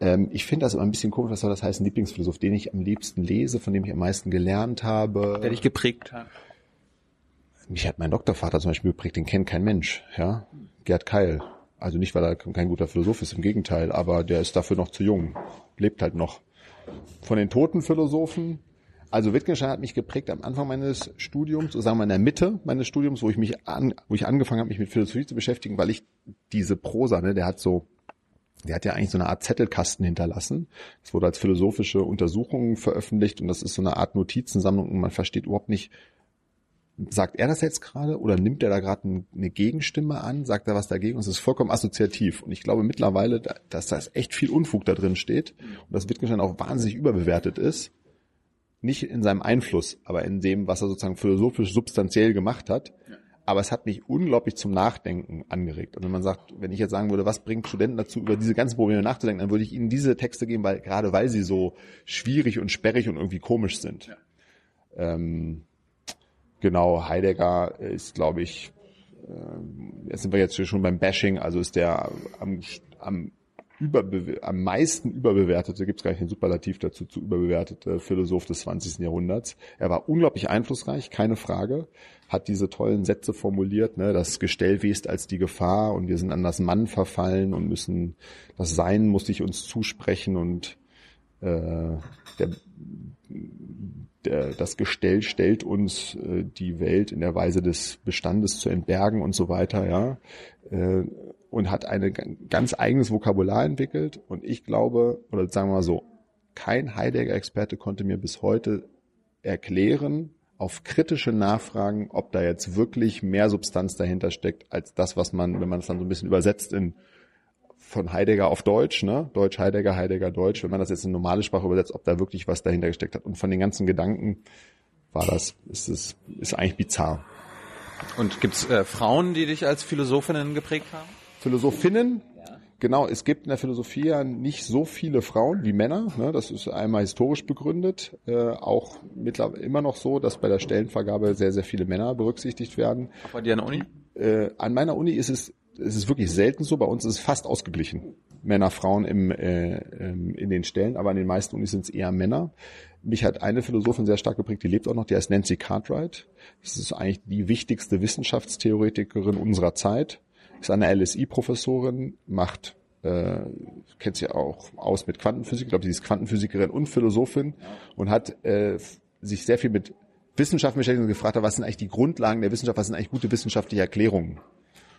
Ähm, ich finde das immer ein bisschen komisch, was soll das heißen, Lieblingsphilosoph, den ich am liebsten lese, von dem ich am meisten gelernt habe. Der dich geprägt hat. Mich hat mein Doktorvater zum Beispiel geprägt, den kennt kein Mensch, ja. Gerd Keil. Also nicht, weil er kein guter Philosoph ist, im Gegenteil, aber der ist dafür noch zu jung, lebt halt noch. Von den toten Philosophen, also Wittgenstein hat mich geprägt am Anfang meines Studiums, sagen wir in der Mitte meines Studiums, wo ich mich an, wo ich angefangen habe, mich mit Philosophie zu beschäftigen, weil ich diese Prosa, ne, der hat so, der hat ja eigentlich so eine Art Zettelkasten hinterlassen. Es wurde als philosophische Untersuchung veröffentlicht und das ist so eine Art Notizensammlung und man versteht überhaupt nicht, sagt er das jetzt gerade oder nimmt er da gerade eine Gegenstimme an, sagt er was dagegen und es ist vollkommen assoziativ. Und ich glaube mittlerweile, dass da echt viel Unfug da drin steht und dass Wittgenstein auch wahnsinnig überbewertet ist. Nicht in seinem Einfluss, aber in dem, was er sozusagen philosophisch substanziell gemacht hat. Aber es hat mich unglaublich zum Nachdenken angeregt. Und wenn man sagt, wenn ich jetzt sagen würde, was bringt Studenten dazu, über diese ganzen Probleme nachzudenken, dann würde ich ihnen diese Texte geben, weil gerade weil sie so schwierig und sperrig und irgendwie komisch sind. Ja. Ähm, Genau, Heidegger ist, glaube ich, äh, jetzt sind wir jetzt schon beim Bashing, also ist der am, am, überbe am meisten überbewertete, gibt es gar nicht den Superlativ dazu, zu überbewertete Philosoph des 20. Jahrhunderts. Er war unglaublich einflussreich, keine Frage, hat diese tollen Sätze formuliert, ne, das Gestell west als die Gefahr und wir sind an das Mann verfallen und müssen, das Sein muss sich uns zusprechen und äh, der der, das Gestell stellt uns äh, die Welt in der Weise des Bestandes zu entbergen und so weiter, ja, äh, und hat ein ganz eigenes Vokabular entwickelt. Und ich glaube, oder sagen wir mal so, kein Heidegger-Experte konnte mir bis heute erklären, auf kritische Nachfragen, ob da jetzt wirklich mehr Substanz dahinter steckt, als das, was man, wenn man es dann so ein bisschen übersetzt in von Heidegger auf Deutsch, ne? Deutsch, Heidegger, Heidegger, Deutsch, wenn man das jetzt in normale Sprache übersetzt, ob da wirklich was dahinter gesteckt hat. Und von den ganzen Gedanken war das, ist es, ist eigentlich bizarr. Und gibt's äh, Frauen, die dich als Philosophinnen geprägt haben? Philosophinnen? Ja. Genau, es gibt in der Philosophie ja nicht so viele Frauen wie Männer. Ne? Das ist einmal historisch begründet, äh, auch mittlerweile immer noch so, dass bei der Stellenvergabe sehr, sehr viele Männer berücksichtigt werden. Auch bei dir an der Uni? Äh, an meiner Uni ist es es ist wirklich selten so. Bei uns ist es fast ausgeglichen. Männer, Frauen im, äh, ähm, in den Stellen, aber an den meisten Unis sind es eher Männer. Mich hat eine Philosophin sehr stark geprägt, die lebt auch noch, die heißt Nancy Cartwright. Das ist eigentlich die wichtigste Wissenschaftstheoretikerin unserer Zeit. Ist eine LSI-Professorin, macht, äh, kennt sie auch aus mit Quantenphysik, ich glaube, sie ist Quantenphysikerin und Philosophin und hat äh, sich sehr viel mit Wissenschaft beschäftigt und gefragt, was sind eigentlich die Grundlagen der Wissenschaft, was sind eigentlich gute wissenschaftliche Erklärungen?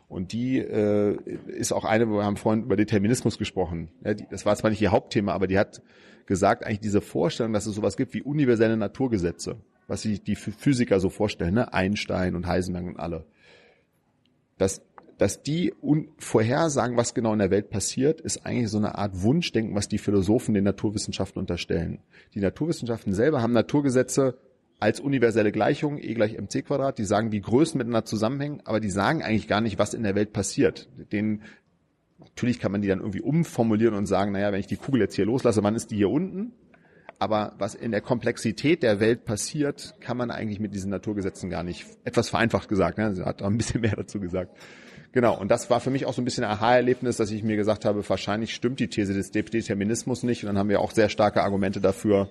Und die äh, ist auch eine, wir haben vorhin über Determinismus gesprochen. Ja, die, das war zwar nicht ihr Hauptthema, aber die hat gesagt, eigentlich diese Vorstellung, dass es sowas gibt wie universelle Naturgesetze, was sich die Physiker so vorstellen, ne? Einstein und Heisenberg und alle. Dass, dass die vorhersagen, was genau in der Welt passiert, ist eigentlich so eine Art Wunschdenken, was die Philosophen den Naturwissenschaften unterstellen. Die Naturwissenschaften selber haben Naturgesetze als universelle Gleichung, E gleich mc Quadrat, die sagen, wie Größen miteinander zusammenhängen, aber die sagen eigentlich gar nicht, was in der Welt passiert. Den, natürlich kann man die dann irgendwie umformulieren und sagen, naja, wenn ich die Kugel jetzt hier loslasse, wann ist die hier unten? Aber was in der Komplexität der Welt passiert, kann man eigentlich mit diesen Naturgesetzen gar nicht, etwas vereinfacht gesagt, ne? sie hat auch ein bisschen mehr dazu gesagt. Genau, und das war für mich auch so ein bisschen ein Aha-Erlebnis, dass ich mir gesagt habe, wahrscheinlich stimmt die These des Determinismus nicht. Und dann haben wir auch sehr starke Argumente dafür,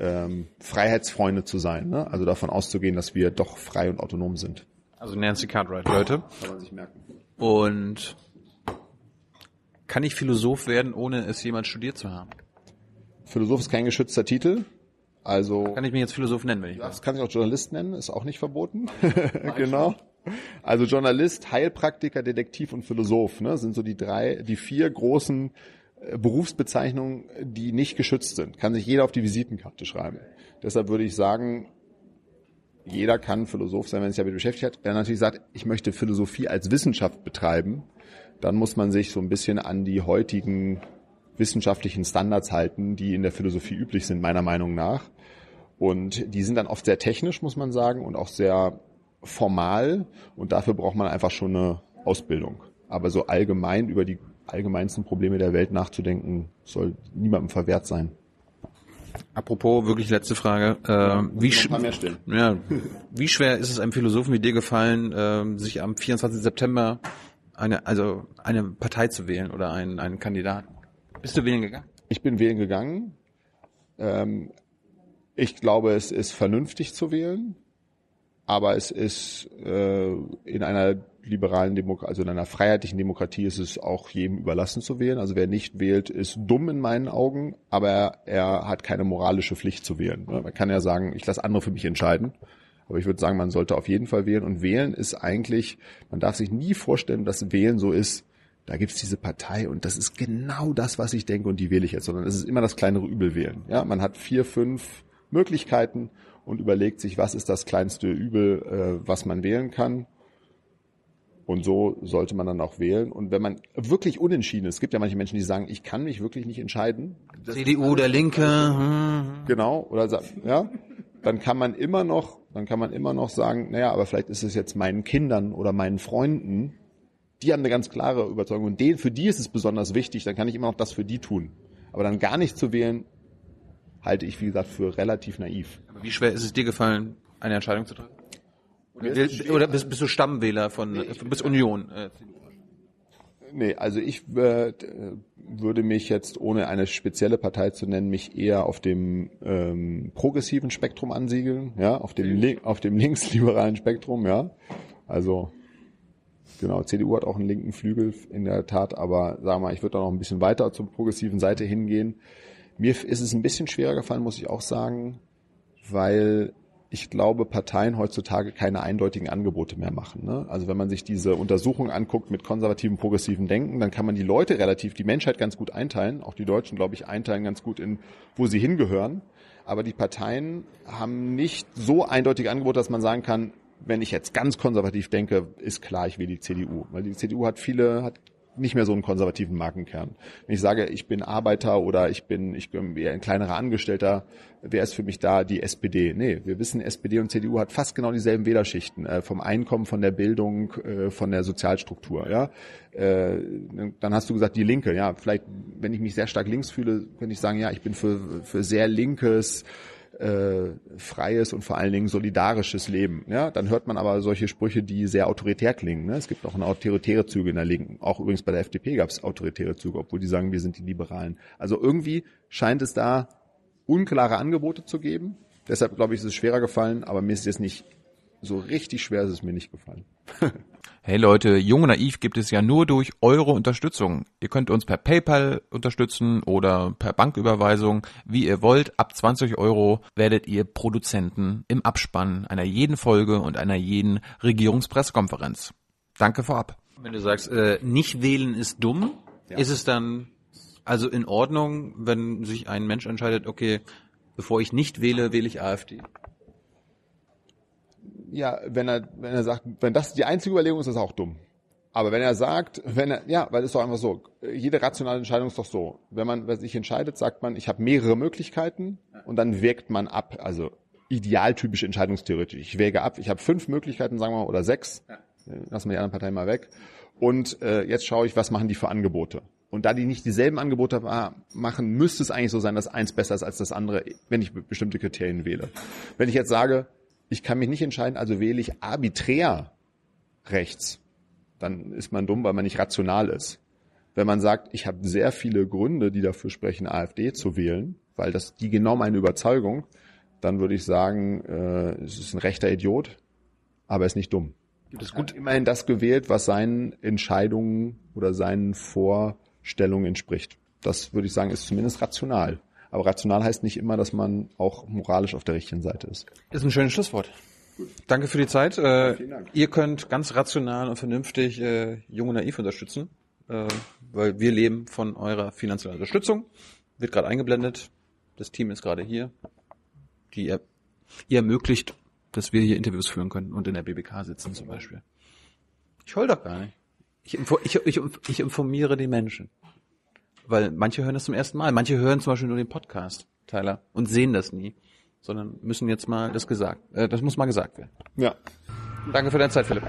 ähm, Freiheitsfreunde zu sein. Ne? Also davon auszugehen, dass wir doch frei und autonom sind. Also Nancy Cartwright, Leute. Kann man sich merken. Und kann ich Philosoph werden, ohne es jemand studiert zu haben? Philosoph ist kein geschützter Titel. Also kann ich mich jetzt Philosoph nennen, wenn ich will. Das kann ich auch Journalist nennen, ist auch nicht verboten. genau. Also Journalist, Heilpraktiker, Detektiv und Philosoph, ne, sind so die drei, die vier großen Berufsbezeichnungen, die nicht geschützt sind. Kann sich jeder auf die Visitenkarte schreiben. Deshalb würde ich sagen, jeder kann Philosoph sein, wenn er sich damit beschäftigt hat. Wer natürlich sagt, ich möchte Philosophie als Wissenschaft betreiben, dann muss man sich so ein bisschen an die heutigen wissenschaftlichen Standards halten, die in der Philosophie üblich sind, meiner Meinung nach. Und die sind dann oft sehr technisch, muss man sagen, und auch sehr formal. Und dafür braucht man einfach schon eine Ausbildung. Aber so allgemein über die allgemeinsten Probleme der Welt nachzudenken, soll niemandem verwehrt sein. Apropos, wirklich letzte Frage. Äh, wie, sch ja, wie schwer ist es einem Philosophen wie dir gefallen, äh, sich am 24. September eine, also eine Partei zu wählen oder einen, einen Kandidaten? Bist du wählen gegangen? Ich bin wählen gegangen. Ähm, ich glaube, es ist vernünftig zu wählen, aber es ist äh, in einer liberalen Demokratie, also in einer freiheitlichen Demokratie ist es auch jedem überlassen zu wählen. Also wer nicht wählt, ist dumm in meinen Augen, aber er, hat keine moralische Pflicht zu wählen. Man kann ja sagen, ich lasse andere für mich entscheiden. Aber ich würde sagen, man sollte auf jeden Fall wählen. Und wählen ist eigentlich, man darf sich nie vorstellen, dass Wählen so ist, da gibt's diese Partei und das ist genau das, was ich denke und die wähle ich jetzt, sondern es ist immer das kleinere Übel wählen. Ja, man hat vier, fünf Möglichkeiten und überlegt sich, was ist das kleinste Übel, äh, was man wählen kann. Und so sollte man dann auch wählen. Und wenn man wirklich unentschieden ist, es gibt ja manche Menschen, die sagen, ich kann mich wirklich nicht entscheiden. CDU, der Linke. Hm. Genau, oder ja, dann kann man immer noch, dann kann man immer noch sagen, naja, aber vielleicht ist es jetzt meinen Kindern oder meinen Freunden, die haben eine ganz klare Überzeugung und denen, für die ist es besonders wichtig, dann kann ich immer noch das für die tun. Aber dann gar nicht zu wählen, halte ich, wie gesagt, für relativ naiv. Aber wie schwer ist es dir gefallen, eine Entscheidung zu treffen? Oder, bist, bist, du Stammwähler von, nee, bis Union? Äh, nee, also ich äh, würde mich jetzt, ohne eine spezielle Partei zu nennen, mich eher auf dem ähm, progressiven Spektrum ansiedeln, ja, auf dem, auf dem linksliberalen Spektrum, ja. Also Genau, CDU hat auch einen linken Flügel in der Tat, aber sagen wir mal, ich würde da noch ein bisschen weiter zur progressiven Seite hingehen. Mir ist es ein bisschen schwerer gefallen, muss ich auch sagen, weil ich glaube, Parteien heutzutage keine eindeutigen Angebote mehr machen. Ne? Also wenn man sich diese Untersuchung anguckt mit konservativen, progressiven Denken, dann kann man die Leute relativ, die Menschheit ganz gut einteilen, auch die Deutschen, glaube ich, einteilen ganz gut in, wo sie hingehören. Aber die Parteien haben nicht so eindeutige Angebote, dass man sagen kann, wenn ich jetzt ganz konservativ denke, ist klar, ich will die CDU. Weil die CDU hat viele, hat nicht mehr so einen konservativen Markenkern. Wenn ich sage, ich bin Arbeiter oder ich bin, ich bin eher ein kleinerer Angestellter, wer ist für mich da die SPD? Nee, wir wissen, SPD und CDU hat fast genau dieselben Wählerschichten, äh, vom Einkommen, von der Bildung, äh, von der Sozialstruktur, ja. Äh, dann hast du gesagt, die Linke, ja, vielleicht, wenn ich mich sehr stark links fühle, könnte ich sagen, ja, ich bin für, für sehr linkes, äh, freies und vor allen Dingen solidarisches Leben. Ja, dann hört man aber solche Sprüche, die sehr autoritär klingen. Ne? Es gibt auch eine autoritäre Züge in der Linken. Auch übrigens bei der FDP gab es autoritäre Züge, obwohl die sagen, wir sind die Liberalen. Also irgendwie scheint es da unklare Angebote zu geben. Deshalb glaube ich, ist es schwerer gefallen, aber mir ist es nicht so richtig schwer, ist es mir nicht gefallen. Hey Leute, Jung und Naiv gibt es ja nur durch eure Unterstützung. Ihr könnt uns per PayPal unterstützen oder per Banküberweisung, wie ihr wollt. Ab 20 Euro werdet ihr Produzenten im Abspann einer jeden Folge und einer jeden Regierungspressekonferenz. Danke vorab. Wenn du sagst, äh, nicht wählen ist dumm, ja. ist es dann also in Ordnung, wenn sich ein Mensch entscheidet, okay, bevor ich nicht wähle, wähle ich AfD? Ja, wenn er, wenn er sagt, wenn das die einzige Überlegung ist, ist das auch dumm. Aber wenn er sagt, wenn er, ja, weil es ist doch einfach so, jede rationale Entscheidung ist doch so. Wenn man sich entscheidet, sagt man, ich habe mehrere Möglichkeiten und dann wägt man ab. Also idealtypische Entscheidungstheoretik. Ich wäge ab, ich habe fünf Möglichkeiten, sagen wir mal, oder sechs. Lassen wir die anderen Parteien mal weg. Und äh, jetzt schaue ich, was machen die für Angebote. Und da die nicht dieselben Angebote machen, müsste es eigentlich so sein, dass eins besser ist als das andere, wenn ich bestimmte Kriterien wähle. Wenn ich jetzt sage, ich kann mich nicht entscheiden, also wähle ich arbiträr rechts, dann ist man dumm, weil man nicht rational ist. Wenn man sagt, ich habe sehr viele Gründe, die dafür sprechen, AfD zu wählen, weil das die genau meine Überzeugung, dann würde ich sagen, äh, es ist ein rechter Idiot, aber er ist nicht dumm. Gibt es gut immerhin das gewählt, was seinen Entscheidungen oder seinen Vorstellungen entspricht. Das würde ich sagen, ist zumindest rational. Aber rational heißt nicht immer, dass man auch moralisch auf der richtigen Seite ist. Das ist ein schönes Schlusswort. Gut. Danke für die Zeit. Äh, Dank. Ihr könnt ganz rational und vernünftig äh, Junge Naiv unterstützen, äh, weil wir leben von eurer finanziellen Unterstützung. Wird gerade eingeblendet. Das Team ist gerade hier. Die ihr, ihr ermöglicht, dass wir hier Interviews führen können und in der BBK sitzen zum Beispiel. Ich heul doch gar nicht. Ich, ich, ich, ich informiere die Menschen. Weil manche hören das zum ersten Mal. Manche hören zum Beispiel nur den Podcast, Tyler, und sehen das nie. Sondern müssen jetzt mal das gesagt, äh, das muss mal gesagt werden. Ja. Danke für deine Zeit, Philipp.